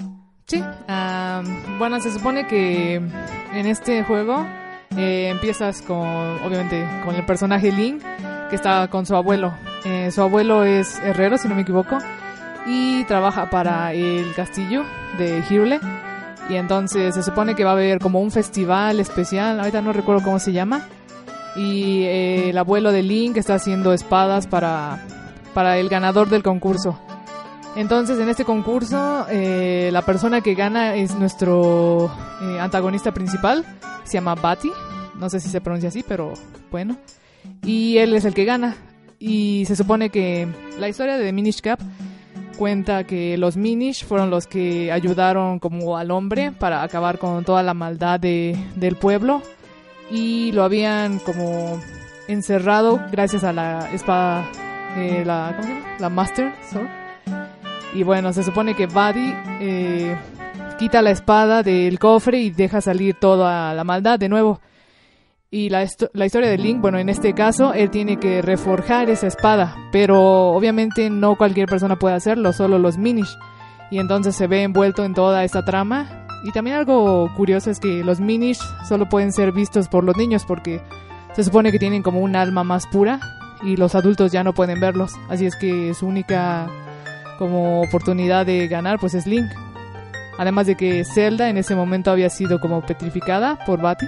I: Sí, um, bueno, se supone que en este juego eh, empiezas con, obviamente, con el personaje Link, que está con su abuelo. Eh, su abuelo es herrero, si no me equivoco. y trabaja para el castillo de Hyrule. Y entonces se supone que va a haber como un festival especial, ahorita no recuerdo cómo se llama. Y eh, el abuelo de Link está haciendo espadas para, para el ganador del concurso. Entonces en este concurso eh, la persona que gana es nuestro eh, antagonista principal, se llama Bati, no sé si se pronuncia así, pero bueno. Y él es el que gana. Y se supone que la historia de Minish Cap cuenta que los Minish fueron los que ayudaron como al hombre para acabar con toda la maldad de, del pueblo y lo habían como encerrado gracias a la espada, eh, la. La Master Sword. Y bueno, se supone que Buddy eh, quita la espada del cofre y deja salir toda la maldad de nuevo. Y la, la, historia de Link, bueno, en este caso, él tiene que reforjar esa espada, pero obviamente no cualquier persona puede hacerlo, solo los Minish. Y entonces se ve envuelto en toda esta trama. Y también algo curioso es que los Minish solo pueden ser vistos por los niños porque se supone que tienen como un alma más pura y los adultos ya no pueden verlos. Así es que su única como oportunidad de ganar pues es Link. Además de que Zelda en ese momento había sido como petrificada por Bati.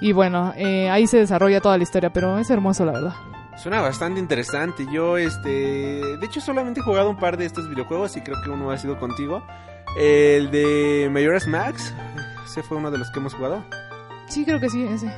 I: Y bueno, eh, ahí se desarrolla toda la historia, pero es hermoso la verdad.
B: Suena bastante interesante. Yo, este, de hecho, solamente he jugado un par de estos videojuegos y creo que uno ha sido contigo. El de Majora's Max, ese fue uno de los que hemos jugado.
I: Sí, creo que sí, ese.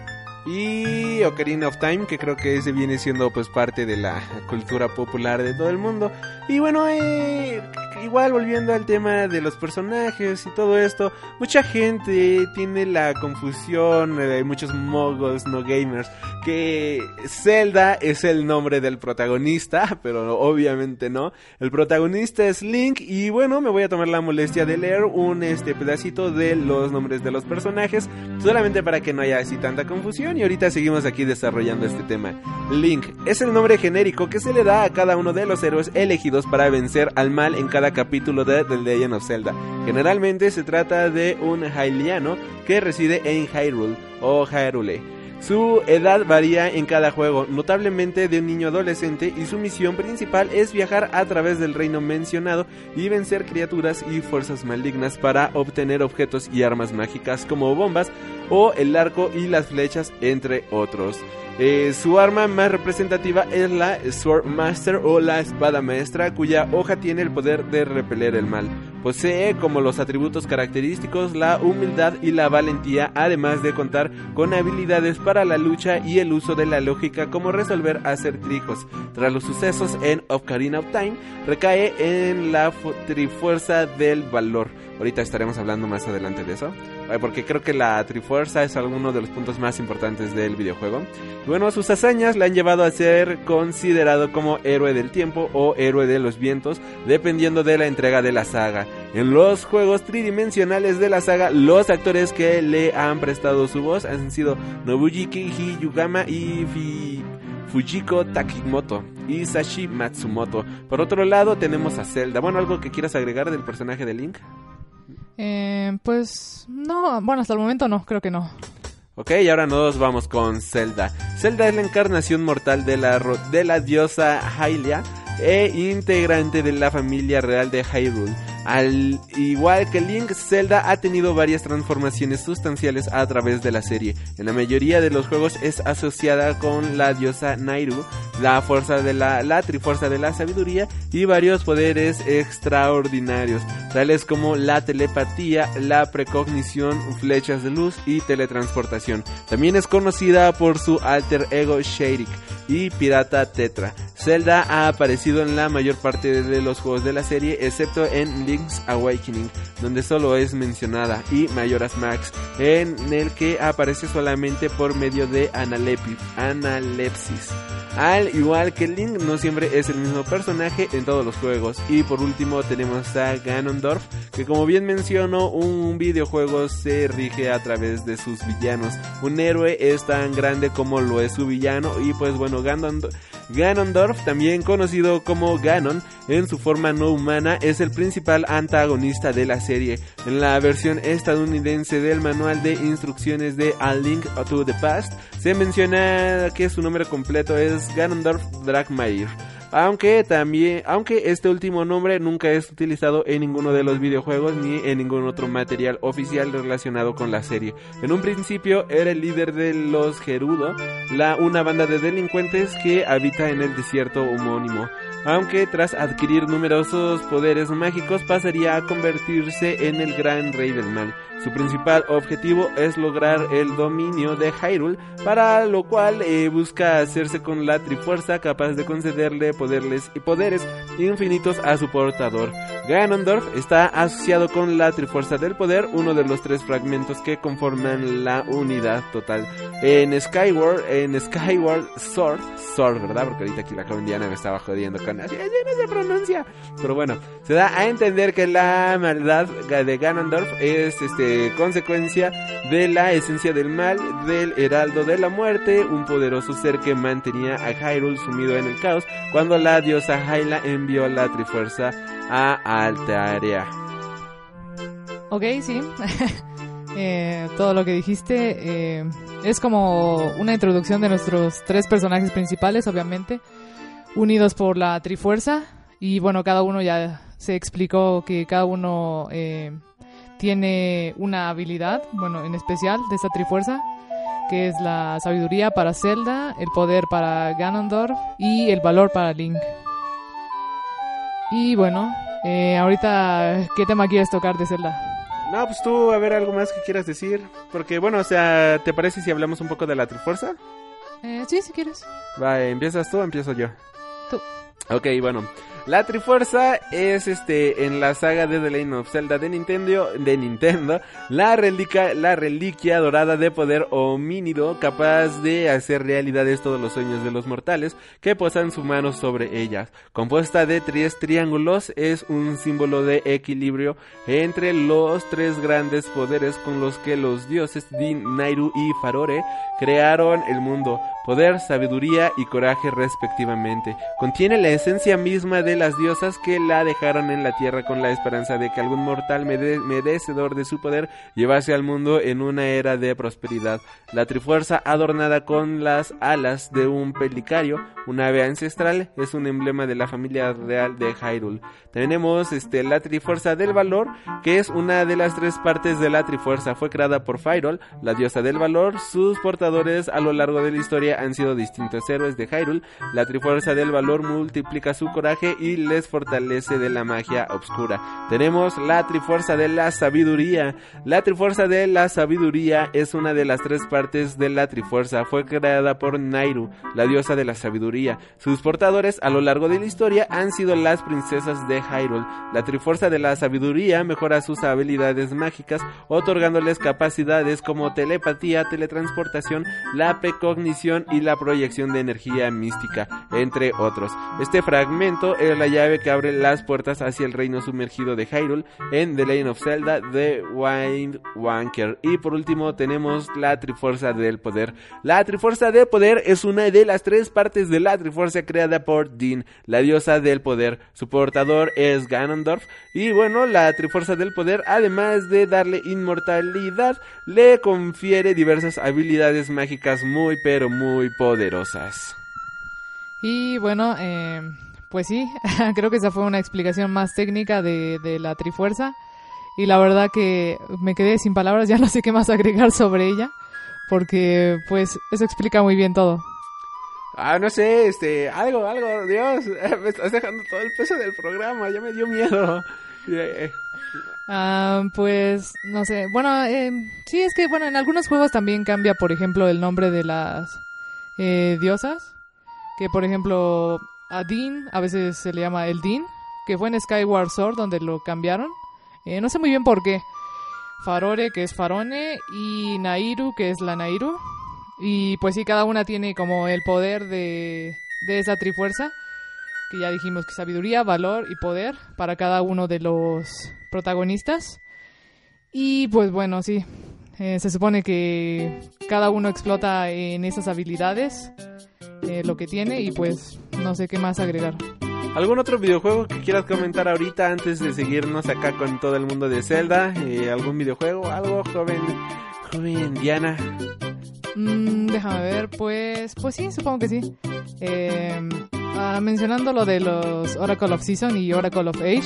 B: Y Ocarina of Time, que creo que ese viene siendo pues parte de la cultura popular de todo el mundo. Y bueno, eh, igual volviendo al tema de los personajes y todo esto, mucha gente tiene la confusión, hay muchos mogos, no gamers, que Zelda es el nombre del protagonista, pero obviamente no. El protagonista es Link y bueno, me voy a tomar la molestia de leer un este pedacito de los nombres de los personajes, solamente para que no haya así tanta confusión y ahorita seguimos aquí desarrollando este tema. Link es el nombre genérico que se le da a cada uno de los héroes elegidos para vencer al mal en cada capítulo de The Legend of Zelda. Generalmente se trata de un Hyliano que reside en Hyrule o Hyrule. Su edad varía en cada juego, notablemente de un niño adolescente, y su misión principal es viajar a través del reino mencionado y vencer criaturas y fuerzas malignas para obtener objetos y armas mágicas como bombas o el arco y las flechas, entre otros. Eh, su arma más representativa es la Sword Master o la espada maestra, cuya hoja tiene el poder de repeler el mal. Posee como los atributos característicos la humildad y la valentía, además de contar con habilidades para la lucha y el uso de la lógica como resolver acertijos. Tras los sucesos en Ocarina of Time, recae en la Trifuerza del Valor. Ahorita estaremos hablando más adelante de eso porque creo que la Trifuerza es alguno de los puntos más importantes del videojuego. Bueno, sus hazañas le han llevado a ser considerado como héroe del tiempo o héroe de los vientos, dependiendo de la entrega de la saga. En los juegos tridimensionales de la saga, los actores que le han prestado su voz han sido Nobuyuki Hiyugama y Fujiko Takimoto y Sashi Matsumoto. Por otro lado, tenemos a Zelda. Bueno, ¿algo que quieras agregar del personaje de Link?
I: Eh, pues no, bueno, hasta el momento no, creo que no.
B: Ok, y ahora nos vamos con Zelda. Zelda es la encarnación mortal de la, de la diosa Hylia e integrante de la familia real de Hyrule. Al igual que Link, Zelda ha tenido varias transformaciones sustanciales a través de la serie. En la mayoría de los juegos es asociada con la diosa Nairu, la fuerza de la, la trifuerza de la sabiduría y varios poderes extraordinarios, tales como la telepatía, la precognición, flechas de luz y teletransportación. También es conocida por su alter ego Shading y pirata Tetra. Zelda ha aparecido en la mayor parte de los juegos de la serie, excepto en Awakening, donde solo es mencionada, y Majora's Max, en el que aparece solamente por medio de analepsis. Al igual que Link, no siempre es el mismo personaje en todos los juegos. Y por último tenemos a Ganondorf, que como bien menciono, un videojuego se rige a través de sus villanos. Un héroe es tan grande como lo es su villano, y pues bueno, Ganondorf Ganondorf, también conocido como Ganon, en su forma no humana, es el principal antagonista de la serie. En la versión estadounidense del manual de instrucciones de A Link to the Past, se menciona que su nombre completo es Ganondorf Dragmair. Aunque también, aunque este último nombre nunca es utilizado en ninguno de los videojuegos ni en ningún otro material oficial relacionado con la serie. En un principio era el líder de los Gerudo, la, una banda de delincuentes que habita en el desierto homónimo aunque tras adquirir numerosos poderes mágicos pasaría a convertirse en el gran rey del mal. Su principal objetivo es lograr el dominio de Hyrule, para lo cual eh, busca hacerse con la Trifuerza capaz de concederle poderes y poderes infinitos a su portador. Ganondorf está asociado con la Trifuerza del Poder, uno de los tres fragmentos que conforman la unidad total. En Skyward, en Skyward Sword, Sword, ¿verdad? Porque ahorita aquí la colombiana me estaba jodiendo con así, no se pronuncia. Pero bueno, se da a entender que la maldad de Ganondorf es este consecuencia de la esencia del mal del Heraldo de la Muerte, un poderoso ser que mantenía a Hyrule sumido en el caos cuando la diosa Hyla envió la Trifuerza a Altaria.
I: Ok, sí. Eh, todo lo que dijiste eh, es como una introducción de nuestros tres personajes principales, obviamente, unidos por la Trifuerza. Y bueno, cada uno ya se explicó que cada uno eh, tiene una habilidad, bueno, en especial de esta trifuerza, que es la sabiduría para Zelda, el poder para Ganondorf y el valor para Link. Y bueno, eh, ahorita, ¿qué tema quieres tocar de Zelda?
B: No, pues tú, a ver, algo más que quieras decir. Porque, bueno, o sea, ¿te parece si hablamos un poco de la Trifuerza?
I: Eh, sí, si quieres.
B: Va, ¿empiezas tú o empiezo yo?
I: Tú.
B: Ok, bueno. La Trifuerza es este en la saga de The Legend of Zelda de Nintendo, de Nintendo, la reliquia, la reliquia dorada de poder homínido capaz de hacer realidades todos los sueños de los mortales que posan su mano sobre ellas. Compuesta de tres triángulos, es un símbolo de equilibrio entre los tres grandes poderes con los que los dioses Din, Nairu y Farore crearon el mundo poder, sabiduría y coraje respectivamente. Contiene la esencia misma de las diosas que la dejaron en la tierra con la esperanza de que algún mortal merecedor de su poder llevase al mundo en una era de prosperidad. La trifuerza adornada con las alas de un pelicario, un ave ancestral, es un emblema de la familia real de Hyrule. Tenemos este, la trifuerza del valor, que es una de las tres partes de la trifuerza. Fue creada por Fyrol, la diosa del valor. Sus portadores a lo largo de la historia han sido distintos héroes de Hyrule. La Trifuerza del Valor multiplica su coraje y les fortalece de la magia oscura. Tenemos la Trifuerza de la Sabiduría. La Trifuerza de la Sabiduría es una de las tres partes de la Trifuerza. Fue creada por Nairu, la diosa de la sabiduría. Sus portadores a lo largo de la historia han sido las princesas de Hyrule. La Trifuerza de la Sabiduría mejora sus habilidades mágicas, otorgándoles capacidades como telepatía, teletransportación, la precognición y la proyección de energía mística, entre otros. Este fragmento es la llave que abre las puertas hacia el reino sumergido de Hyrule en The Legend of Zelda The Wind Wanker. Y por último tenemos la Trifuerza del Poder. La Trifuerza del Poder es una de las tres partes de la Trifuerza creada por Din, la diosa del poder. Su portador es Ganondorf. Y bueno, la Trifuerza del Poder, además de darle inmortalidad, le confiere diversas habilidades mágicas muy pero muy poderosas.
I: Y bueno, eh, pues sí, creo que esa fue una explicación más técnica de, de la Trifuerza. Y la verdad que me quedé sin palabras, ya no sé qué más agregar sobre ella, porque pues eso explica muy bien todo.
B: Ah, no sé, este, algo, algo, Dios, me estás dejando todo el peso del programa, ya me dio miedo.
I: Ah, pues, no sé, bueno, eh, sí, es que, bueno, en algunos juegos también cambia, por ejemplo, el nombre de las eh, diosas, que por ejemplo, a Dean a veces se le llama el Dean, que fue en Skyward Sword donde lo cambiaron, eh, no sé muy bien por qué. Farore, que es Farone, y Nairu, que es la Nairu. Y pues sí, cada una tiene como el poder de, de esa trifuerza, que ya dijimos que sabiduría, valor y poder para cada uno de los protagonistas. Y pues bueno, sí, eh, se supone que cada uno explota en esas habilidades eh, lo que tiene y pues no sé qué más agregar.
B: ¿Algún otro videojuego que quieras comentar ahorita antes de seguirnos acá con todo el mundo de Zelda? Eh, ¿Algún videojuego? ¿Algo, joven? Joven Diana.
I: Mm, déjame ver, pues, pues sí, supongo que sí. Eh, Ah, mencionando lo de los Oracle of Season y Oracle of Age,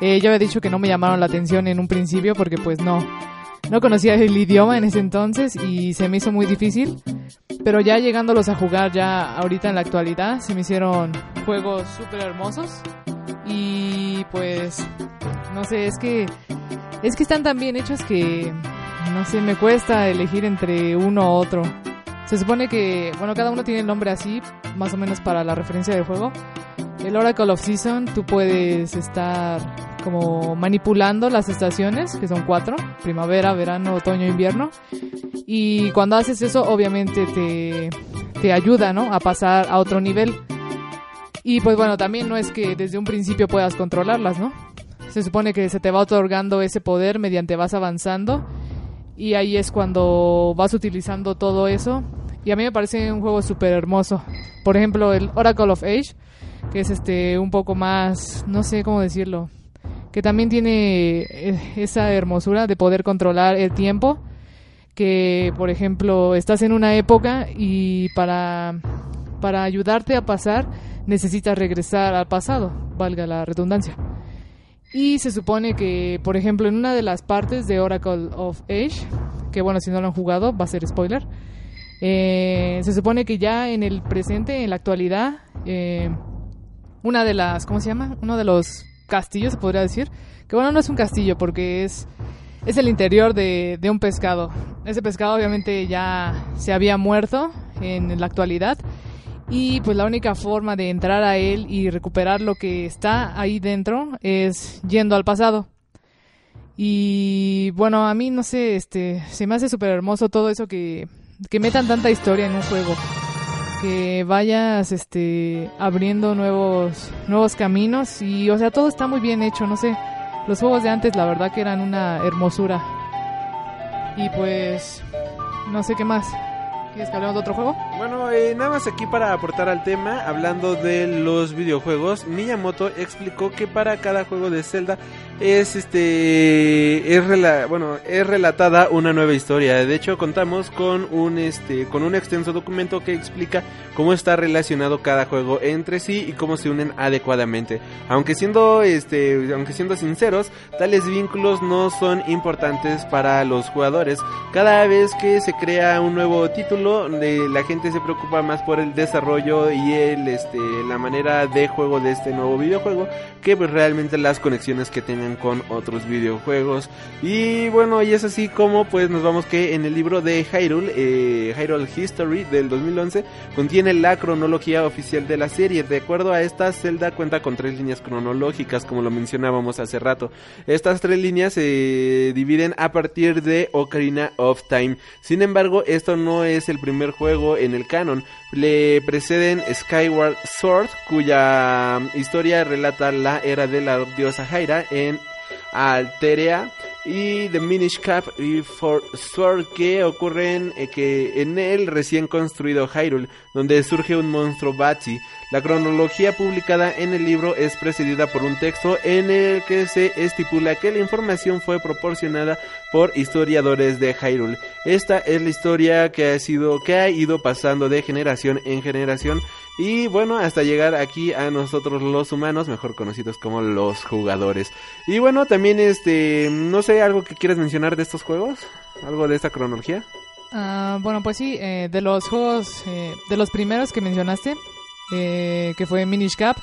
I: eh, yo había dicho que no me llamaron la atención en un principio porque pues no, no conocía el idioma en ese entonces y se me hizo muy difícil. Pero ya llegándolos a jugar ya ahorita en la actualidad, se me hicieron juegos súper hermosos. Y pues, no sé, es que, es que están tan bien hechos que, no sé, me cuesta elegir entre uno u otro. Se supone que, bueno, cada uno tiene el nombre así, más o menos para la referencia del juego. El Oracle of Season, tú puedes estar como manipulando las estaciones, que son cuatro, primavera, verano, otoño, invierno. Y cuando haces eso, obviamente te, te ayuda, ¿no? A pasar a otro nivel. Y pues bueno, también no es que desde un principio puedas controlarlas, ¿no? Se supone que se te va otorgando ese poder mediante vas avanzando. Y ahí es cuando vas utilizando todo eso. Y a mí me parece un juego súper hermoso. Por ejemplo, el Oracle of Age, que es este un poco más, no sé cómo decirlo, que también tiene eh, esa hermosura de poder controlar el tiempo. Que, por ejemplo, estás en una época y para, para ayudarte a pasar necesitas regresar al pasado, valga la redundancia. Y se supone que, por ejemplo, en una de las partes de Oracle of Age, que bueno, si no lo han jugado, va a ser spoiler, eh, se supone que ya en el presente, en la actualidad, eh, una de las, ¿cómo se llama? Uno de los castillos, se podría decir, que bueno, no es un castillo porque es, es el interior de, de un pescado. Ese pescado obviamente ya se había muerto en la actualidad y pues la única forma de entrar a él y recuperar lo que está ahí dentro es yendo al pasado. Y bueno, a mí no sé, este, se me hace súper hermoso todo eso que, que metan tanta historia en un juego. Que vayas este abriendo nuevos nuevos caminos y o sea, todo está muy bien hecho, no sé. Los juegos de antes la verdad que eran una hermosura. Y pues no sé qué más. ¿Quieres que hablemos de otro juego?
B: Bueno, eh, nada más aquí para aportar al tema, hablando de los videojuegos, Miyamoto explicó que para cada juego de Zelda es este es bueno, es relatada una nueva historia. De hecho, contamos con un este con un extenso documento que explica cómo está relacionado cada juego entre sí y cómo se unen adecuadamente. Aunque siendo este aunque siendo sinceros, tales vínculos no son importantes para los jugadores. Cada vez que se crea un nuevo título, la gente se preocupa más por el desarrollo y el este la manera de juego de este nuevo videojuego que pues, realmente las conexiones que con otros videojuegos. Y bueno, y es así como pues nos vamos que en el libro de Hyrule, eh, Hyrule History del 2011, contiene la cronología oficial de la serie. De acuerdo a esta, Zelda cuenta con tres líneas cronológicas, como lo mencionábamos hace rato. Estas tres líneas se dividen a partir de Ocarina of Time. Sin embargo, esto no es el primer juego en el canon. Le preceden Skyward Sword, cuya historia relata la era de la diosa Hyra en Alterea y The Minish Cap y For Sword que ocurren eh, que en el recién construido Hyrule, donde surge un monstruo Bati. La cronología publicada en el libro es precedida por un texto en el que se estipula que la información fue proporcionada por historiadores de Hyrule. Esta es la historia que ha sido que ha ido pasando de generación en generación y bueno, hasta llegar aquí a nosotros los humanos, mejor conocidos como los jugadores. Y bueno, también este, no sé, algo que quieras mencionar de estos juegos, algo de esta cronología.
I: Ah, bueno, pues sí, eh, de los juegos, eh, de los primeros que mencionaste, eh, que fue Minish Cap,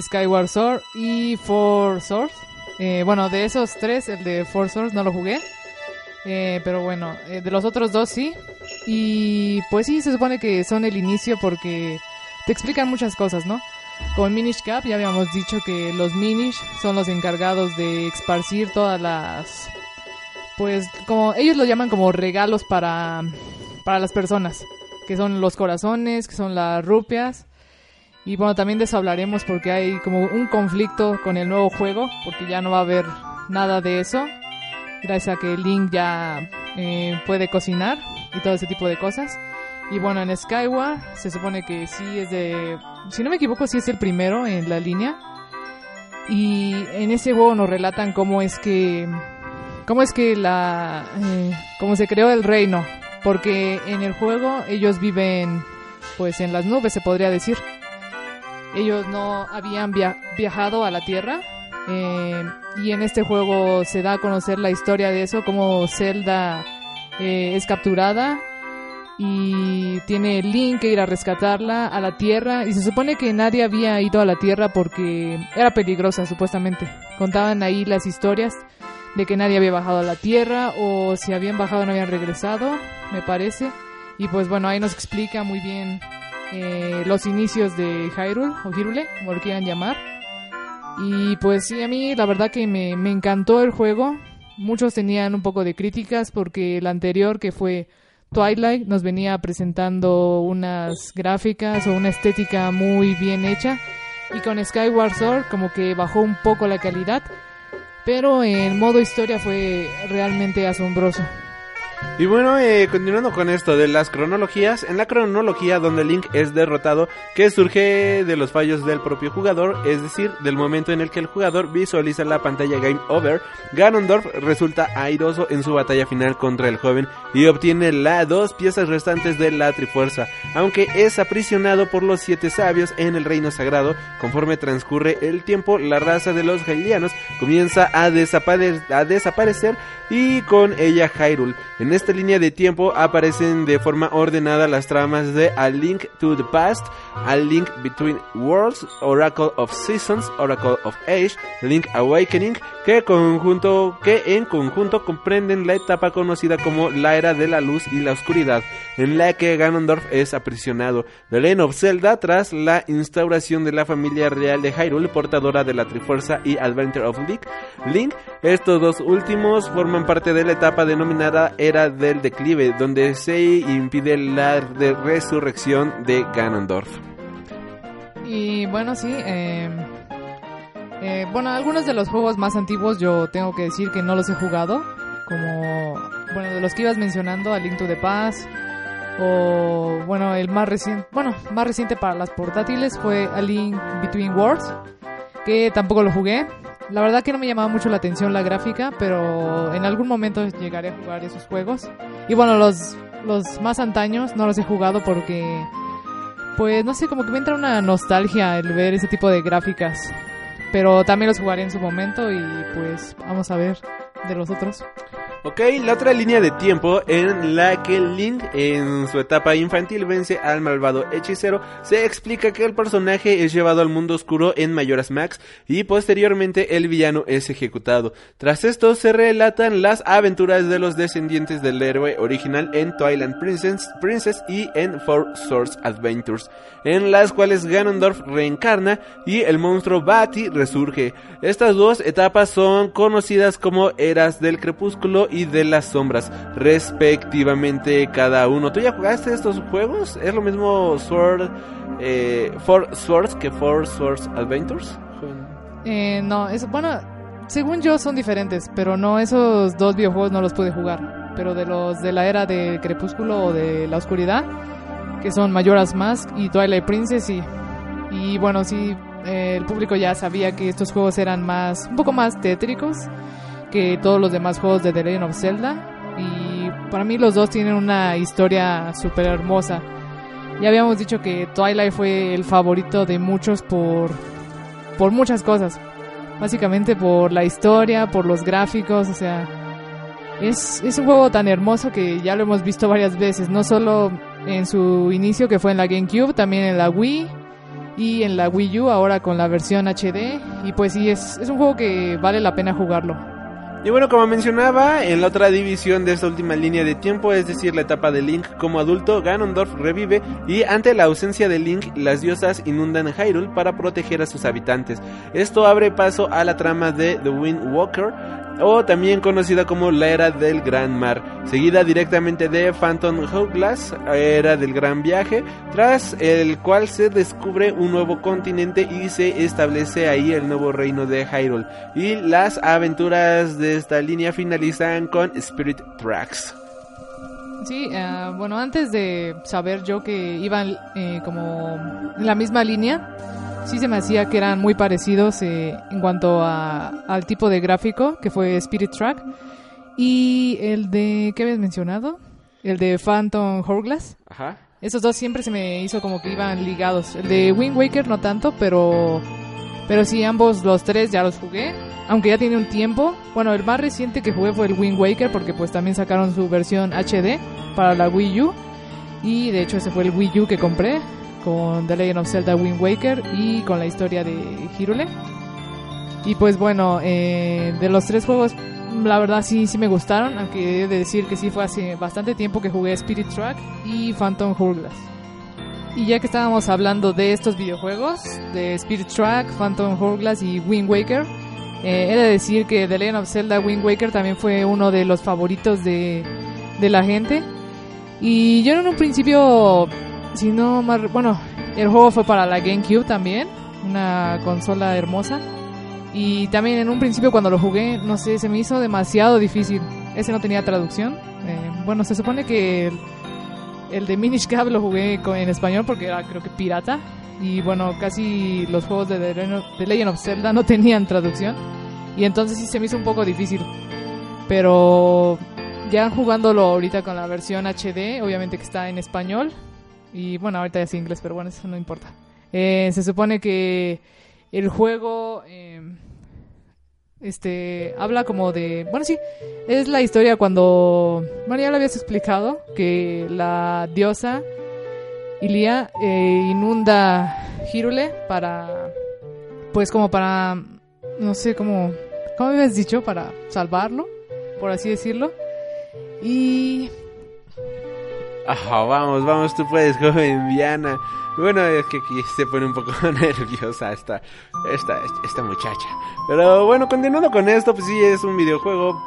I: Skyward Sword y Four Swords. bueno, de esos tres, el de Four Swords no lo jugué. pero bueno, de los otros dos sí. Y pues sí, se supone que son el inicio porque te explican muchas cosas, ¿no? Con Minish Cap ya habíamos dicho que los Minish son los encargados de esparcir todas las... Pues como ellos lo llaman como regalos para, para las personas, que son los corazones, que son las rupias. Y bueno, también de eso hablaremos porque hay como un conflicto con el nuevo juego, porque ya no va a haber nada de eso, gracias a que Link ya eh, puede cocinar y todo ese tipo de cosas. Y bueno, en Skyward se supone que sí es de... Si no me equivoco, sí es el primero en la línea. Y en ese juego nos relatan cómo es que... Cómo es que la... Eh, cómo se creó el reino. Porque en el juego ellos viven pues en las nubes, se podría decir. ellos no habían via- viajado a la Tierra. eh, y en este juego se da a conocer la historia de eso, cómo Zelda eh, es capturada y tiene Link que ir a rescatarla a la Tierra. Y se supone que nadie había ido a la Tierra porque era peligrosa, supuestamente. Contaban ahí las historias de que nadie había bajado a la Tierra o si habían bajado no habían regresado, me parece. Y pues bueno, ahí nos explica muy bien eh, los inicios de Hyrule o Hyrule, como lo quieran llamar. Y pues sí, a mí la verdad que me, me encantó el juego. Muchos tenían un poco de críticas porque el anterior que fue Twilight nos venía presentando unas gráficas o una estética muy bien hecha. Y con Skyward Sword como que bajó un poco la calidad. Pero en modo historia fue realmente asombroso.
B: Y bueno, eh, continuando con esto de las cronologías, en la cronología donde Link es derrotado, que surge de los fallos del propio jugador, es decir, del momento en el que el jugador visualiza la pantalla Game Over, Ganondorf resulta airoso en su batalla final contra el joven y obtiene las dos piezas restantes de la Trifuerza, aunque es aprisionado por los siete sabios en el reino sagrado, conforme transcurre el tiempo, la raza de los Hylianos comienza a, desapare- a desaparecer y con ella Hyrule. Esta línea de tiempo aparecen de forma ordenada las tramas de A Link to the Past, A Link Between Worlds, Oracle of Seasons, Oracle of Age, Link Awakening, que, conjunto, que en conjunto comprenden la etapa conocida como la Era de la Luz y la Oscuridad, en la que Ganondorf es aprisionado. The Legend of Zelda tras la instauración de la familia real de Hyrule, portadora de la Trifuerza y Adventure of Link. Link, estos dos últimos forman parte de la etapa denominada Era del Declive, donde se impide la resurrección de Ganondorf.
I: Y bueno, sí. eh, eh, bueno, algunos de los juegos más antiguos yo tengo que decir que no los he jugado. Como, bueno, de los que ibas mencionando, A Link to the Past. O, bueno, el más reciente, bueno, más reciente para las portátiles fue A Link Between Worlds. Que tampoco lo jugué. La verdad que no me llamaba mucho la atención la gráfica, pero en algún momento llegaré a jugar esos juegos. Y bueno, los, los más antaños no los he jugado porque pues no sé, como que me entra una nostalgia el ver ese tipo de gráficas. Pero también los jugaré en su momento y pues vamos a ver de los otros.
B: Ok, la otra línea de tiempo en la que Link en su etapa infantil vence al malvado hechicero, se explica que el personaje es llevado al mundo oscuro en Mayoras Max y posteriormente el villano es ejecutado. Tras esto se relatan las aventuras de los descendientes del héroe original en Twilight Princess, Princess y en Four Swords Adventures, en las cuales Ganondorf reencarna y el monstruo Bati resurge. Estas dos etapas son conocidas como eras del crepúsculo y de las sombras, respectivamente cada uno. ¿Tú ya jugaste estos juegos? ¿Es lo mismo Sword, eh, Swords que Four Swords Adventures?
I: Eh, no, es, bueno, según yo son diferentes, pero no, esos dos videojuegos no los pude jugar. Pero de los de la era de Crepúsculo o de la Oscuridad, que son Majora's Mask y Twilight Princess, sí. Y bueno, sí, eh, el público ya sabía que estos juegos eran más, un poco más tétricos que todos los demás juegos de The Legend of Zelda. Y para mí los dos tienen una historia súper hermosa. Ya habíamos dicho que Twilight fue el favorito de muchos por, por muchas cosas. Básicamente por la historia, por los gráficos, o sea... Es, es un juego tan hermoso que ya lo hemos visto varias veces, no solo en su inicio que fue en la GameCube, también en la Wii y en la Wii U, ahora con la versión HD. Y pues sí, es, es un juego que vale la pena jugarlo.
B: Y bueno, como mencionaba, en la otra división de esta última línea de tiempo, es decir, la etapa de Link como adulto, Ganondorf revive y ante la ausencia de Link, las diosas inundan Hyrule para proteger a sus habitantes. Esto abre paso a la trama de The Wind Walker, o también conocida como la Era del Gran Mar, seguida directamente de Phantom Hourglass, Era del Gran Viaje, tras el cual se descubre un nuevo continente y se establece ahí el nuevo reino de Hyrule. Y las aventuras de esta línea finalizan con Spirit Tracks.
I: Sí, eh, bueno, antes de saber yo que iban eh, como la misma línea, sí se me hacía que eran muy parecidos eh, en cuanto a, al tipo de gráfico, que fue Spirit Track. Y el de, ¿qué habías mencionado? El de Phantom Hourglass.
B: Ajá.
I: Esos dos siempre se me hizo como que iban ligados. El de Wind Waker no tanto, pero pero sí ambos los tres ya los jugué, aunque ya tiene un tiempo. Bueno, el más reciente que jugué fue el Wind Waker porque pues también sacaron su versión HD para la Wii U y de hecho ese fue el Wii U que compré con The Legend of Zelda Wind Waker y con la historia de Hyrule. Y pues bueno, eh, de los tres juegos, la verdad sí, sí me gustaron, aunque he de decir que sí fue hace bastante tiempo que jugué Spirit Track y Phantom Hourglass. Y ya que estábamos hablando de estos videojuegos, de Spirit Track, Phantom Hourglass y Wind Waker, eh, he de decir que The Legend of Zelda Wind Waker también fue uno de los favoritos de, de la gente. Y yo en un principio, si no más, bueno, el juego fue para la GameCube también, una consola hermosa. Y también en un principio cuando lo jugué, no sé, se me hizo demasiado difícil. Ese no tenía traducción. Eh, bueno, se supone que el, el de Minish Cap lo jugué en español porque era creo que pirata. Y bueno, casi los juegos de The Legend of Zelda no tenían traducción. Y entonces sí se me hizo un poco difícil. Pero ya jugándolo ahorita con la versión HD, obviamente que está en español. Y bueno, ahorita ya es inglés, pero bueno, eso no importa. Eh, se supone que el juego eh, este habla como de bueno sí es la historia cuando bueno ya lo habías explicado que la diosa Ilia eh, inunda Hyrule para pues como para no sé cómo cómo habías dicho para salvarlo por así decirlo y
B: Ajá, vamos, vamos, tú puedes, joven Diana. Bueno, es que aquí se pone un poco nerviosa esta, esta, esta muchacha. Pero bueno, continuando con esto, pues sí, es un videojuego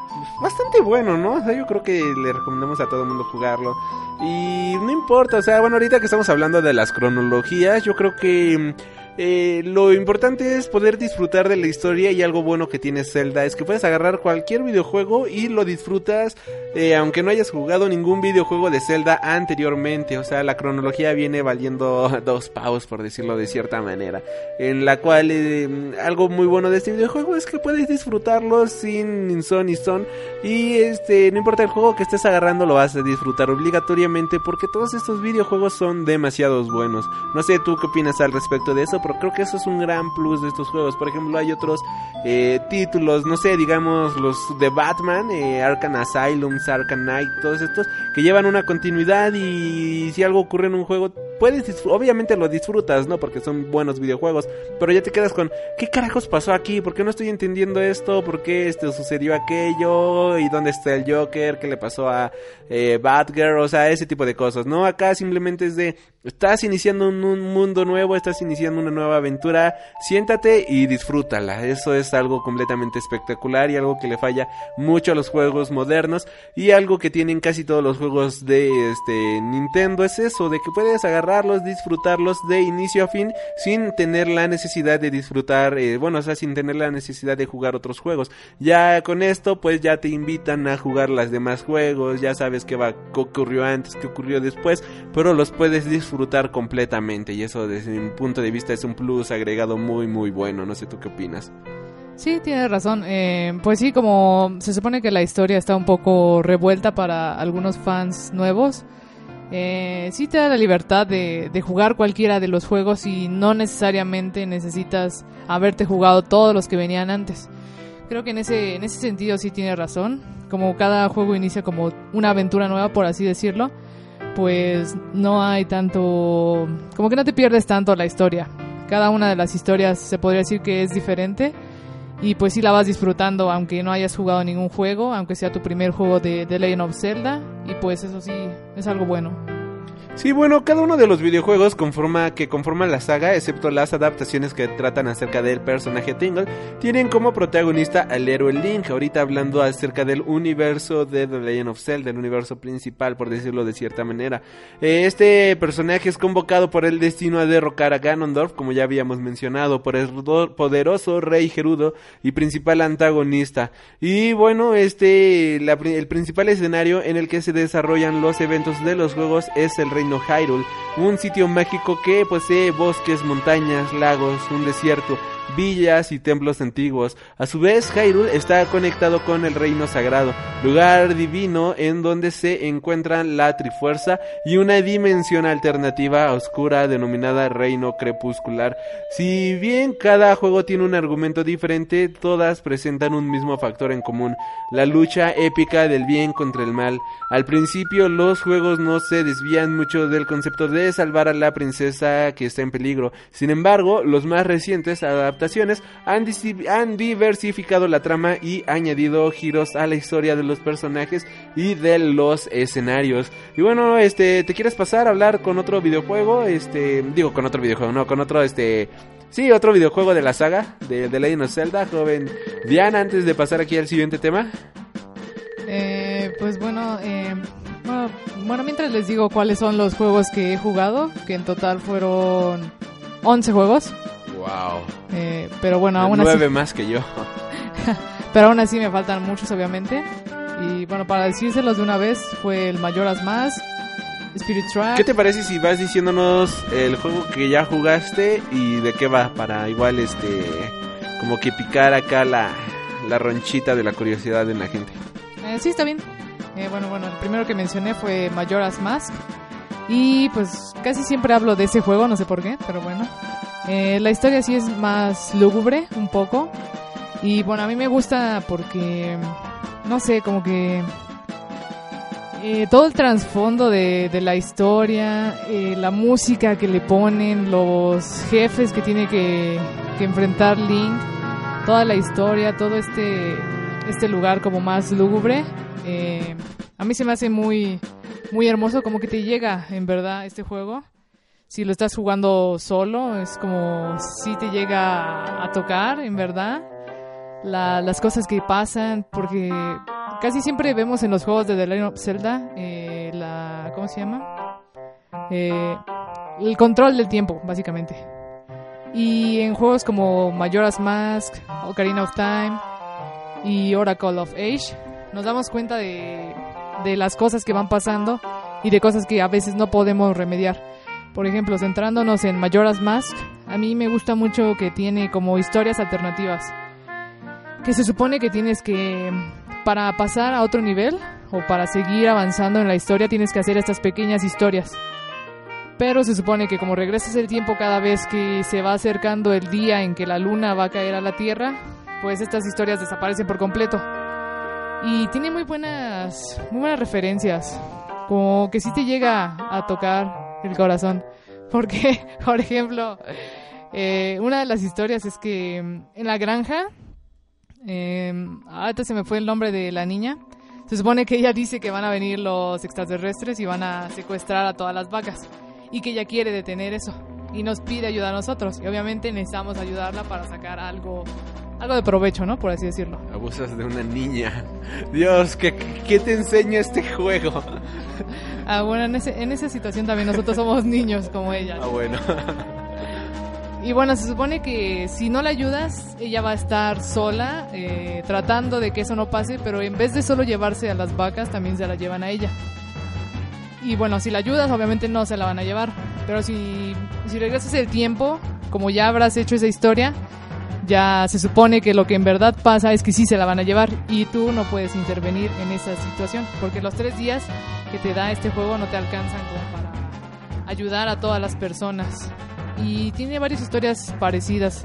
B: bastante bueno, ¿no? O sea, yo creo que le recomendamos a todo el mundo jugarlo. Y no importa, o sea, bueno, ahorita que estamos hablando de las cronologías, yo creo que... eh, lo importante es poder disfrutar de la historia y algo bueno que tiene Zelda es que puedes agarrar cualquier videojuego y lo disfrutas eh, aunque no hayas jugado ningún videojuego de Zelda anteriormente. O sea, la cronología viene valiendo dos pavos, por decirlo de cierta manera. En la cual eh, algo muy bueno de este videojuego es que puedes disfrutarlo sin son y son. Y este, no importa el juego que estés agarrando, lo vas a disfrutar obligatoriamente porque todos estos videojuegos son demasiados buenos. No sé tú qué opinas al respecto de eso, pero creo que eso es un gran plus de estos juegos. Por ejemplo, hay otros eh, títulos, no sé, digamos los de Batman, eh, Arkham Asylum, Arkham Knight, todos estos que llevan una continuidad y si algo ocurre en un juego, puedes, obviamente lo disfrutas, ¿no? Porque son buenos videojuegos, pero ya te quedas con, ¿qué carajos pasó aquí? ¿Por qué no estoy entendiendo esto? ¿Por qué este sucedió aquello? ¿Y dónde está el Joker? ¿Qué le pasó a eh, Batgirl? O sea, ese tipo de cosas, ¿no? Acá simplemente es de, estás iniciando un, un mundo nuevo, estás iniciando una nueva aventura, siéntate y disfrútala. Eso es algo completamente espectacular y algo que le falla mucho a los juegos modernos y algo que tienen casi todos los juegos de este Nintendo es eso, de que puedes disfrutarlos de inicio a fin sin tener la necesidad de disfrutar, eh, bueno, o sea, sin tener la necesidad de jugar otros juegos. Ya con esto, pues ya te invitan a jugar los demás juegos, ya sabes qué va, qué ocurrió antes, qué ocurrió después, pero los puedes disfrutar completamente y eso desde mi punto de vista es un plus agregado muy muy bueno, no sé tú qué opinas.
I: Sí, tienes razón. Eh, pues sí, como se supone que la historia está un poco revuelta para algunos fans nuevos, eh, sí te da la libertad de, de jugar cualquiera de los juegos y no necesariamente necesitas haberte jugado todos los que venían antes. Creo que en ese, en ese sentido sí tiene razón. Como cada juego inicia como una aventura nueva, por así decirlo, pues no hay tanto... como que no te pierdes tanto la historia. Cada una de las historias se podría decir que es diferente y pues sí la vas disfrutando aunque no hayas jugado ningún juego, aunque sea tu primer juego de, de Legend of Zelda y pues eso sí es algo bueno.
B: Sí, bueno, cada uno de los videojuegos que conforman la saga, excepto las adaptaciones que tratan acerca del personaje Tingle, tienen como protagonista al héroe Link. Ahorita hablando acerca del universo de The Legend of Zelda, el universo principal, por decirlo de cierta manera. Eh, Este personaje es convocado por el destino a derrocar a Ganondorf, como ya habíamos mencionado, por el ro- poderoso rey Gerudo y principal antagonista. Y bueno, este, el principal escenario en el que se desarrollan los eventos de los juegos es el reino un sitio mágico que posee bosques, montañas, lagos, un desierto villas y templos antiguos. A su vez, Hyrule está conectado con el reino sagrado, lugar divino en donde se encuentran la Trifuerza y una dimensión alternativa oscura denominada Reino Crepuscular. Si bien cada juego tiene un argumento diferente, todas presentan un mismo factor en común, la lucha épica del bien contra el mal. Al principio los juegos no se desvían mucho del concepto de salvar a la princesa que está en peligro. Sin embargo, los más recientes han, diversificado la trama y añadido giros a la historia de los personajes y de los escenarios. Y bueno, este, ¿te quieres pasar a hablar con otro videojuego? Este, digo con otro videojuego, no, con otro este Sí, otro videojuego de la saga de The Legend of Zelda, joven Diana, antes de pasar aquí al siguiente tema.
I: Eh, pues eh, bueno, bueno, mientras les digo cuáles son los juegos que he jugado, que en total fueron 11 juegos.
B: Wow.
I: Eh, pero bueno, aún
B: así...
I: Nueve
B: más que yo.
I: pero aún así me faltan muchos, obviamente. Y bueno, para decírselos de una vez, fue el Mayoras Más, Spirit Track.
B: ¿Qué te parece si vas diciéndonos el juego que ya jugaste y de qué va? Para igual, este, como que picar acá la, la ronchita de la curiosidad de la gente.
I: Eh, sí, está bien. Eh, bueno, bueno, el primero que mencioné fue Majora's Mask. Y pues casi siempre hablo de ese juego, no sé por qué, pero bueno. Eh, la historia sí es más lúgubre, un poco. Y bueno, a mí me gusta porque, no sé, como que eh, todo el trasfondo de, la historia, eh, la música que le ponen, los jefes que tiene que, enfrentar Link, toda la historia, todo este, este lugar como más lúgubre, eh, a mí se me hace muy, muy hermoso, como que te llega en verdad este juego. Si lo estás jugando solo, es como si te llega a tocar, en verdad, las cosas que pasan, porque Casi siempre vemos en los juegos de The Legend of Zelda eh, la... ¿Cómo se llama? Eh, el control del tiempo, básicamente. Y en juegos como Majora's Mask, Ocarina of Time y Oracle of Age, nos damos cuenta de, de las cosas que van pasando y de cosas que a veces no podemos remediar. Por ejemplo, centrándonos en Majora's Mask, a mí me gusta mucho que tiene como historias alternativas. Que se supone que tienes que para pasar a otro nivel o para seguir avanzando en la historia tienes que hacer estas pequeñas historias. Pero se supone que como regresas el tiempo cada vez que se va acercando el día en que la luna va a caer a la Tierra, pues estas historias desaparecen por completo. Y tiene muy buenas, muy buenas referencias, como que sí te llega a tocar el corazón. Porque, por ejemplo, eh, una de las historias es que en la granja eh, ahorita se me fue el nombre de la niña. Se supone que ella dice que van a venir los extraterrestres y van a secuestrar a todas las vacas. Y que ella quiere detener eso. Y nos pide ayuda a nosotros. Y obviamente necesitamos ayudarla para sacar algo algo de provecho, ¿no? Por así decirlo.
B: Abusas de una niña. Dios, ¿qué, qué te enseña este juego?
I: Ah, bueno, en, ese, en esa situación también nosotros somos niños como ella.
B: Ah, bueno.
I: Y bueno, se supone que si no la ayudas, ella va a estar sola eh, tratando de que eso no pase, pero en vez de solo llevarse a las vacas, también se la llevan a ella. Y bueno, si la ayudas, obviamente no se la van a llevar. Pero si, si regresas el tiempo, como ya habrás hecho esa historia, ya se supone que lo que en verdad pasa es que sí se la van a llevar y tú no puedes intervenir en esa situación, porque los tres días que te da este juego no te alcanzan como para ayudar a todas las personas. Y tiene varias historias parecidas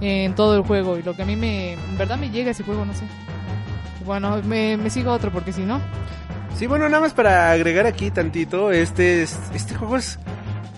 I: en todo el juego y lo que a mí me en verdad me llega ese juego no sé. Bueno me, me sigo otro porque si no.
B: Sí bueno nada más para agregar aquí tantito este este juego es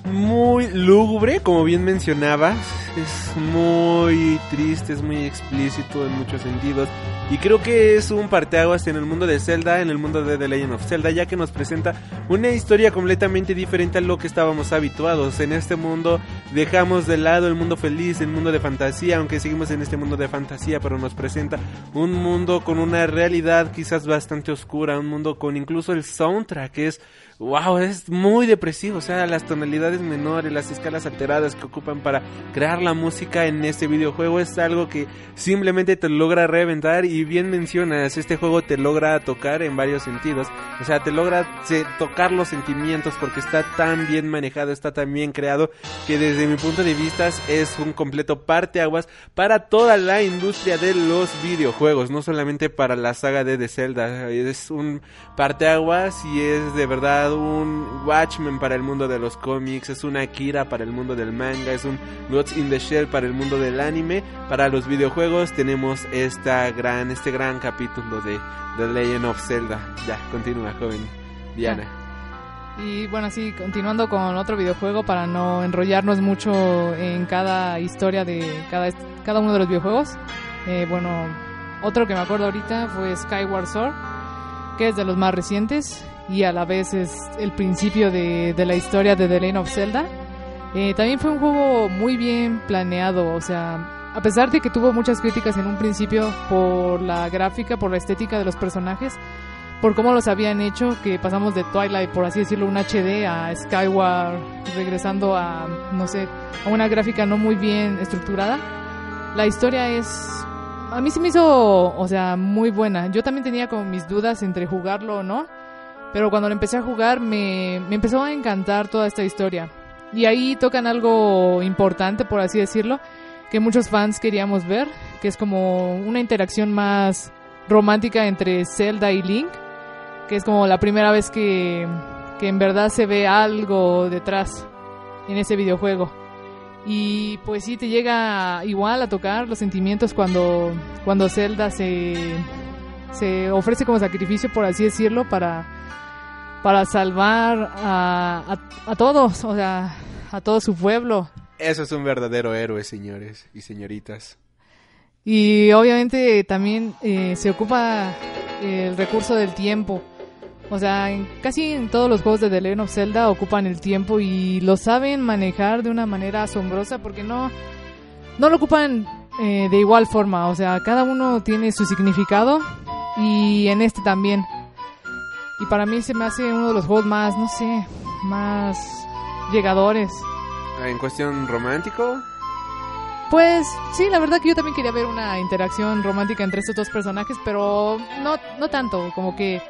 B: muy lúgubre como bien mencionabas. Es muy triste es muy explícito en muchos sentidos y creo que es un parteaguas en el mundo de Zelda, en el mundo de The Legend of Zelda, ya que nos presenta una historia completamente diferente a lo que estábamos habituados. En este mundo dejamos de lado el mundo feliz, el mundo de fantasía, aunque seguimos en este mundo de fantasía, pero nos presenta un mundo con una realidad quizás bastante oscura, un mundo con incluso el soundtrack que es wow, es muy depresivo, o sea, las tonalidades menores, las escalas alteradas que ocupan para crear la música en este videojuego es algo que simplemente te logra reventar y bien mencionas, este juego te logra tocar en varios sentidos, o sea, te logra tocar los sentimientos porque está tan bien manejado, está tan bien creado que desde mi punto de vista es un completo parteaguas para toda la industria de los videojuegos, no solamente para la saga de The Zelda, es un parteaguas y es de verdad un Watchmen para el mundo de los cómics, es una Akira para el mundo del manga, es un Gods in the Shell para el mundo del anime, para los videojuegos tenemos esta gran este gran capítulo de The Legend of Zelda. Ya, continúa, joven Diana.
I: Y bueno, así continuando con otro videojuego para no enrollarnos mucho en cada historia de cada, cada uno de los videojuegos. Eh, bueno, otro que me acuerdo ahorita fue Skyward Sword, que es de los más recientes y a la vez es el principio de, de la historia de The Legend of Zelda. Eh, también fue un juego muy bien planeado, o sea, a pesar de que tuvo muchas críticas en un principio por la gráfica, por la estética de los personajes, por cómo los habían hecho, que pasamos de Twilight, por así decirlo, un HD a Skyward, regresando a, no sé, a una gráfica no muy bien estructurada. La historia es, a mí se me hizo, o sea, muy buena. Yo también tenía como mis dudas entre jugarlo o no, pero cuando lo empecé a jugar me, me empezó a encantar toda esta historia. Y ahí tocan algo importante, por así decirlo, que muchos fans queríamos ver, que es como una interacción más romántica entre Zelda y Link que es como la primera vez que, que en verdad se ve algo detrás en ese videojuego. Y pues sí, te llega igual a tocar los sentimientos cuando, cuando Zelda se, se ofrece como sacrificio, por así decirlo, para, para salvar a, a, a todos, o sea, a todo su pueblo.
B: Eso es un verdadero héroe, señores y señoritas.
I: Y obviamente también eh, se ocupa el recurso del tiempo. O sea, en, casi en todos los juegos de The Legend of Zelda ocupan el tiempo y lo saben manejar de una manera asombrosa porque no, no lo ocupan eh, de igual forma. O sea, cada uno tiene su significado y en este también. Y para mí se me hace uno de los juegos más, no sé, más llegadores.
B: ¿En cuestión romántico?
I: Pues sí, la verdad que yo también quería ver una interacción romántica entre estos dos personajes, pero no, no tanto, como que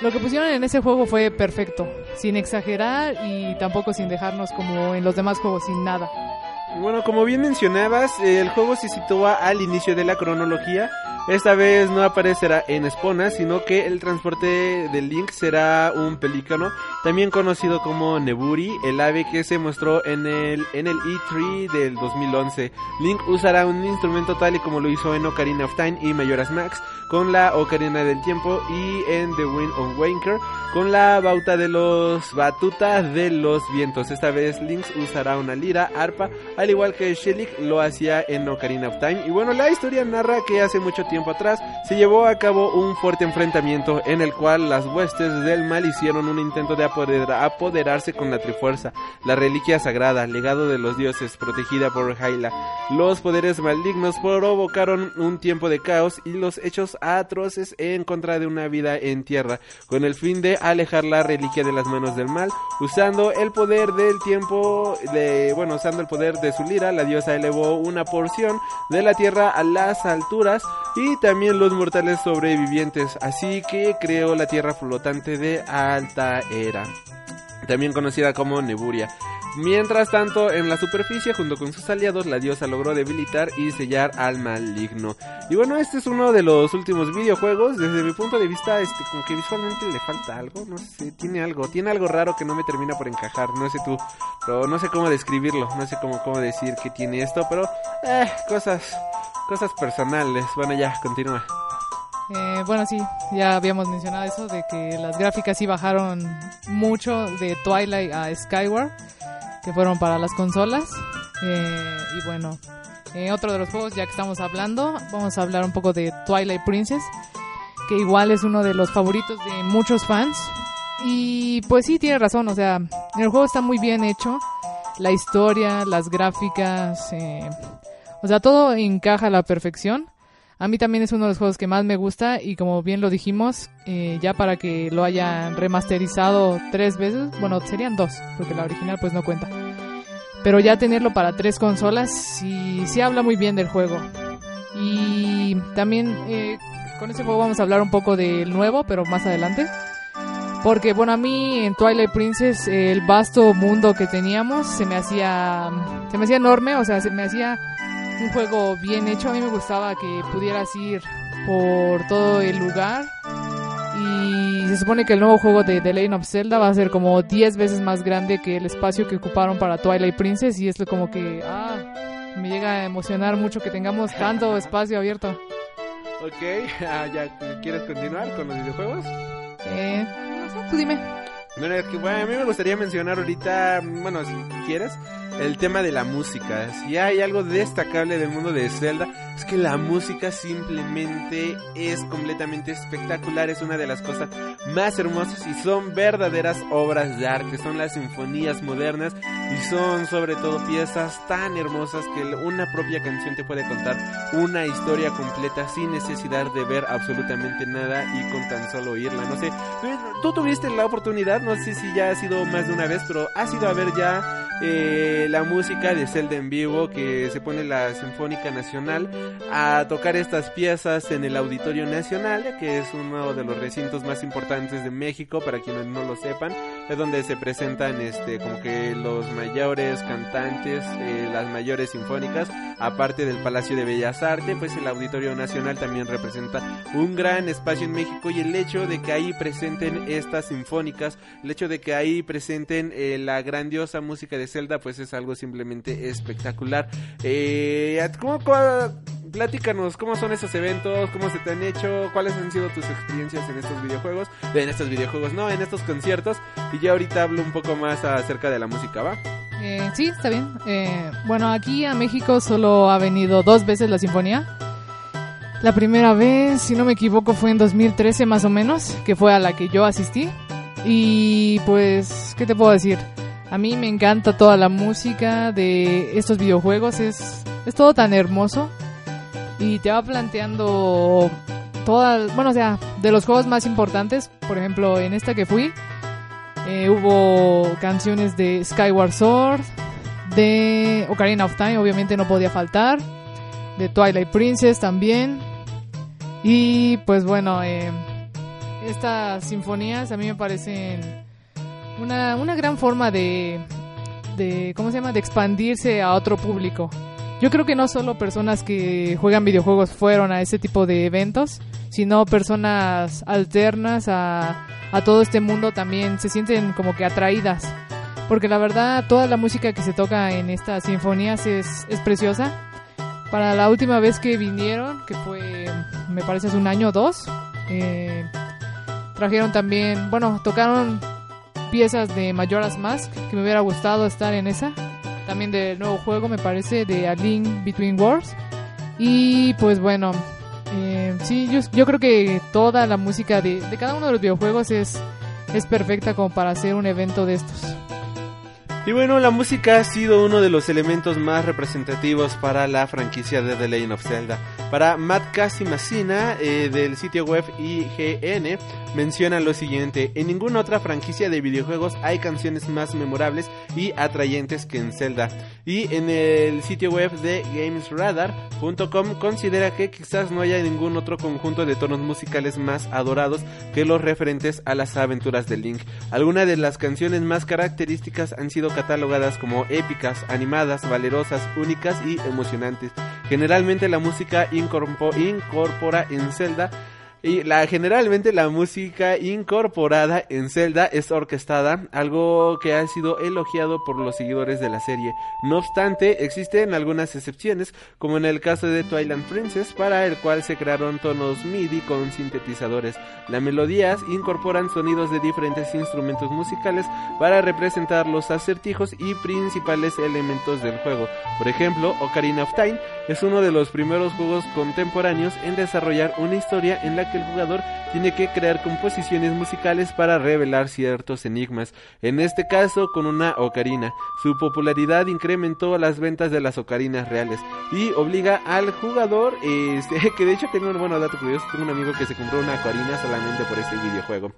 I: lo que pusieron en ese juego fue perfecto, sin exagerar y tampoco sin dejarnos como en los demás juegos sin nada.
B: Bueno, como bien mencionabas, el juego se sitúa al inicio de la cronología. Esta vez no aparecerá en Espona, sino que el transporte del Link será un pelícano, también conocido como Neburi, el ave que se mostró en el, en el E3 del 2011. Link usará un instrumento tal y como lo hizo en Ocarina of Time y Majora's Max, con la Ocarina del Tiempo y en The Wind of Wanker, con la bauta de los batutas de los vientos. Esta vez Link usará una lira, arpa, al igual que Shelik lo hacía en Ocarina of Time. Y bueno, la historia narra que hace mucho tiempo atrás se llevó a cabo un fuerte enfrentamiento en el cual las huestes del mal hicieron un intento de apoderarse con la Trifuerza, la reliquia sagrada, legado de los dioses, protegida por Hyla. Los poderes malignos provocaron un tiempo de caos y los hechos atroces en contra de una vida en tierra, con el fin de alejar la reliquia de las manos del mal, usando el poder del tiempo, de, bueno, usando el poder de su lira, la diosa elevó una porción de la tierra a las alturas y también los mortales sobrevivientes, así que creó la tierra flotante de Alta Era, también conocida como Neburia. Mientras tanto, en la superficie, junto con sus aliados, la diosa logró debilitar y sellar al maligno. Y bueno, este es uno de los últimos videojuegos. Desde mi punto de vista, este, como que visualmente le falta algo, no sé, tiene algo, tiene algo raro que no me termina por encajar, no sé tú, pero no sé cómo describirlo, no sé cómo, cómo decir que tiene esto, pero, eh, cosas, cosas personales. Bueno, ya, continúa.
I: Eh, bueno, sí, ya habíamos mencionado eso de que las gráficas sí bajaron mucho de Twilight a Skyward, que fueron para las consolas. Eh, y bueno, eh, otro de los juegos, ya que estamos hablando, vamos a hablar un poco de Twilight Princess, que igual es uno de los favoritos de muchos fans. Y pues sí, tiene razón, o sea, el juego está muy bien hecho, la historia, las gráficas, eh, o sea, todo encaja a la perfección. A mí también es uno de los juegos que más me gusta y como bien lo dijimos, eh, ya para que lo hayan remasterizado tres veces, bueno, serían dos, porque la original pues no cuenta. Pero ya tenerlo para tres consolas sí, sí habla muy bien del juego. Y también eh, con ese juego vamos a hablar un poco del nuevo, pero más adelante. Porque, bueno, a mí en Twilight Princess el vasto mundo que teníamos se me hacía, se me hacía enorme, o sea, se me hacía un juego bien hecho. A mí me gustaba que pudieras ir por todo el lugar. Y se supone que el nuevo juego de The Legend of Zelda va a ser como 10 veces más grande que el espacio que ocuparon para Twilight Princess. Y esto como que, ah, me llega a emocionar mucho que tengamos tanto espacio abierto.
B: Ok, ah, ya, ¿quieres continuar con los videojuegos?
I: Eh, no sé, tú dime.
B: Bueno, es que bueno, a mí me gustaría mencionar ahorita, bueno, si quieres, el tema de la música. Si hay algo destacable del mundo de Zelda, es que la música simplemente es completamente espectacular. Es una de las cosas más hermosas y son verdaderas obras de arte. Son las sinfonías modernas y son sobre todo piezas tan hermosas que una propia canción te puede contar una historia completa sin necesidad de ver absolutamente nada y con tan solo oírla. No sé, tú tuviste la oportunidad, no sé si ya ha sido más de una vez, pero has ido a ver ya eh, la música de Zelda en vivo que se pone la Sinfónica Nacional a tocar estas piezas en el Auditorio Nacional, que es uno de los recintos más importantes de México, para quienes no lo sepan, es donde se presentan este como que los mayores cantantes, eh, las mayores sinfónicas, aparte del Palacio de Bellas Artes, pues el Auditorio Nacional también representa un gran espacio en México y el hecho de que ahí presenten estas sinfónicas, el hecho de que ahí presenten eh, la grandiosa música de Zelda, pues es algo simplemente espectacular. Eh, ¿cómo, platícanos cómo son esos eventos, cómo se te han hecho, cuáles han sido tus experiencias en estos videojuegos, en estos videojuegos, no, en estos conciertos. Y ya ahorita hablo un poco más acerca de la música, ¿va?
I: Eh, sí, está bien. Eh, bueno, aquí a México solo ha venido dos veces la sinfonía. La primera vez, si no me equivoco, fue en 2013 más o menos, que fue a la que yo asistí. Y pues, ¿qué te puedo decir? A mí me encanta toda la música de estos videojuegos, es, es todo tan hermoso y te va planteando todas, bueno, o sea, de los juegos más importantes, por ejemplo, en esta que fui, eh, hubo canciones de Skyward Sword, de Ocarina of Time, obviamente no podía faltar, de Twilight Princess también, y pues bueno, eh, estas sinfonías a mí me parecen una, una gran forma de, de, ¿cómo se llama?, de expandirse a otro público. Yo creo que no solo personas que juegan videojuegos fueron a ese tipo de eventos, sino personas alternas a, todo este mundo también se sienten como que atraídas. Porque la verdad, toda la música que se toca en estas sinfonías es, es preciosa. Para la última vez que vinieron, que fue, me parece, hace un año o dos, eh, trajeron también, bueno, tocaron piezas de Majora's Mask, que me hubiera gustado estar en esa también del nuevo juego, me parece, de A Link Between Worlds. Y pues bueno, eh, sí, yo, yo, creo que toda la música de, de cada uno de los videojuegos es, es perfecta como para hacer un evento de estos.
B: Y bueno, la música ha sido uno de los elementos más representativos para la franquicia de The Legend of Zelda. Para Matt Casimacina eh, del sitio web IGN menciona lo siguiente, en ninguna otra franquicia de videojuegos hay canciones más memorables y atrayentes que en Zelda. Y en el sitio web de GamesRadar.com considera que quizás no haya ningún otro conjunto de tonos musicales más adorados que los referentes a las aventuras de Link. Algunas de las canciones más características han sido catalogadas como épicas, animadas, valerosas, únicas y emocionantes. Generalmente la música incorpora en Zelda y la, generalmente la música incorporada en Zelda es orquestada, algo que ha sido elogiado por los seguidores de la serie. No obstante, existen algunas excepciones, como en el caso de Twilight Princess, para el cual se crearon tonos MIDI con sintetizadores. Las melodías incorporan sonidos de diferentes instrumentos musicales para representar los acertijos y principales elementos del juego. Por ejemplo, Ocarina of Time es uno de los primeros juegos contemporáneos en desarrollar una historia en la que el jugador tiene que crear composiciones musicales para revelar ciertos enigmas, en este caso con una ocarina. Su popularidad incrementó las ventas de las ocarinas reales y obliga al jugador, este, que de hecho tengo un bueno dato curioso, tengo un amigo que se compró una ocarina solamente por este videojuego.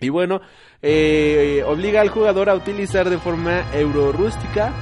B: Y bueno, eh, obliga al jugador a utilizar de forma eurorústica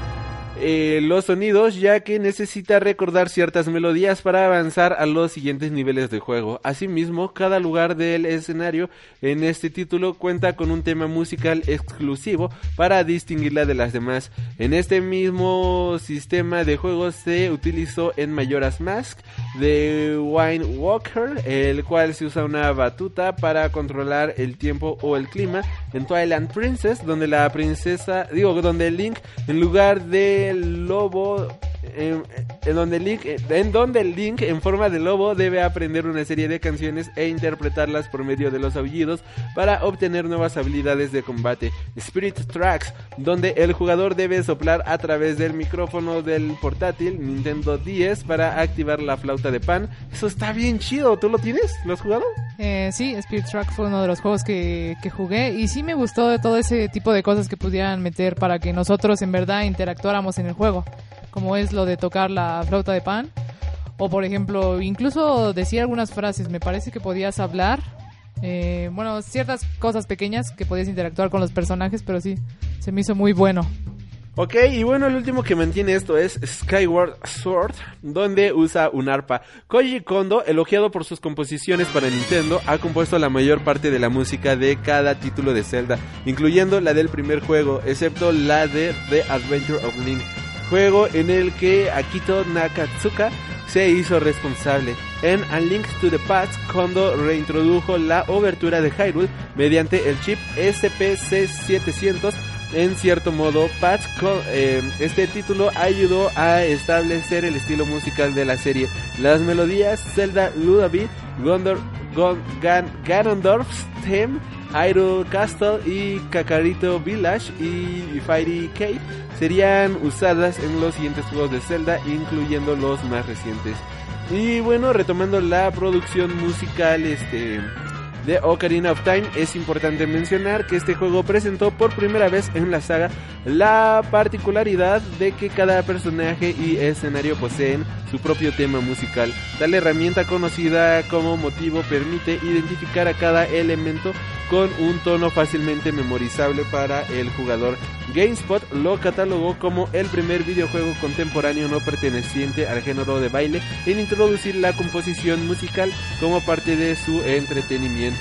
B: eh, los sonidos ya que necesita recordar ciertas melodías para avanzar a los siguientes niveles de juego. Asimismo, cada lugar del escenario en este título cuenta con un tema musical exclusivo para distinguirla de las demás. En este mismo sistema de juego se utilizó en Majora's Mask de Wine Walker, el cual se usa una batuta para controlar el tiempo o el clima. En Twilight Princess, donde la princesa, digo, donde Link en lugar de el lobo en, en, donde Link, en donde Link en forma de lobo debe aprender una serie de canciones e interpretarlas por medio de los aullidos para obtener nuevas habilidades de combate. Spirit Tracks, donde el jugador debe soplar a través del micrófono del portátil Nintendo 10 para activar la flauta de pan. Eso está bien chido, ¿tú lo tienes? ¿Lo has jugado?
I: Eh, sí, Spirit Tracks fue uno de los juegos que, que jugué y sí me gustó de todo ese tipo de cosas que pudieran meter para que nosotros en verdad interactuáramos en el juego como es lo de tocar la flauta de pan. O por ejemplo, incluso decir algunas frases. Me parece que podías hablar. Eh, bueno, ciertas cosas pequeñas que podías interactuar con los personajes, pero sí, se me hizo muy bueno.
B: Ok, y bueno, el último que mantiene esto es Skyward Sword, donde usa un arpa. Koji Kondo, elogiado por sus composiciones para Nintendo, ha compuesto la mayor parte de la música de cada título de Zelda, incluyendo la del primer juego, excepto la de The Adventure of Link juego en el que Akito Nakatsuka se hizo responsable. En A Link to the Past, Kondo reintrodujo la obertura de Hyrule mediante el chip SPC700. En cierto modo, Patch, eh, este título ayudó a establecer el estilo musical de la serie. Las melodías Zelda Lullaby, Gondor, Gan, Ganondorf's Theme, Hyrule Castle y Kakarito Village y Fairy Cave serían usadas en los siguientes juegos de Zelda, incluyendo los más recientes. Y bueno, retomando la producción musical este de Ocarina of Time, es importante mencionar que este juego presentó por primera vez en la saga la particularidad de que cada personaje y escenario poseen su propio tema musical. Tal herramienta conocida como motivo permite identificar a cada elemento con un tono fácilmente memorizable para el jugador. GameSpot lo catalogó como el primer videojuego contemporáneo no perteneciente al género de baile en introducir la composición musical como parte de su entretenimiento.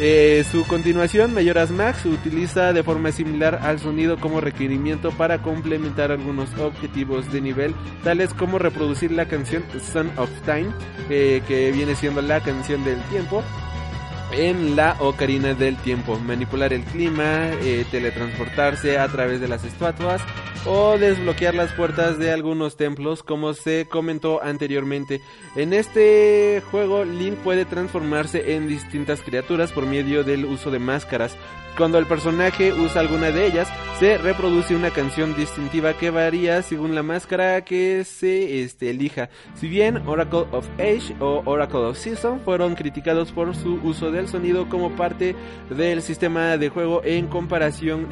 B: Eh, su continuación, Majora's Max, utiliza de forma similar al sonido como requerimiento para complementar algunos objetivos de nivel, tales como reproducir la canción Son of Time, eh, que viene siendo la canción del tiempo, en la ocarina del tiempo, manipular el clima, eh, teletransportarse a través de las estatuas o desbloquear las puertas de algunos templos como se comentó anteriormente. En este juego Link puede transformarse en distintas criaturas por medio del uso de máscaras. Cuando el personaje usa alguna de ellas, se reproduce una canción distintiva que varía según la máscara que se este, elija. Si bien Oracle of Age o Oracle of Season fueron criticados por su uso del sonido como parte del sistema de juego en comparación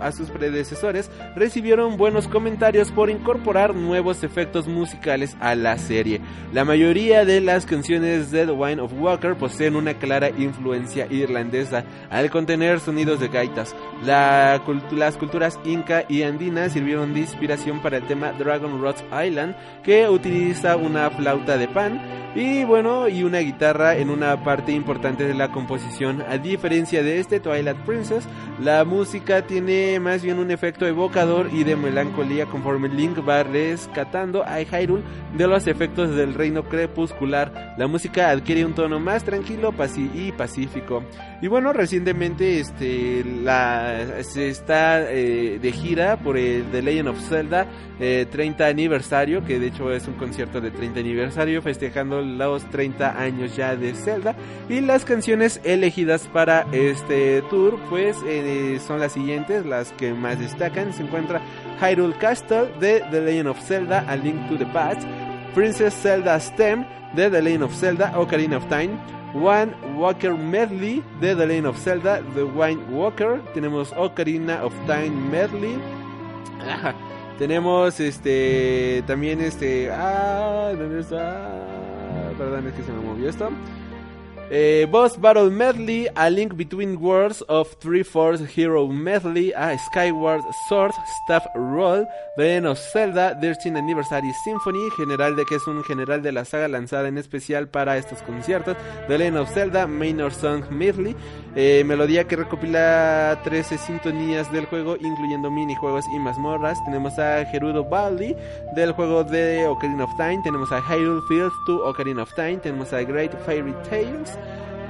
B: a sus predecesores, recibieron buenos comentarios por incorporar nuevos efectos musicales a la serie. La mayoría de las canciones de The Wine of Walker poseen una clara influencia irlandesa al contener de gaitas. La, las culturas inca y andina sirvieron de inspiración para el tema Dragon Rot Island, que utiliza una flauta de pan y bueno, y una guitarra en una parte importante de la composición. A diferencia de este Twilight Princess, la música tiene más bien un efecto evocador y de melancolía conforme Link va rescatando a Hyrule de los efectos del reino crepuscular. La música adquiere un tono más tranquilo y pacífico. Y bueno, recientemente este la se está eh, de gira por el The Legend of Zelda 30 eh, aniversario, que de hecho es un concierto de 30 aniversario festejando los 30 años ya de Zelda y las canciones elegidas para este tour pues eh, son las siguientes, las que más destacan, se encuentra Hyrule Castle de The Legend of Zelda, A Link to the Past, Princess Zelda Stem de The Legend of Zelda, Ocarina of Time, One Walker Medley de The Lane of Zelda, The Wine Walker. Tenemos Ocarina of Time Medley. Tenemos este también este ah ¿dónde está? Perdón, es que se me movió esto. Eh, Boss Battle Medley, A Link Between Worlds of Three Force Hero Medley, a Skyward Sword, Staff Roll, The of Zelda, 13 Anniversary Symphony, general de que es un general de la saga lanzada en especial para estos conciertos, The Legend of Zelda, Minor Song Medley, eh, melodía que recopila 13 sintonías del juego, incluyendo minijuegos y mazmorras. Tenemos a Gerudo Baldi del juego de Ocarina of Time, tenemos a Hyrule Fields 2 Ocarina of Time, tenemos a Great Fairy Tales.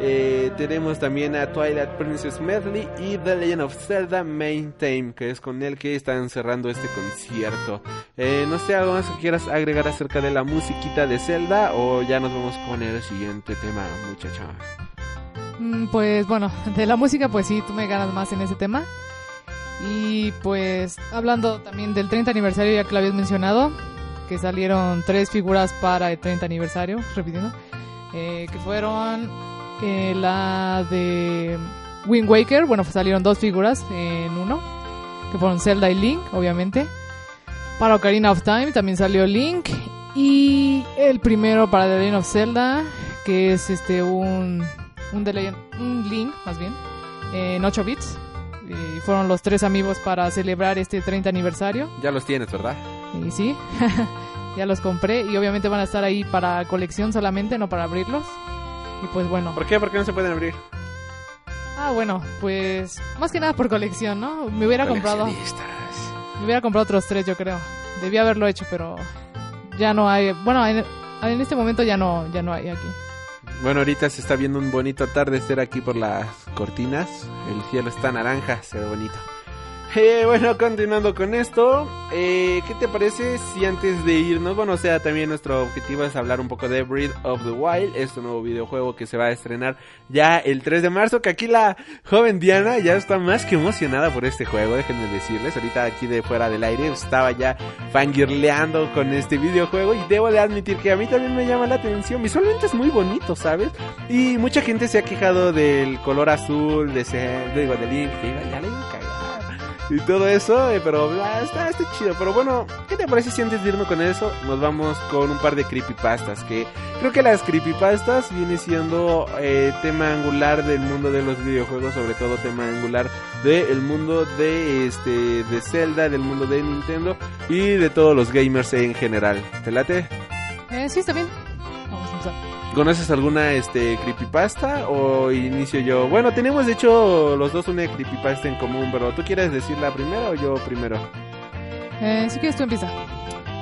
B: Eh, tenemos también a Twilight Princess Medley y The Legend of Zelda Main Theme, que es con el que están cerrando este concierto. Eh, no sé, algo más que quieras agregar acerca de la musiquita de Zelda o ya nos vamos con el siguiente tema, muchacha.
I: Mm, Pues bueno, de la música, pues sí, tú me ganas más en ese tema. Y pues hablando también del 30 aniversario, ya que lo habías mencionado, que salieron tres figuras para el 30 aniversario, repitiendo, eh, que fueron eh, la de Wind Waker, bueno, salieron dos figuras en uno, que fueron Zelda y Link, obviamente. Para Ocarina of Time también salió Link. Y el primero para The Legend of Zelda, que es este un, un, The Legend- un Link, más bien, en 8 bits. Y fueron los tres amigos para celebrar este 30 aniversario.
B: Ya los tienes, ¿verdad?
I: Y sí, ya los compré y obviamente van a estar ahí para colección solamente, no para abrirlos. Y pues bueno.
B: ¿Por qué? ¿Por qué no se pueden abrir?
I: Ah, bueno, pues más que nada por colección, ¿no? Me hubiera comprado me hubiera comprado otros tres, yo creo. Debía haberlo hecho, pero ya no hay. Bueno, en, en este momento ya no ya no hay aquí.
B: Bueno, ahorita se está viendo un bonito atardecer aquí por las cortinas. El cielo está naranja, se ve bonito. Eh, bueno, continuando con esto, eh, ¿qué te parece si antes de irnos, bueno, o sea, también nuestro objetivo es hablar un poco de Breath of the Wild, este nuevo videojuego que se va a estrenar ya el 3 de marzo, que aquí la joven Diana ya está más que emocionada por este juego, déjenme decirles, ahorita aquí de fuera del aire estaba ya fangirleando con este videojuego y debo de admitir que a mí también me llama la atención, visualmente es muy bonito, ¿sabes? Y mucha gente se ha quejado del color azul, de ese, digo, de Link, que iba- ya le y todo eso, eh, pero bla, está, está chido. Pero bueno, ¿qué te parece si antes de irnos con eso nos vamos con un par de creepypastas? Que creo que las creepypastas viene siendo eh, tema angular del mundo de los videojuegos, sobre todo tema angular del mundo de este de Zelda, del mundo de Nintendo y de todos los gamers en general. ¿Te late?
I: Eh, sí, está bien. Vamos a empezar.
B: ¿Conoces alguna este creepypasta o inicio yo? Bueno, tenemos de hecho los dos una creepypasta en común, pero ¿tú quieres decirla primero o yo primero?
I: Eh, si quieres tú empieza.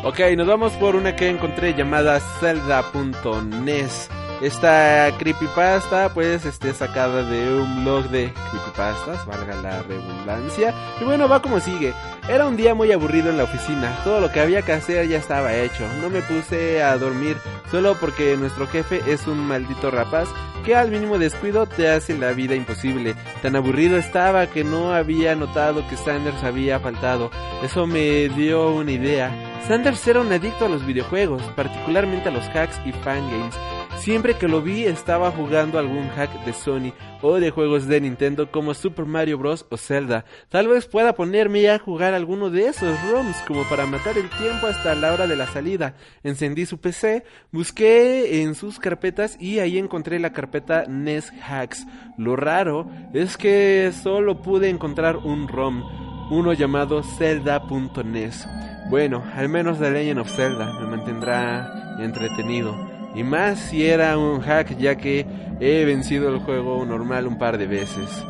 B: Ok, nos vamos por una que encontré llamada Zelda.nes. Esta creepypasta pues esté sacada de un blog de creepypastas, valga la redundancia. Y bueno, va como sigue. Era un día muy aburrido en la oficina. Todo lo que había que hacer ya estaba hecho. No me puse a dormir solo porque nuestro jefe es un maldito rapaz que al mínimo descuido te hace la vida imposible. Tan aburrido estaba que no había notado que Sanders había faltado. Eso me dio una idea. Sanders era un adicto a los videojuegos, particularmente a los hacks y fangames. Siempre que lo vi estaba jugando algún hack de Sony o de juegos de Nintendo como Super Mario Bros. o Zelda. Tal vez pueda ponerme a jugar alguno de esos ROMs como para matar el tiempo hasta la hora de la salida. Encendí su PC, busqué en sus carpetas y ahí encontré la carpeta NES Hacks. Lo raro es que solo pude encontrar un ROM, uno llamado Zelda.nes. Bueno, al menos The Legend of Zelda me mantendrá entretenido. Y más si era un hack ya que he vencido el juego normal un par de veces.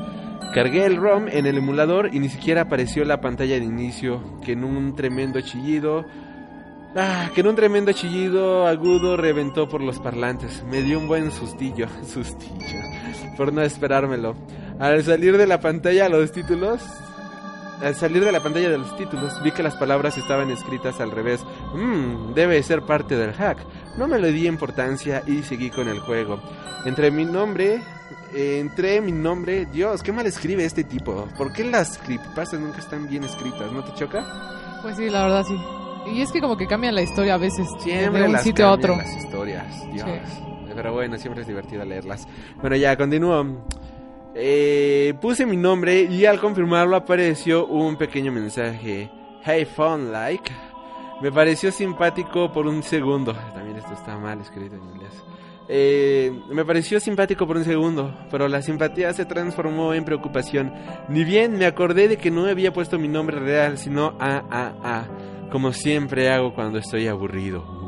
B: Cargué el ROM en el emulador y ni siquiera apareció la pantalla de inicio, que en un tremendo chillido... Ah, que en un tremendo chillido agudo reventó por los parlantes. Me dio un buen sustillo, sustillo, por no esperármelo. Al salir de la pantalla los títulos, al salir de la pantalla de los títulos, vi que las palabras estaban escritas al revés. Mmm, debe ser parte del hack. No me le di importancia y seguí con el juego. Entre mi nombre, entre mi nombre, Dios, qué mal escribe este tipo. ¿Por qué las creepypastas nunca están bien escritas? ¿No te choca?
I: Pues sí, la verdad sí. Y es que como que cambian la historia a veces
B: Siempre
I: de un
B: las
I: sitio a otro.
B: las historias, Dios.
I: Sí.
B: Pero bueno, siempre es divertido leerlas. Bueno, ya, continúo. Eh, puse mi nombre y al confirmarlo apareció un pequeño mensaje. Hey, phone like. Me pareció simpático por un segundo. También esto está mal escrito en inglés. Eh, me pareció simpático por un segundo, pero la simpatía se transformó en preocupación. Ni bien me acordé de que no había puesto mi nombre real, sino AAA, como siempre hago cuando estoy aburrido.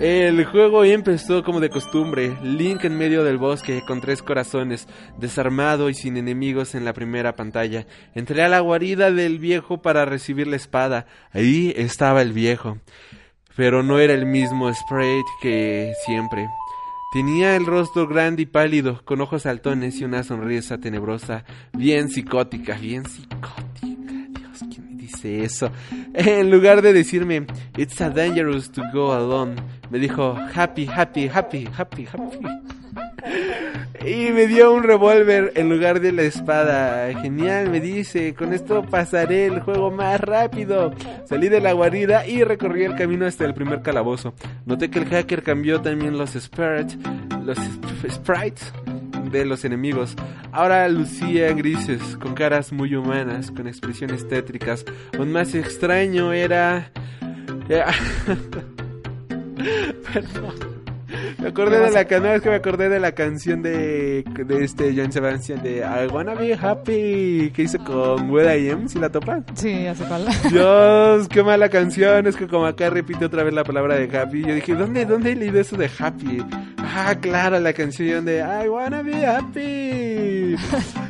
B: El juego empezó como de costumbre, Link en medio del bosque con tres corazones, desarmado y sin enemigos en la primera pantalla. Entré a la guarida del viejo para recibir la espada. Ahí estaba el viejo pero no era el mismo Sprite que siempre. Tenía el rostro grande y pálido, con ojos saltones y una sonrisa tenebrosa, bien psicótica, bien psicótica. Dios, ¿quién me dice eso? En lugar de decirme, It's a dangerous to go alone, me dijo, Happy, happy, happy, happy, happy. Y me dio un revólver en lugar de la espada. Genial, me dice. Con esto pasaré el juego más rápido. Salí de la guarida y recorrí el camino hasta el primer calabozo. Noté que el hacker cambió también los los sprites de los enemigos. Ahora lucía grises, con caras muy humanas, con expresiones tétricas. Aún más extraño era... Perdón. Me acordé de la canción, es que me acordé de la canción de, de este John Sebastian de I Wanna Be Happy que hizo con Will I Am, si la topan.
I: Sí, hace falta.
B: Dios, qué mala canción, es que como acá repite otra vez la palabra de happy, yo dije, ¿dónde, dónde he leído eso de happy? Ah, claro, la canción de I Wanna Be Happy.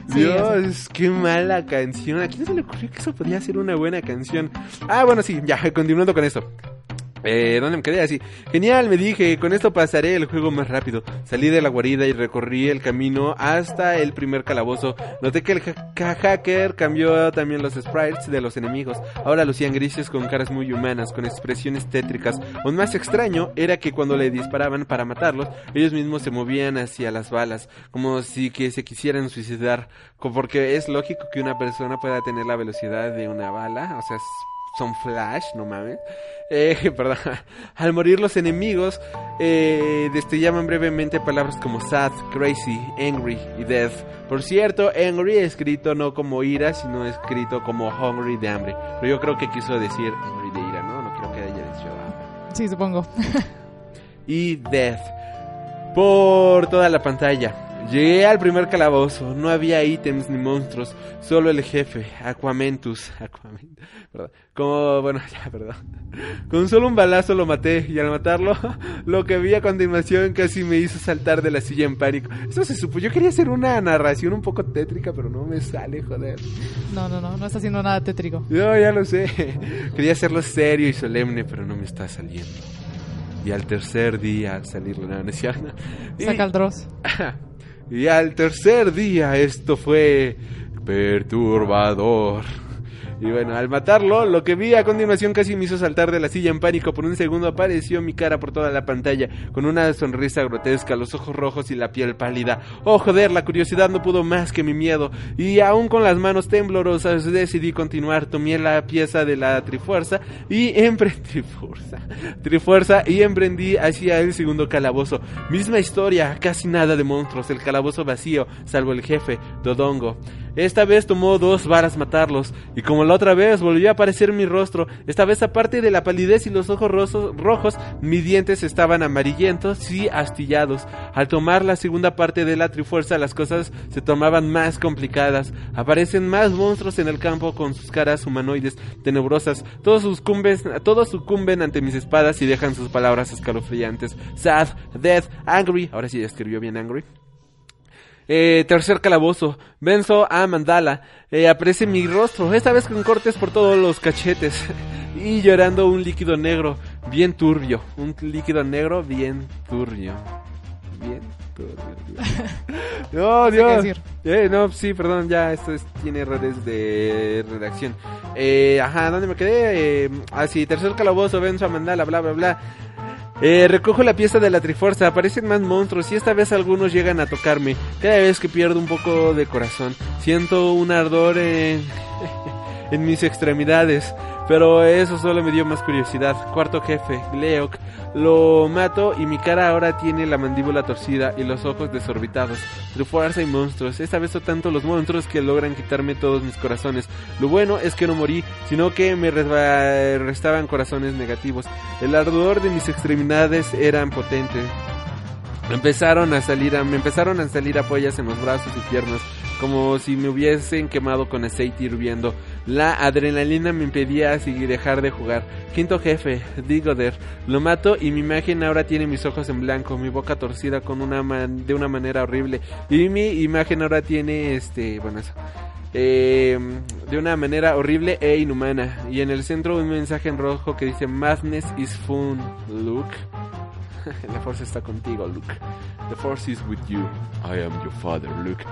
B: Dios, qué mala canción. ¿A quién se le ocurrió que eso podría ser una buena canción? Ah, bueno, sí, ya, continuando con esto. Eh, ¿Dónde me quedé? Así. Genial, me dije, con esto pasaré el juego más rápido. Salí de la guarida y recorrí el camino hasta el primer calabozo. Noté que el hacker cambió también los sprites de los enemigos. Ahora lucían grises con caras muy humanas, con expresiones tétricas. Aún más extraño era que cuando le disparaban para matarlos, ellos mismos se movían hacia las balas, como si que se quisieran suicidar. Porque es lógico que una persona pueda tener la velocidad de una bala, o sea, son flash, no mames. Eh, perdón. Al morir los enemigos, eh, destellaban brevemente palabras como sad, crazy, angry y death. Por cierto, angry escrito no como ira, sino escrito como hungry de hambre. Pero yo creo que quiso decir hungry de ira, ¿no? No creo que haya dicho.
I: Sí, supongo.
B: y death. Por toda la pantalla. Llegué al primer calabozo, no había ítems ni monstruos, solo el jefe, Aquamentus, Aquamentus, perdón, como, bueno, ya, perdón, con solo un balazo lo maté, y al matarlo, lo que vi a continuación casi me hizo saltar de la silla en pánico, eso se supo, yo quería hacer una narración un poco tétrica, pero no me sale, joder.
I: No, no, no, no está haciendo nada tétrico.
B: No, ya lo sé, quería hacerlo serio y solemne, pero no me está saliendo. Y al tercer día salir la nación.
I: Saca el Dross.
B: Y al tercer día esto fue perturbador. Y bueno, al matarlo, lo que vi a continuación casi me hizo saltar de la silla en pánico. Por un segundo apareció mi cara por toda la pantalla, con una sonrisa grotesca, los ojos rojos y la piel pálida. Oh, joder, la curiosidad no pudo más que mi miedo. Y aún con las manos temblorosas decidí continuar. Tomé la pieza de la trifuerza y emprendí... Trifuerza. Trifuerza y emprendí hacia el segundo calabozo. Misma historia, casi nada de monstruos. El calabozo vacío, salvo el jefe, Dodongo. Esta vez tomó dos varas matarlos, y como la otra vez volvió a aparecer mi rostro, esta vez aparte de la palidez y los ojos rojos, mis dientes estaban amarillentos y astillados. Al tomar la segunda parte de la trifuerza las cosas se tomaban más complicadas. Aparecen más monstruos en el campo con sus caras humanoides tenebrosas. Todos, sucumben, todos sucumben ante mis espadas y dejan sus palabras escalofriantes. Sad, death, angry. Ahora sí escribió bien angry. Eh, tercer calabozo. Venzo a Mandala. Eh, aparece mi rostro, esta vez con cortes por todos los cachetes. y llorando un líquido negro, bien turbio. Un líquido negro bien turbio. Bien turbio. no, Dios. Eh, no, sí, perdón, ya esto tiene errores de redacción. Eh, ajá, ¿dónde me quedé? Eh, ah, sí, tercer calabozo, venzo a Mandala, bla, bla, bla. Eh, recojo la pieza de la Trifuerza, aparecen más monstruos y esta vez algunos llegan a tocarme. Cada vez que pierdo un poco de corazón, siento un ardor en, en mis extremidades. Pero eso solo me dio más curiosidad. Cuarto jefe, Gleok. Lo mato y mi cara ahora tiene la mandíbula torcida y los ojos desorbitados. Trifuerza y monstruos. Esta vez son tanto los monstruos que logran quitarme todos mis corazones. Lo bueno es que no morí, sino que me restaban corazones negativos. El ardor de mis extremidades eran potente. Empezaron a salir, a- me empezaron a salir apoyas en los brazos y piernas, como si me hubiesen quemado con aceite hirviendo. La adrenalina me impedía así dejar de jugar. Quinto jefe, Digoder, lo mato y mi imagen ahora tiene mis ojos en blanco, mi boca torcida con una man- de una manera horrible y mi imagen ahora tiene este, bueno eso. eh, de una manera horrible e inhumana y en el centro un mensaje en rojo que dice Madness is fun, Luke. La fuerza está contigo, Luke. The force is with you. I am your father, Luke.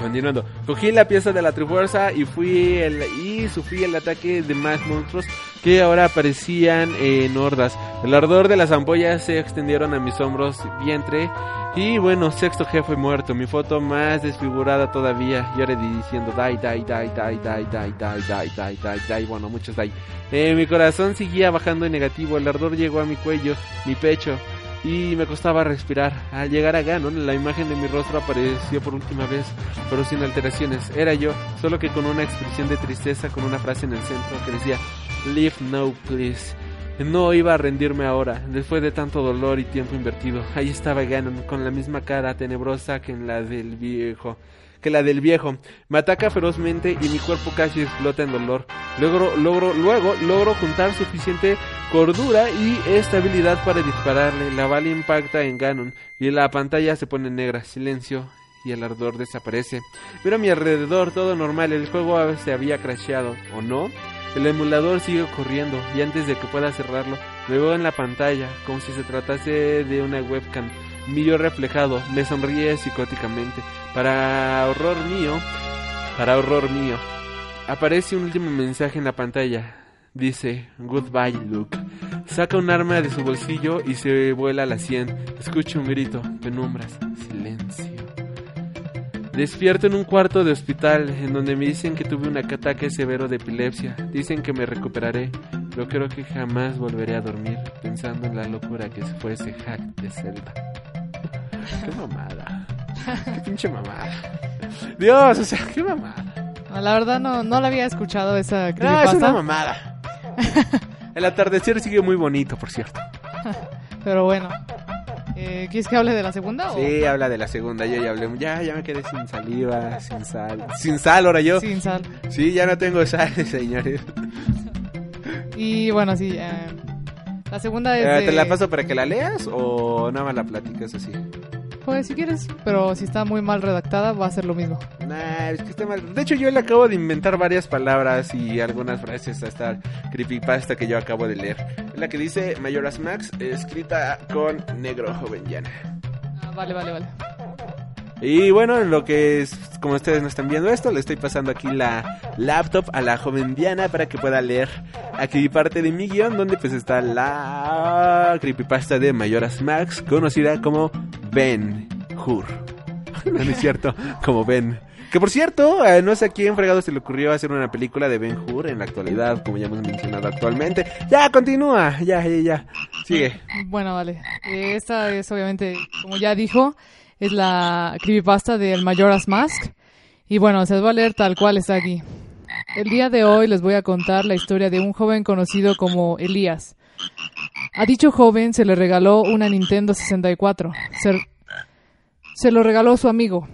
B: Continuando, cogí la pieza de la Trifuerza y fui el, y sufrí el ataque de más monstruos que ahora aparecían en hordas. El ardor de las ampollas se extendieron a mis hombros, vientre y bueno, sexto jefe muerto. Mi foto más desfigurada todavía. Ahora diciendo die, die, die, die, die, die, die, die, die, die, die. Bueno, muchos die. Eh, mi corazón seguía bajando en negativo. El ardor llegó a mi cuello, mi pecho y me costaba respirar. Al llegar a Ganon, la imagen de mi rostro apareció por última vez, pero sin alteraciones. Era yo, solo que con una expresión de tristeza, con una frase en el centro que decía, Leave now, please. No iba a rendirme ahora, después de tanto dolor y tiempo invertido. Ahí estaba Ganon, con la misma cara tenebrosa que en la del viejo que la del viejo. Me ataca ferozmente y mi cuerpo casi explota en dolor. Logro, logro, luego logro juntar suficiente cordura y estabilidad para dispararle. La bala impacta en Ganon y la pantalla se pone negra. Silencio y el ardor desaparece. Miro a mi alrededor, todo normal. El juego se había crasheado, ¿o no? El emulador sigue corriendo y antes de que pueda cerrarlo, me veo en la pantalla como si se tratase de una webcam. Mi reflejado me sonríe psicóticamente. Para horror mío, para horror mío, aparece un último mensaje en la pantalla. Dice, Goodbye, Luke. Saca un arma de su bolsillo y se vuela a la sien. Escucho un grito, penumbras, silencio. Despierto en un cuarto de hospital en donde me dicen que tuve un ataque severo de epilepsia. Dicen que me recuperaré, pero creo que jamás volveré a dormir pensando en la locura que fue ese hack de Zelda. Qué mamada. Qué pinche mamada. Dios, o sea, qué mamada.
I: No, la verdad no, no la había escuchado esa
B: No, es
I: creepypasta.
B: una mamada. El atardecer sigue muy bonito, por cierto.
I: Pero bueno. Eh, ¿Quieres que hable de la segunda? o-
B: Sí, habla de la segunda, yo ya hablé. Ya, ya me quedé sin saliva, sin sal. Sin sal ahora yo.
I: Sin sal.
B: Sí, ya no tengo sal, señores.
I: Y bueno, sí. eh, la segunda es.
B: Eh, ¿Te la paso para que la leas o nada más la platicas así?
I: Pues si quieres, pero si está muy mal redactada, va a ser lo mismo.
B: Nah, es que está mal. De hecho, yo le acabo de inventar varias palabras y algunas frases a esta creepypasta que yo acabo de leer. La que dice Mayoras Max, escrita con negro joven llana.
I: Ah, vale, vale, vale.
B: Y bueno, en lo que es, como ustedes no están viendo esto, le estoy pasando aquí la laptop a la joven Diana para que pueda leer aquí parte de mi guion, donde pues está la creepypasta de Mayoras Max, conocida como Ben Hur. no, es cierto, como Ben. Que por cierto, eh, no sé a quién fregado se le ocurrió hacer una película de Ben Hur en la actualidad, como ya hemos mencionado actualmente. Ya, continúa, ya, ya, ya. Sigue.
I: Bueno, vale. Esta es obviamente, como ya dijo, es la creepypasta del Majora's Mask. Y bueno, se los a leer tal cual está aquí. El día de hoy les voy a contar la historia de un joven conocido como Elías. A dicho joven se le regaló una Nintendo 64. Se, se lo regaló su amigo.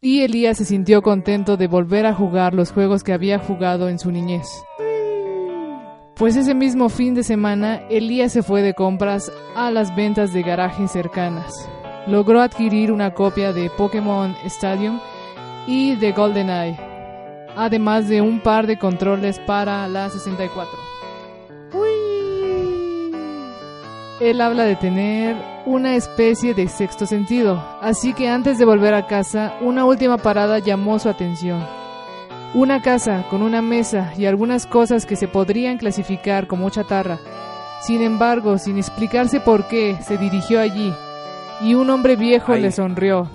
I: Y Elías se sintió contento de volver a jugar los juegos que había jugado en su niñez. Pues ese mismo fin de semana, Elías se fue de compras a las ventas de garajes cercanas. Logró adquirir una copia de Pokémon Stadium y de GoldenEye, además de un par de controles para la 64. Él habla de tener una especie de sexto sentido, así que antes de volver a casa, una última parada llamó su atención. Una casa con una mesa y algunas cosas que se podrían clasificar como chatarra. Sin embargo, sin explicarse por qué, se dirigió allí y un hombre viejo
B: Ahí.
I: le sonrió.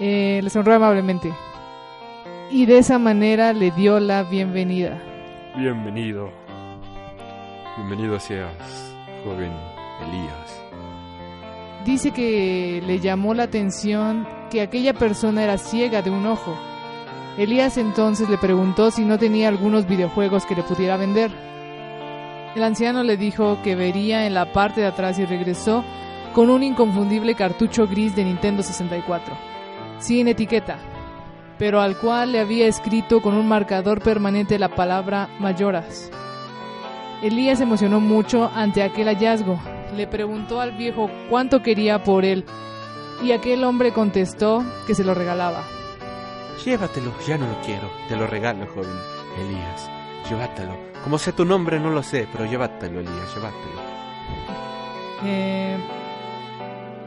I: Eh, le sonrió amablemente. Y de esa manera le dio la bienvenida.
J: Bienvenido. Bienvenido seas, joven Elías.
I: Dice que le llamó la atención que aquella persona era ciega de un ojo. Elías entonces le preguntó si no tenía algunos videojuegos que le pudiera vender. El anciano le dijo que vería en la parte de atrás y regresó con un inconfundible cartucho gris de Nintendo 64, sin etiqueta, pero al cual le había escrito con un marcador permanente la palabra Mayoras. Elías se emocionó mucho ante aquel hallazgo. Le preguntó al viejo cuánto quería por él y aquel hombre contestó que se lo regalaba.
B: Llévatelo, ya no lo quiero. Te lo regalo, joven Elías. Llévatelo. Como sea tu nombre, no lo sé, pero llévatelo, Elías, llévatelo.
I: Eh,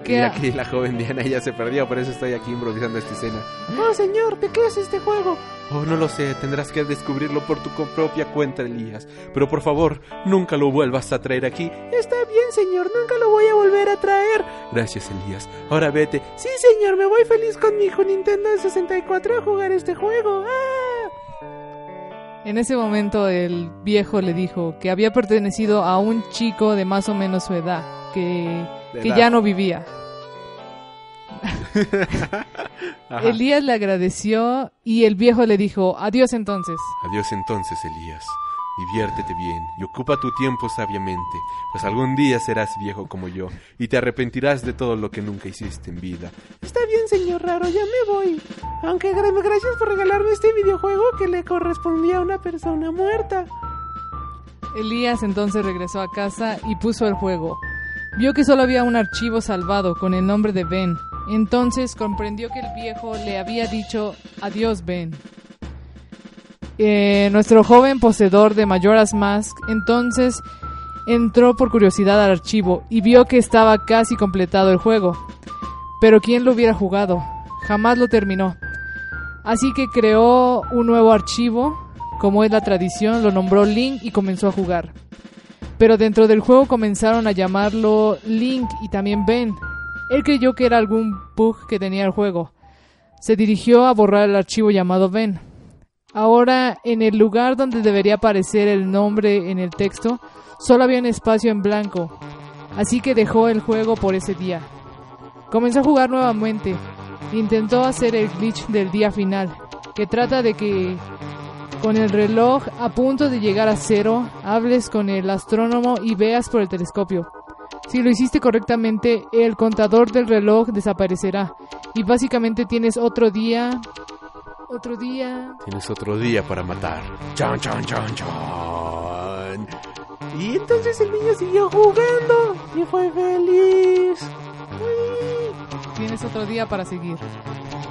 B: Y
I: ¿qué ha-
B: aquí la joven Diana ya se perdió, por eso estoy aquí improvisando esta escena.
I: Oh, señor, ¿de qué es este juego?
B: Oh, no lo sé, tendrás que descubrirlo por tu propia cuenta, Elías. Pero por favor, nunca lo vuelvas a traer aquí.
I: Está bien, señor, nunca lo voy a volver a traer.
B: Gracias, Elías. Ahora vete.
I: Sí, señor, me voy feliz con mi hijo Nintendo 64 a jugar este juego. ¡Ah! En ese momento el viejo le dijo que había pertenecido a un chico de más o menos su edad, que, que
B: edad.
I: ya no vivía. Elías le agradeció y el viejo le dijo, adiós entonces.
B: Adiós entonces, Elías. Diviértete bien y ocupa tu tiempo sabiamente, pues algún día serás viejo como yo y te arrepentirás de todo lo que nunca hiciste en vida.
I: Está bien, señor raro, ya me voy. Aunque gra- gracias por regalarme este videojuego que le correspondía a una persona muerta. Elías entonces regresó a casa y puso el juego. Vio que solo había un archivo salvado con el nombre de Ben. Entonces comprendió que el viejo le había dicho adiós Ben. Eh, nuestro joven poseedor de Majora's Mask entonces entró por curiosidad al archivo y vio que estaba casi completado el juego. Pero ¿quién lo hubiera jugado? Jamás lo terminó. Así que creó un nuevo archivo, como es la tradición, lo nombró Link y comenzó a jugar. Pero dentro del juego comenzaron a llamarlo Link y también Ben. Él creyó que era algún bug que tenía el juego. Se dirigió a borrar el archivo llamado Ben. Ahora, en el lugar donde debería aparecer el nombre en el texto, solo había un espacio en blanco. Así que dejó el juego por ese día. Comenzó a jugar nuevamente. Intentó hacer el glitch del día final, que trata de que con el reloj a punto de llegar a cero, hables con el astrónomo y veas por el telescopio. Si lo hiciste correctamente, el contador del reloj desaparecerá y básicamente tienes otro día, otro día.
B: Tienes otro día para matar. Chan, chan, chan, chan.
I: Y entonces el niño siguió jugando y fue feliz. Tienes otro día para seguir.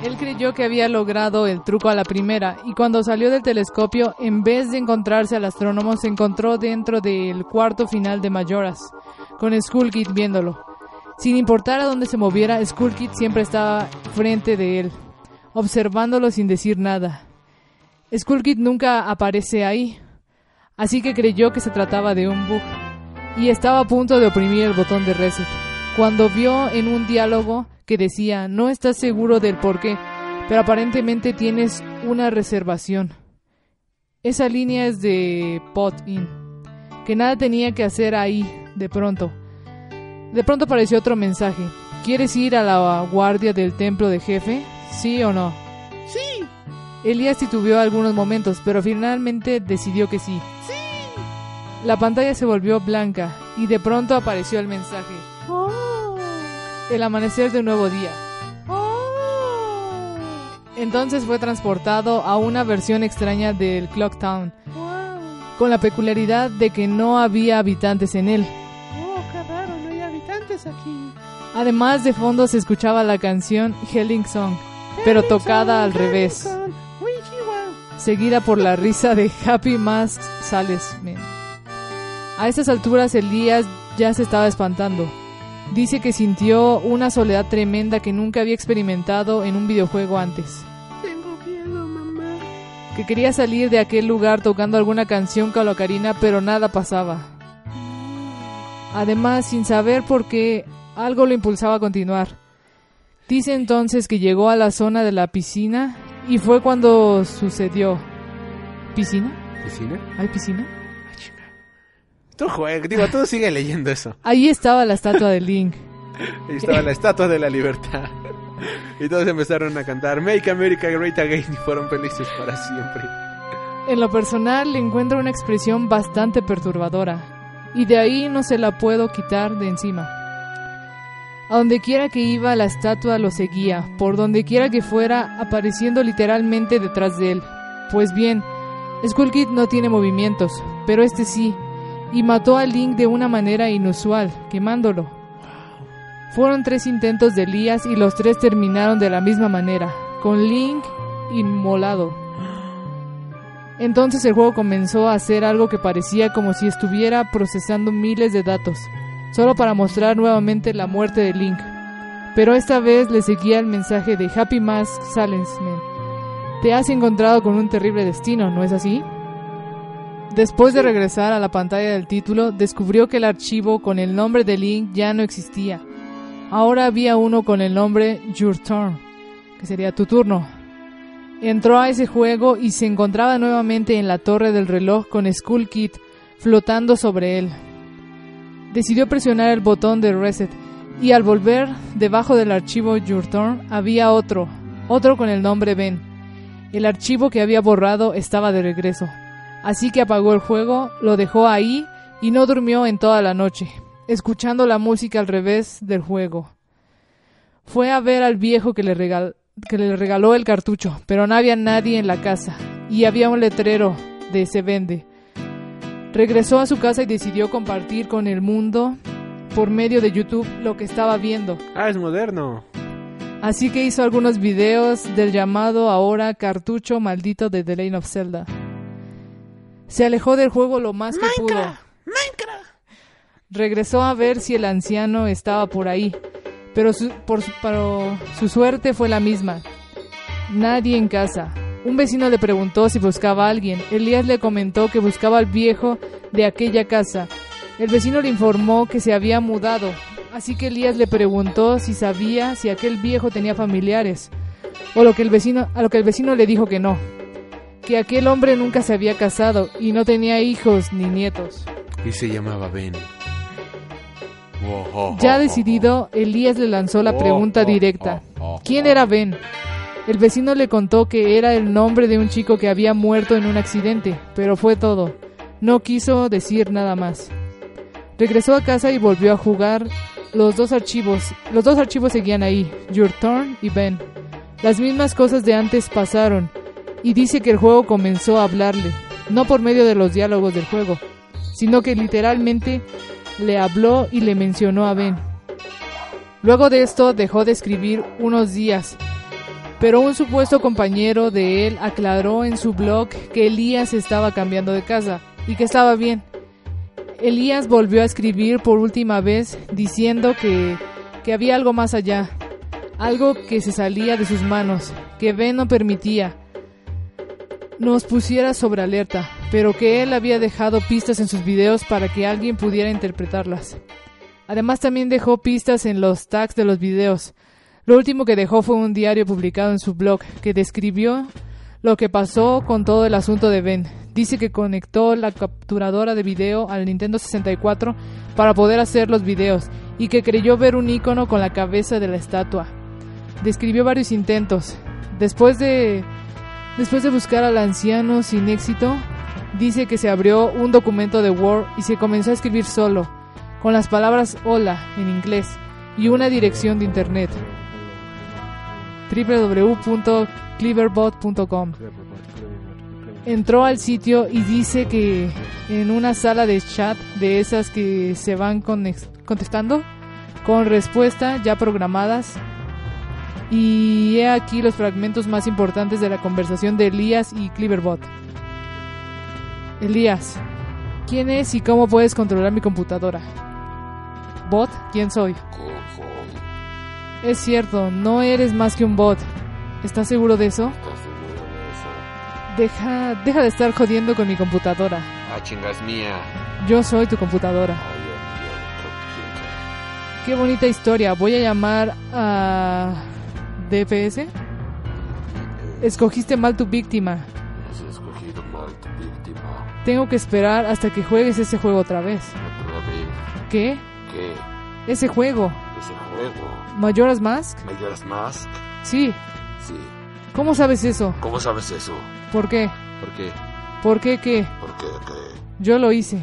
I: Él creyó que había logrado el truco a la primera y cuando salió del telescopio, en vez de encontrarse al astrónomo, se encontró dentro del cuarto final de Majoras, con Skull Kid viéndolo. Sin importar a dónde se moviera, Skull Kid siempre estaba frente de él, observándolo sin decir nada. Skull Kid nunca aparece ahí, así que creyó que se trataba de un bug y estaba a punto de oprimir el botón de reset, cuando vio en un diálogo que decía no estás seguro del por qué, pero aparentemente tienes una reservación. Esa línea es de Pot-in, que nada tenía que hacer ahí de pronto. De pronto apareció otro mensaje. ¿Quieres ir a la guardia del templo de jefe? ¿Sí o no? Sí. Elías titubeó algunos momentos, pero finalmente decidió que sí. Sí. La pantalla se volvió blanca y de pronto apareció el mensaje. El amanecer de un nuevo día. Entonces fue transportado a una versión extraña del Clock Town, con la peculiaridad de que no había habitantes en él.
K: Oh, qué raro, no hay habitantes aquí.
I: Además de fondo se escuchaba la canción Helling Song, pero tocada al revés, seguida por la risa de Happy Mask Salesman. A estas alturas Elías ya se estaba espantando. Dice que sintió una soledad tremenda que nunca había experimentado en un videojuego antes.
K: Tengo miedo, mamá.
I: Que quería salir de aquel lugar tocando alguna canción con la ocarina, pero nada pasaba. Además, sin saber por qué, algo lo impulsaba a continuar. Dice entonces que llegó a la zona de la piscina y fue cuando sucedió. ¿Piscina?
B: ¿Piscina?
I: ¿Hay piscina?
B: Tú juega, digo, tú sigue leyendo eso.
I: Ahí estaba la estatua de Link.
B: Ahí estaba la estatua de la libertad. Y todos empezaron a cantar Make America Great Again y fueron felices para siempre.
I: En lo personal le encuentro una expresión bastante perturbadora y de ahí no se la puedo quitar de encima. A donde quiera que iba la estatua lo seguía, por donde quiera que fuera, apareciendo literalmente detrás de él. Pues bien, Skull Kid no tiene movimientos, pero este sí, y mató a Link de una manera inusual, quemándolo. Fueron tres intentos de Elías y los tres terminaron de la misma manera, con Link inmolado. Entonces el juego comenzó a hacer algo que parecía como si estuviera procesando miles de datos, solo para mostrar nuevamente la muerte de Link. Pero esta vez le seguía el mensaje de Happy Mask Silenceman. Te has encontrado con un terrible destino, ¿no es así? Después de regresar a la pantalla del título, descubrió que el archivo con el nombre de Link ya no existía. Ahora había uno con el nombre Your Turn, que sería tu turno. Entró a ese juego y se encontraba nuevamente en la torre del reloj con Skull Kid flotando sobre él. Decidió presionar el botón de reset y al volver debajo del archivo Your Turn había otro, otro con el nombre Ben. El archivo que había borrado estaba de regreso, así que apagó el juego, lo dejó ahí y no durmió en toda la noche, escuchando la música al revés del juego. Fue a ver al viejo que le, que le regaló el cartucho, pero no había nadie en la casa y había un letrero de se vende. Regresó a su casa y decidió compartir con el mundo por medio de YouTube lo que estaba viendo.
B: Ah, es moderno.
I: Así que hizo algunos videos del llamado ahora cartucho maldito de The Lane of Zelda. Se alejó del juego lo más que pudo. Regresó a ver si el anciano estaba por ahí, pero su, por pero su suerte fue la misma. Nadie en casa. Un vecino le preguntó si buscaba a alguien. Elías le comentó que buscaba al viejo de aquella casa. El vecino le informó que se había mudado, así que Elías le preguntó si sabía si aquel viejo tenía familiares, o lo que el vecino, a lo que el vecino le dijo que no, que aquel hombre nunca se había casado y no tenía hijos ni nietos.
B: Y se llamaba Ben.
I: Ya decidido, Elías le lanzó la pregunta directa. ¿Quién era Ben? El vecino le contó que era el nombre de un chico que había muerto en un accidente, pero fue todo. No quiso decir nada más. Regresó a casa y volvió a jugar los dos archivos. Los dos archivos seguían ahí, Your Turn y Ben. Las mismas cosas de antes pasaron, y dice que el juego comenzó a hablarle, no por medio de los diálogos del juego, sino que literalmente le habló y le mencionó a Ben. Luego de esto dejó de escribir unos días, pero un supuesto compañero de él aclaró en su blog que Elías estaba cambiando de casa y que estaba bien. Elías volvió a escribir por última vez diciendo que, que había algo más allá, algo que se salía de sus manos, que Ben no permitía nos pusiera sobre alerta, pero que él había dejado pistas en sus videos para que alguien pudiera interpretarlas. Además también dejó pistas en los tags de los videos. Lo último que dejó fue un diario publicado en su blog que describió lo que pasó con todo el asunto de Ben. Dice que conectó la capturadora de video al Nintendo 64 para poder hacer los videos y que creyó ver un icono con la cabeza de la estatua. Describió varios intentos. Después de Después de buscar al anciano sin éxito, dice que se abrió un documento de Word y se comenzó a escribir solo, con las palabras hola en inglés y una dirección de internet www.cleverbot.com. Entró al sitio y dice que en una sala de chat de esas que se van contestando con respuesta ya programadas y he aquí los fragmentos más importantes de la conversación de Elías y Cleverbot. Elías, ¿quién es y cómo puedes controlar mi computadora? Bot, ¿quién soy? Es cierto, no eres más que un bot. ¿Estás seguro de eso? Deja, deja de estar jodiendo con mi computadora.
J: Ah, chingas mía.
I: Yo soy tu computadora. Qué bonita historia. Voy a llamar a DPS. Escogiste mal tu víctima.
J: Has escogido mal tu víctima.
I: tengo que esperar hasta que juegues ese juego otra vez.
J: Pero a ver,
I: ¿Qué?
J: ¿qué?
I: Ese juego.
J: ¿Ese juego?
I: ¿Majora's Mask?
J: ¿Majora's Mask?
I: Sí.
J: Sí.
I: ¿Cómo sabes eso?
J: ¿Cómo sabes eso?
I: ¿Por qué?
J: ¿Por qué?
I: ¿Por qué qué?
J: ¿Por qué? ¿Qué?
I: Yo lo hice.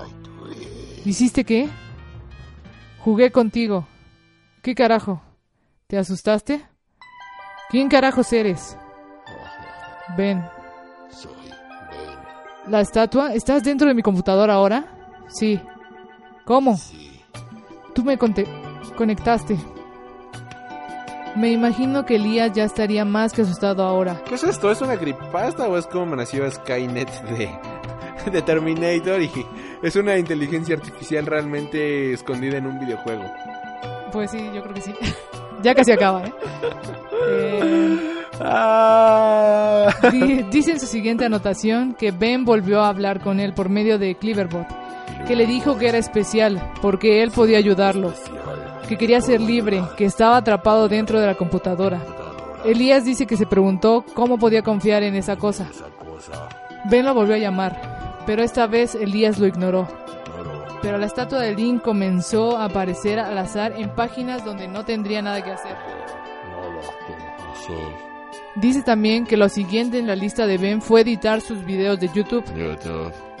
J: Ay, tú eh.
I: ¿Hiciste qué? Jugué contigo. ¿Qué carajo? ¿Te asustaste? ¿Quién carajos eres? Ven.
J: Soy Ben.
I: ¿La estatua? ¿Estás dentro de mi computadora ahora? Sí. ¿Cómo?
J: Sí.
I: Tú me conectaste. Me imagino que Elías ya estaría más que asustado ahora.
B: ¿Qué es esto? ¿Es una creepypasta o es como nació Skynet de, de Terminator y es una inteligencia artificial realmente escondida en un videojuego?
I: Pues sí, yo creo que sí. ya casi acaba, ¿eh? Eh,
B: Ah.
I: di- dice en su siguiente anotación que Ben volvió a hablar con él por medio de Cleaverbot, que le dijo que era especial porque él podía ayudarlo, que quería ser libre, que estaba atrapado dentro de la computadora. Elías dice que se preguntó cómo podía confiar en esa cosa. Ben lo volvió a llamar, pero esta vez Elías lo ignoró. Pero la estatua de Link comenzó a aparecer al azar en páginas donde no tendría nada que hacer. Dice también que lo siguiente en la lista de Ben fue editar sus videos de YouTube.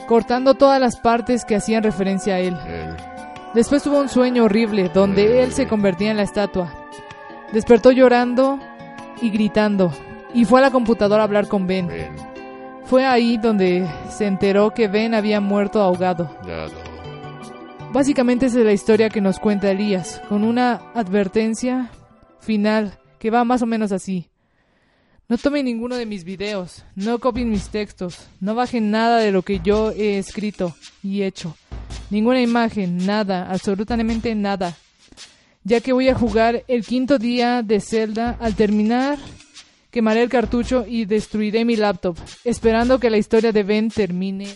I: cortando todas las partes que hacían referencia a él. Después tuvo un sueño horrible donde él se convertía en la estatua. Despertó llorando y gritando y fue a la computadora a hablar con Ben.
J: Ben.
I: Fue ahí donde se enteró que Ben había muerto ahogado. Básicamente esa es la historia que nos cuenta Elías, con una advertencia final que va más o menos así. No tomen ninguno de mis videos, no copien mis textos, no bajen nada de lo que yo he escrito y hecho. Ninguna imagen, nada, absolutamente nada. Ya que voy a jugar el quinto día de Zelda, al terminar quemaré el cartucho y destruiré mi laptop, esperando que la historia de Ben termine.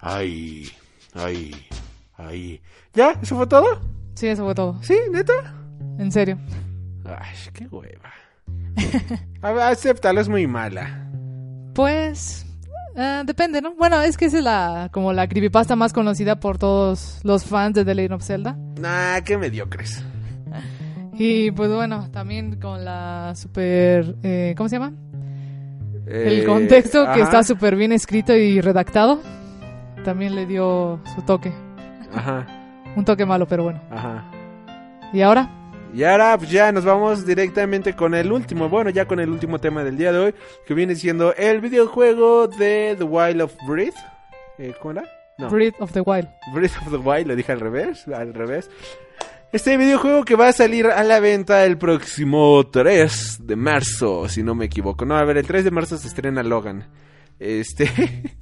B: Ay, ay, ay. ¿Ya? ¿Eso fue todo?
I: Sí, eso fue todo.
B: ¿Sí? ¿Neta?
I: En serio.
B: Ay, qué hueva. A ver, acéptalo, es muy mala.
I: Pues ah, depende, ¿no? Bueno, es que esa es la como la creepypasta más conocida por todos los fans de The Legend of Zelda.
B: Nah, qué mediocres.
I: Y pues bueno, también con la super eh, ¿cómo se llama? El
B: Eh,
I: contexto que está súper bien escrito y redactado. También le dio su toque.
B: Ajá,
I: Un toque malo, pero bueno.
B: ajá.
I: ¿Y ahora?
B: Y ahora pues, ya nos vamos directamente con el último, bueno, ya con el último tema del día de hoy, que viene siendo el videojuego de The Wild of Breath. Eh, ¿Cómo era? No.
I: Breath of the Wild.
B: Breath of the Wild, lo dije al revés, al revés. Este videojuego que va a salir a la venta el próximo 3 de marzo, si no me equivoco. No, a ver, el 3 de marzo se estrena Logan. Este...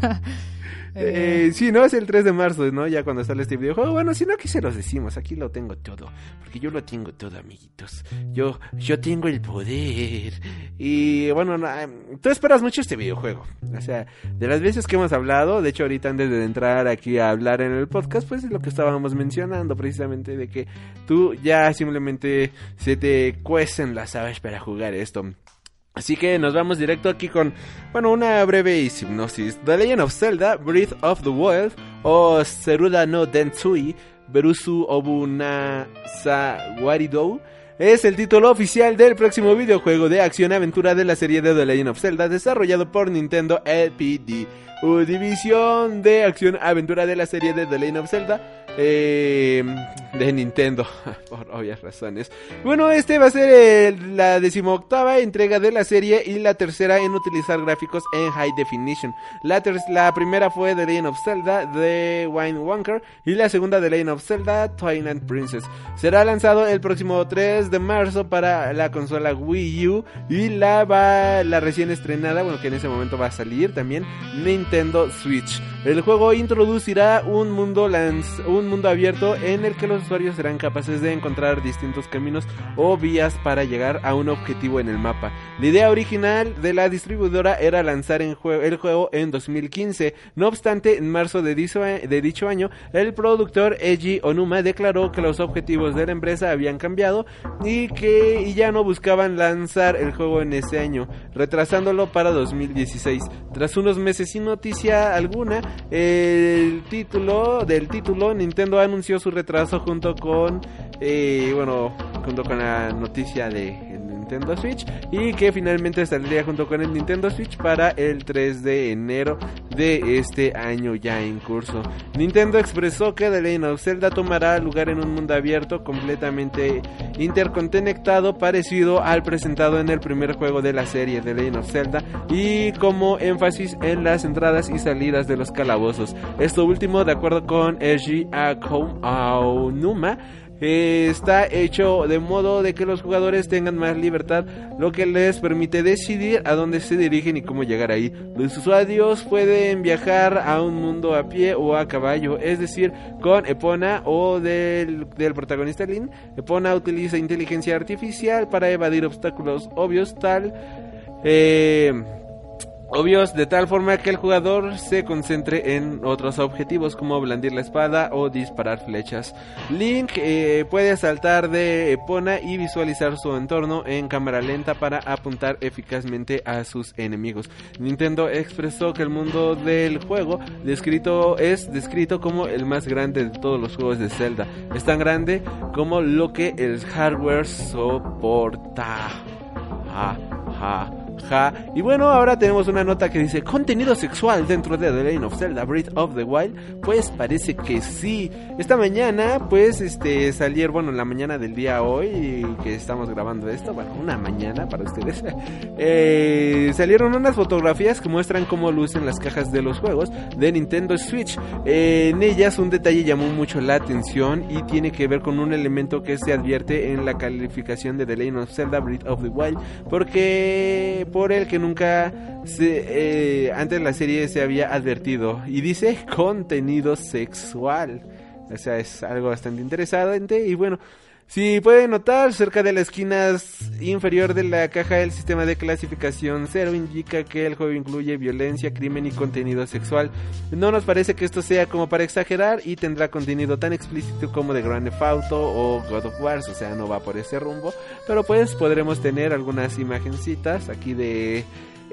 B: Eh, sí, no, es el 3 de marzo, ¿no? Ya cuando sale este videojuego. Bueno, si no, aquí se los decimos. Aquí lo tengo todo. Porque yo lo tengo todo, amiguitos. Yo, yo tengo el poder. Y bueno, no, tú esperas mucho este videojuego. O sea, de las veces que hemos hablado, de hecho, ahorita antes de entrar aquí a hablar en el podcast, pues es lo que estábamos mencionando precisamente de que tú ya simplemente se te cuecen las aves para jugar esto. Así que nos vamos directo aquí con, bueno, una breve hipnosis. The Legend of Zelda, Breath of the Wild, o Serula no Densui, Berusu Obunasa es el título oficial del próximo videojuego de acción-aventura de la serie de The Legend of Zelda, desarrollado por Nintendo LPD, división de acción-aventura de la serie de The Legend of Zelda, eh, de Nintendo, por obvias razones. Bueno, este va a ser la decimoctava entrega de la serie y la tercera en utilizar gráficos en high definition. La, la primera fue The Legend of Zelda de Wine Wonker y la segunda The Legend of Zelda Twilight Princess. Será lanzado el próximo 3 de marzo para la consola Wii U y la, va, la recién estrenada, bueno que en ese momento va a salir también, Nintendo Switch. El juego introducirá un mundo, un mundo abierto en el que los usuarios serán capaces de encontrar distintos caminos o vías para llegar a un objetivo en el mapa. La idea original de la distribuidora era lanzar el juego en 2015. No obstante, en marzo de dicho año, el productor Eiji Onuma declaró que los objetivos de la empresa habían cambiado y que y ya no buscaban lanzar el juego en ese año, retrasándolo para 2016. Tras unos meses sin noticia alguna, el título del título Nintendo anunció su retraso junto con eh, bueno, junto con la noticia de Nintendo Switch y que finalmente saldría junto con el Nintendo Switch para el 3 de enero de este año ya en curso. Nintendo expresó que The Legend of Zelda tomará lugar en un mundo abierto completamente interconectado parecido al presentado en el primer juego de la serie The Legend of Zelda y como énfasis en las entradas y salidas de los calabozos. Esto último de acuerdo con Eiji Ako- Aonuma eh, está hecho de modo de que los jugadores tengan más libertad, lo que les permite decidir a dónde se dirigen y cómo llegar ahí. Los usuarios pueden viajar a un mundo a pie o a caballo, es decir, con Epona o del, del protagonista Lin. Epona utiliza inteligencia artificial para evadir obstáculos obvios tal... Eh, obvios de tal forma que el jugador se concentre en otros objetivos como blandir la espada o disparar flechas. Link eh, puede saltar de Epona y visualizar su entorno en cámara lenta para apuntar eficazmente a sus enemigos. Nintendo expresó que el mundo del juego descrito es descrito como el más grande de todos los juegos de Zelda. Es tan grande como lo que el hardware soporta. Ja. Y bueno, ahora tenemos una nota que dice contenido sexual dentro de The Legend of Zelda Breath of the Wild. Pues parece que sí. Esta mañana, pues, este, salir, bueno, en la mañana del día hoy que estamos grabando esto, bueno, una mañana para ustedes, eh, salieron unas fotografías que muestran cómo lucen las cajas de los juegos de Nintendo Switch. En ellas un detalle llamó mucho la atención y tiene que ver con un elemento que se advierte en la calificación de The Legend of Zelda Breath of the Wild, porque por el que nunca se, eh, antes la serie se había advertido y dice contenido sexual. O sea, es algo bastante interesante y bueno, si pueden notar, cerca de la esquina inferior de la caja el sistema de clasificación 0 indica que el juego incluye violencia, crimen y contenido sexual. No nos parece que esto sea como para exagerar y tendrá contenido tan explícito como de Grand Theft Auto o God of War, o sea, no va por ese rumbo, pero pues podremos tener algunas imagencitas aquí de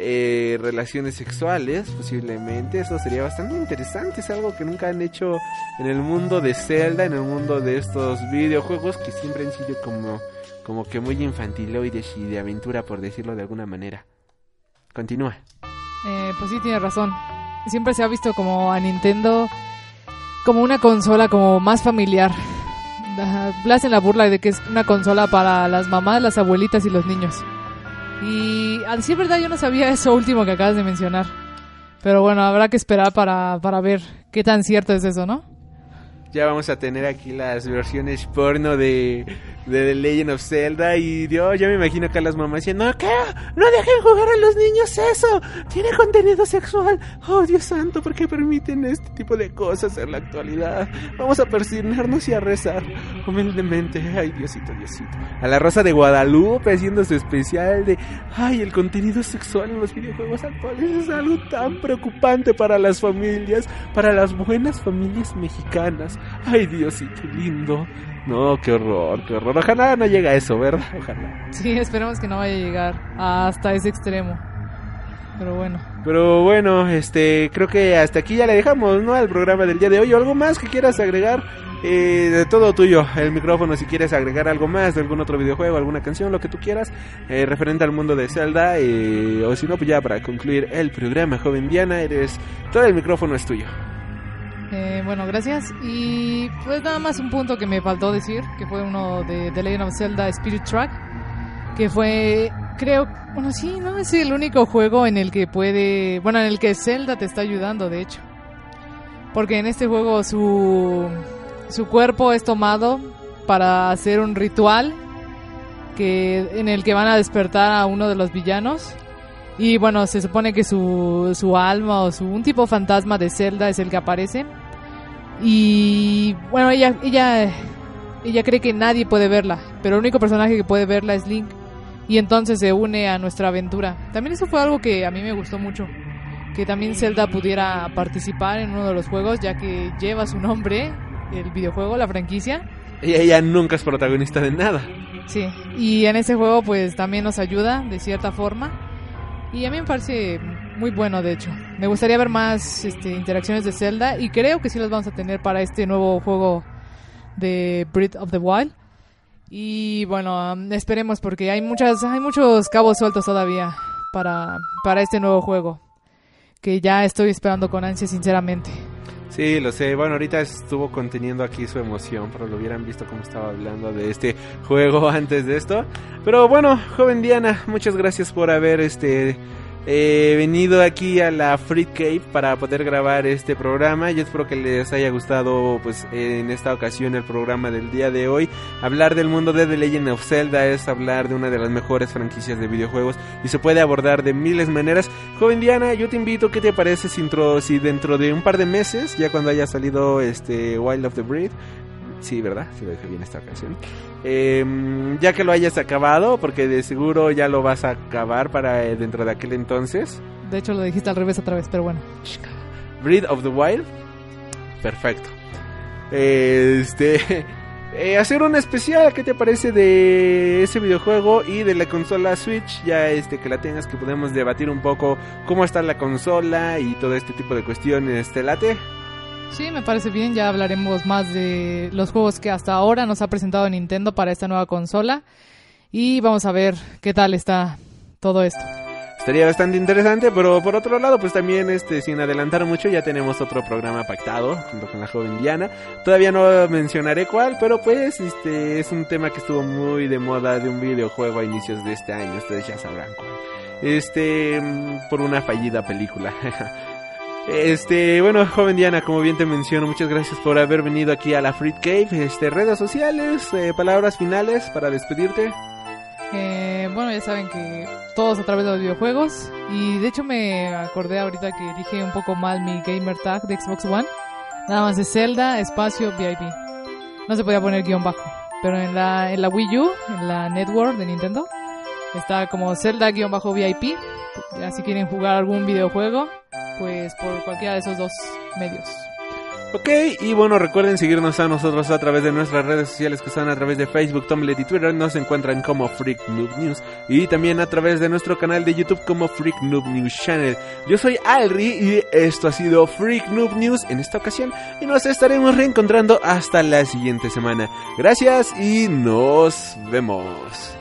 B: eh, relaciones sexuales, posiblemente. Eso sería bastante interesante. Es algo que nunca han hecho en el mundo de Zelda, en el mundo de estos videojuegos que siempre han sido como, como que muy infantiloides y de aventura, por decirlo de alguna manera. Continúa.
I: Eh, pues sí, tiene razón. Siempre se ha visto como a Nintendo como una consola como más familiar. Le hacen la burla de que es una consola para las mamás, las abuelitas y los niños. Y a decir verdad yo no sabía eso último que acabas de mencionar. Pero bueno, habrá que esperar para, para ver qué tan cierto es eso, ¿no?
B: Ya vamos a tener aquí las versiones porno de, de The Legend of Zelda y Dios, ya me imagino acá las mamás diciendo, ¿qué? No dejen jugar a los niños eso, tiene contenido sexual. Oh Dios santo, ¿por qué permiten este tipo de cosas en la actualidad? Vamos a persignarnos y a rezar humildemente. Ay Diosito, Diosito. A la Rosa de Guadalupe haciendo su especial de, ay, el contenido sexual en los videojuegos actuales es algo tan preocupante para las familias, para las buenas familias mexicanas. Ay, Diosito lindo. No, qué horror, qué horror. Ojalá no llegue a eso, ¿verdad? Ojalá.
I: Sí, esperemos que no vaya a llegar hasta ese extremo. Pero bueno.
B: Pero bueno, este, creo que hasta aquí ya le dejamos, ¿no? Al programa del día de hoy. ¿Algo más que quieras agregar? Eh, de todo tuyo, el micrófono si quieres agregar algo más de algún otro videojuego, alguna canción, lo que tú quieras, eh, referente al mundo de Zelda, eh, o si no, pues ya para concluir el programa, joven Diana, eres, todo el micrófono es tuyo.
I: Eh, bueno, gracias. Y pues nada más un punto que me faltó decir, que fue uno de The Legend of Zelda Spirit Track, que fue, creo, bueno, sí, no es el único juego en el que puede, bueno, en el que Zelda te está ayudando, de hecho. Porque en este juego su, su cuerpo es tomado para hacer un ritual que, en el que van a despertar a uno de los villanos. Y bueno, se supone que su, su alma o su, un tipo fantasma de Zelda es el que aparece. Y bueno, ella, ella, ella cree que nadie puede verla, pero el único personaje que puede verla es Link. Y entonces se une a nuestra aventura. También eso fue algo que a mí me gustó mucho. Que también Zelda pudiera participar en uno de los juegos, ya que lleva su nombre, el videojuego, la franquicia.
B: Y ella nunca es protagonista de nada.
I: Sí, y en ese juego pues también nos ayuda de cierta forma. Y a mí me parece muy bueno, de hecho. Me gustaría ver más este, interacciones de Zelda y creo que sí las vamos a tener para este nuevo juego de Breath of the Wild. Y bueno, um, esperemos porque hay muchas hay muchos cabos sueltos todavía para para este nuevo juego que ya estoy esperando con ansia sinceramente.
B: Sí, lo sé. Bueno, ahorita estuvo conteniendo aquí su emoción, pero lo hubieran visto como estaba hablando de este juego antes de esto. Pero bueno, joven Diana, muchas gracias por haber este He venido aquí a la Free Cave para poder grabar este programa. Yo espero que les haya gustado, pues, en esta ocasión el programa del día de hoy. Hablar del mundo de The Legend of Zelda es hablar de una de las mejores franquicias de videojuegos y se puede abordar de miles de maneras. Joven Diana, yo te invito, ¿qué te parece si, si dentro de un par de meses, ya cuando haya salido este Wild of the Breed, Sí, ¿verdad? Sí lo dije bien esta ocasión. Em, ya que lo hayas acabado, porque de seguro ya lo vas a acabar para eh, dentro de aquel entonces.
I: De hecho lo dijiste al revés otra vez, pero bueno.
B: Breed of the Wild. Perfecto. Este... Eh, hacer un especial, ¿qué te parece de ese videojuego y de la consola Switch? Ya este que la tengas, que podemos debatir un poco cómo está la consola y todo este tipo de cuestiones. ¿Te late?
I: Sí, me parece bien. Ya hablaremos más de los juegos que hasta ahora nos ha presentado Nintendo para esta nueva consola. Y vamos a ver qué tal está todo esto.
B: Estaría bastante interesante, pero por otro lado, pues también, este, sin adelantar mucho, ya tenemos otro programa pactado junto con la joven Diana. Todavía no mencionaré cuál, pero pues, este, es un tema que estuvo muy de moda de un videojuego a inicios de este año. Ustedes ya sabrán cuál. Este, mm, por una fallida película. Este, bueno, joven Diana, como bien te menciono, muchas gracias por haber venido aquí a la Fruit Cave. Este, redes sociales, eh, palabras finales para despedirte.
I: Eh, bueno, ya saben que todos a través de los videojuegos. Y de hecho me acordé ahorita que dije un poco mal mi gamer tag de Xbox One. Nada más de Zelda, espacio, VIP. No se podía poner guion bajo. Pero en la, en la Wii U, en la Network de Nintendo, está como Zelda-VIP. Si quieren jugar algún videojuego, pues por cualquiera de esos dos medios.
B: Ok, y bueno, recuerden seguirnos a nosotros a través de nuestras redes sociales que están a través de Facebook, Tumblr y Twitter. Nos encuentran como Freak Noob News y también a través de nuestro canal de YouTube como Freak Noob News Channel. Yo soy Alri y esto ha sido Freak Noob News en esta ocasión y nos estaremos reencontrando hasta la siguiente semana. Gracias y nos vemos.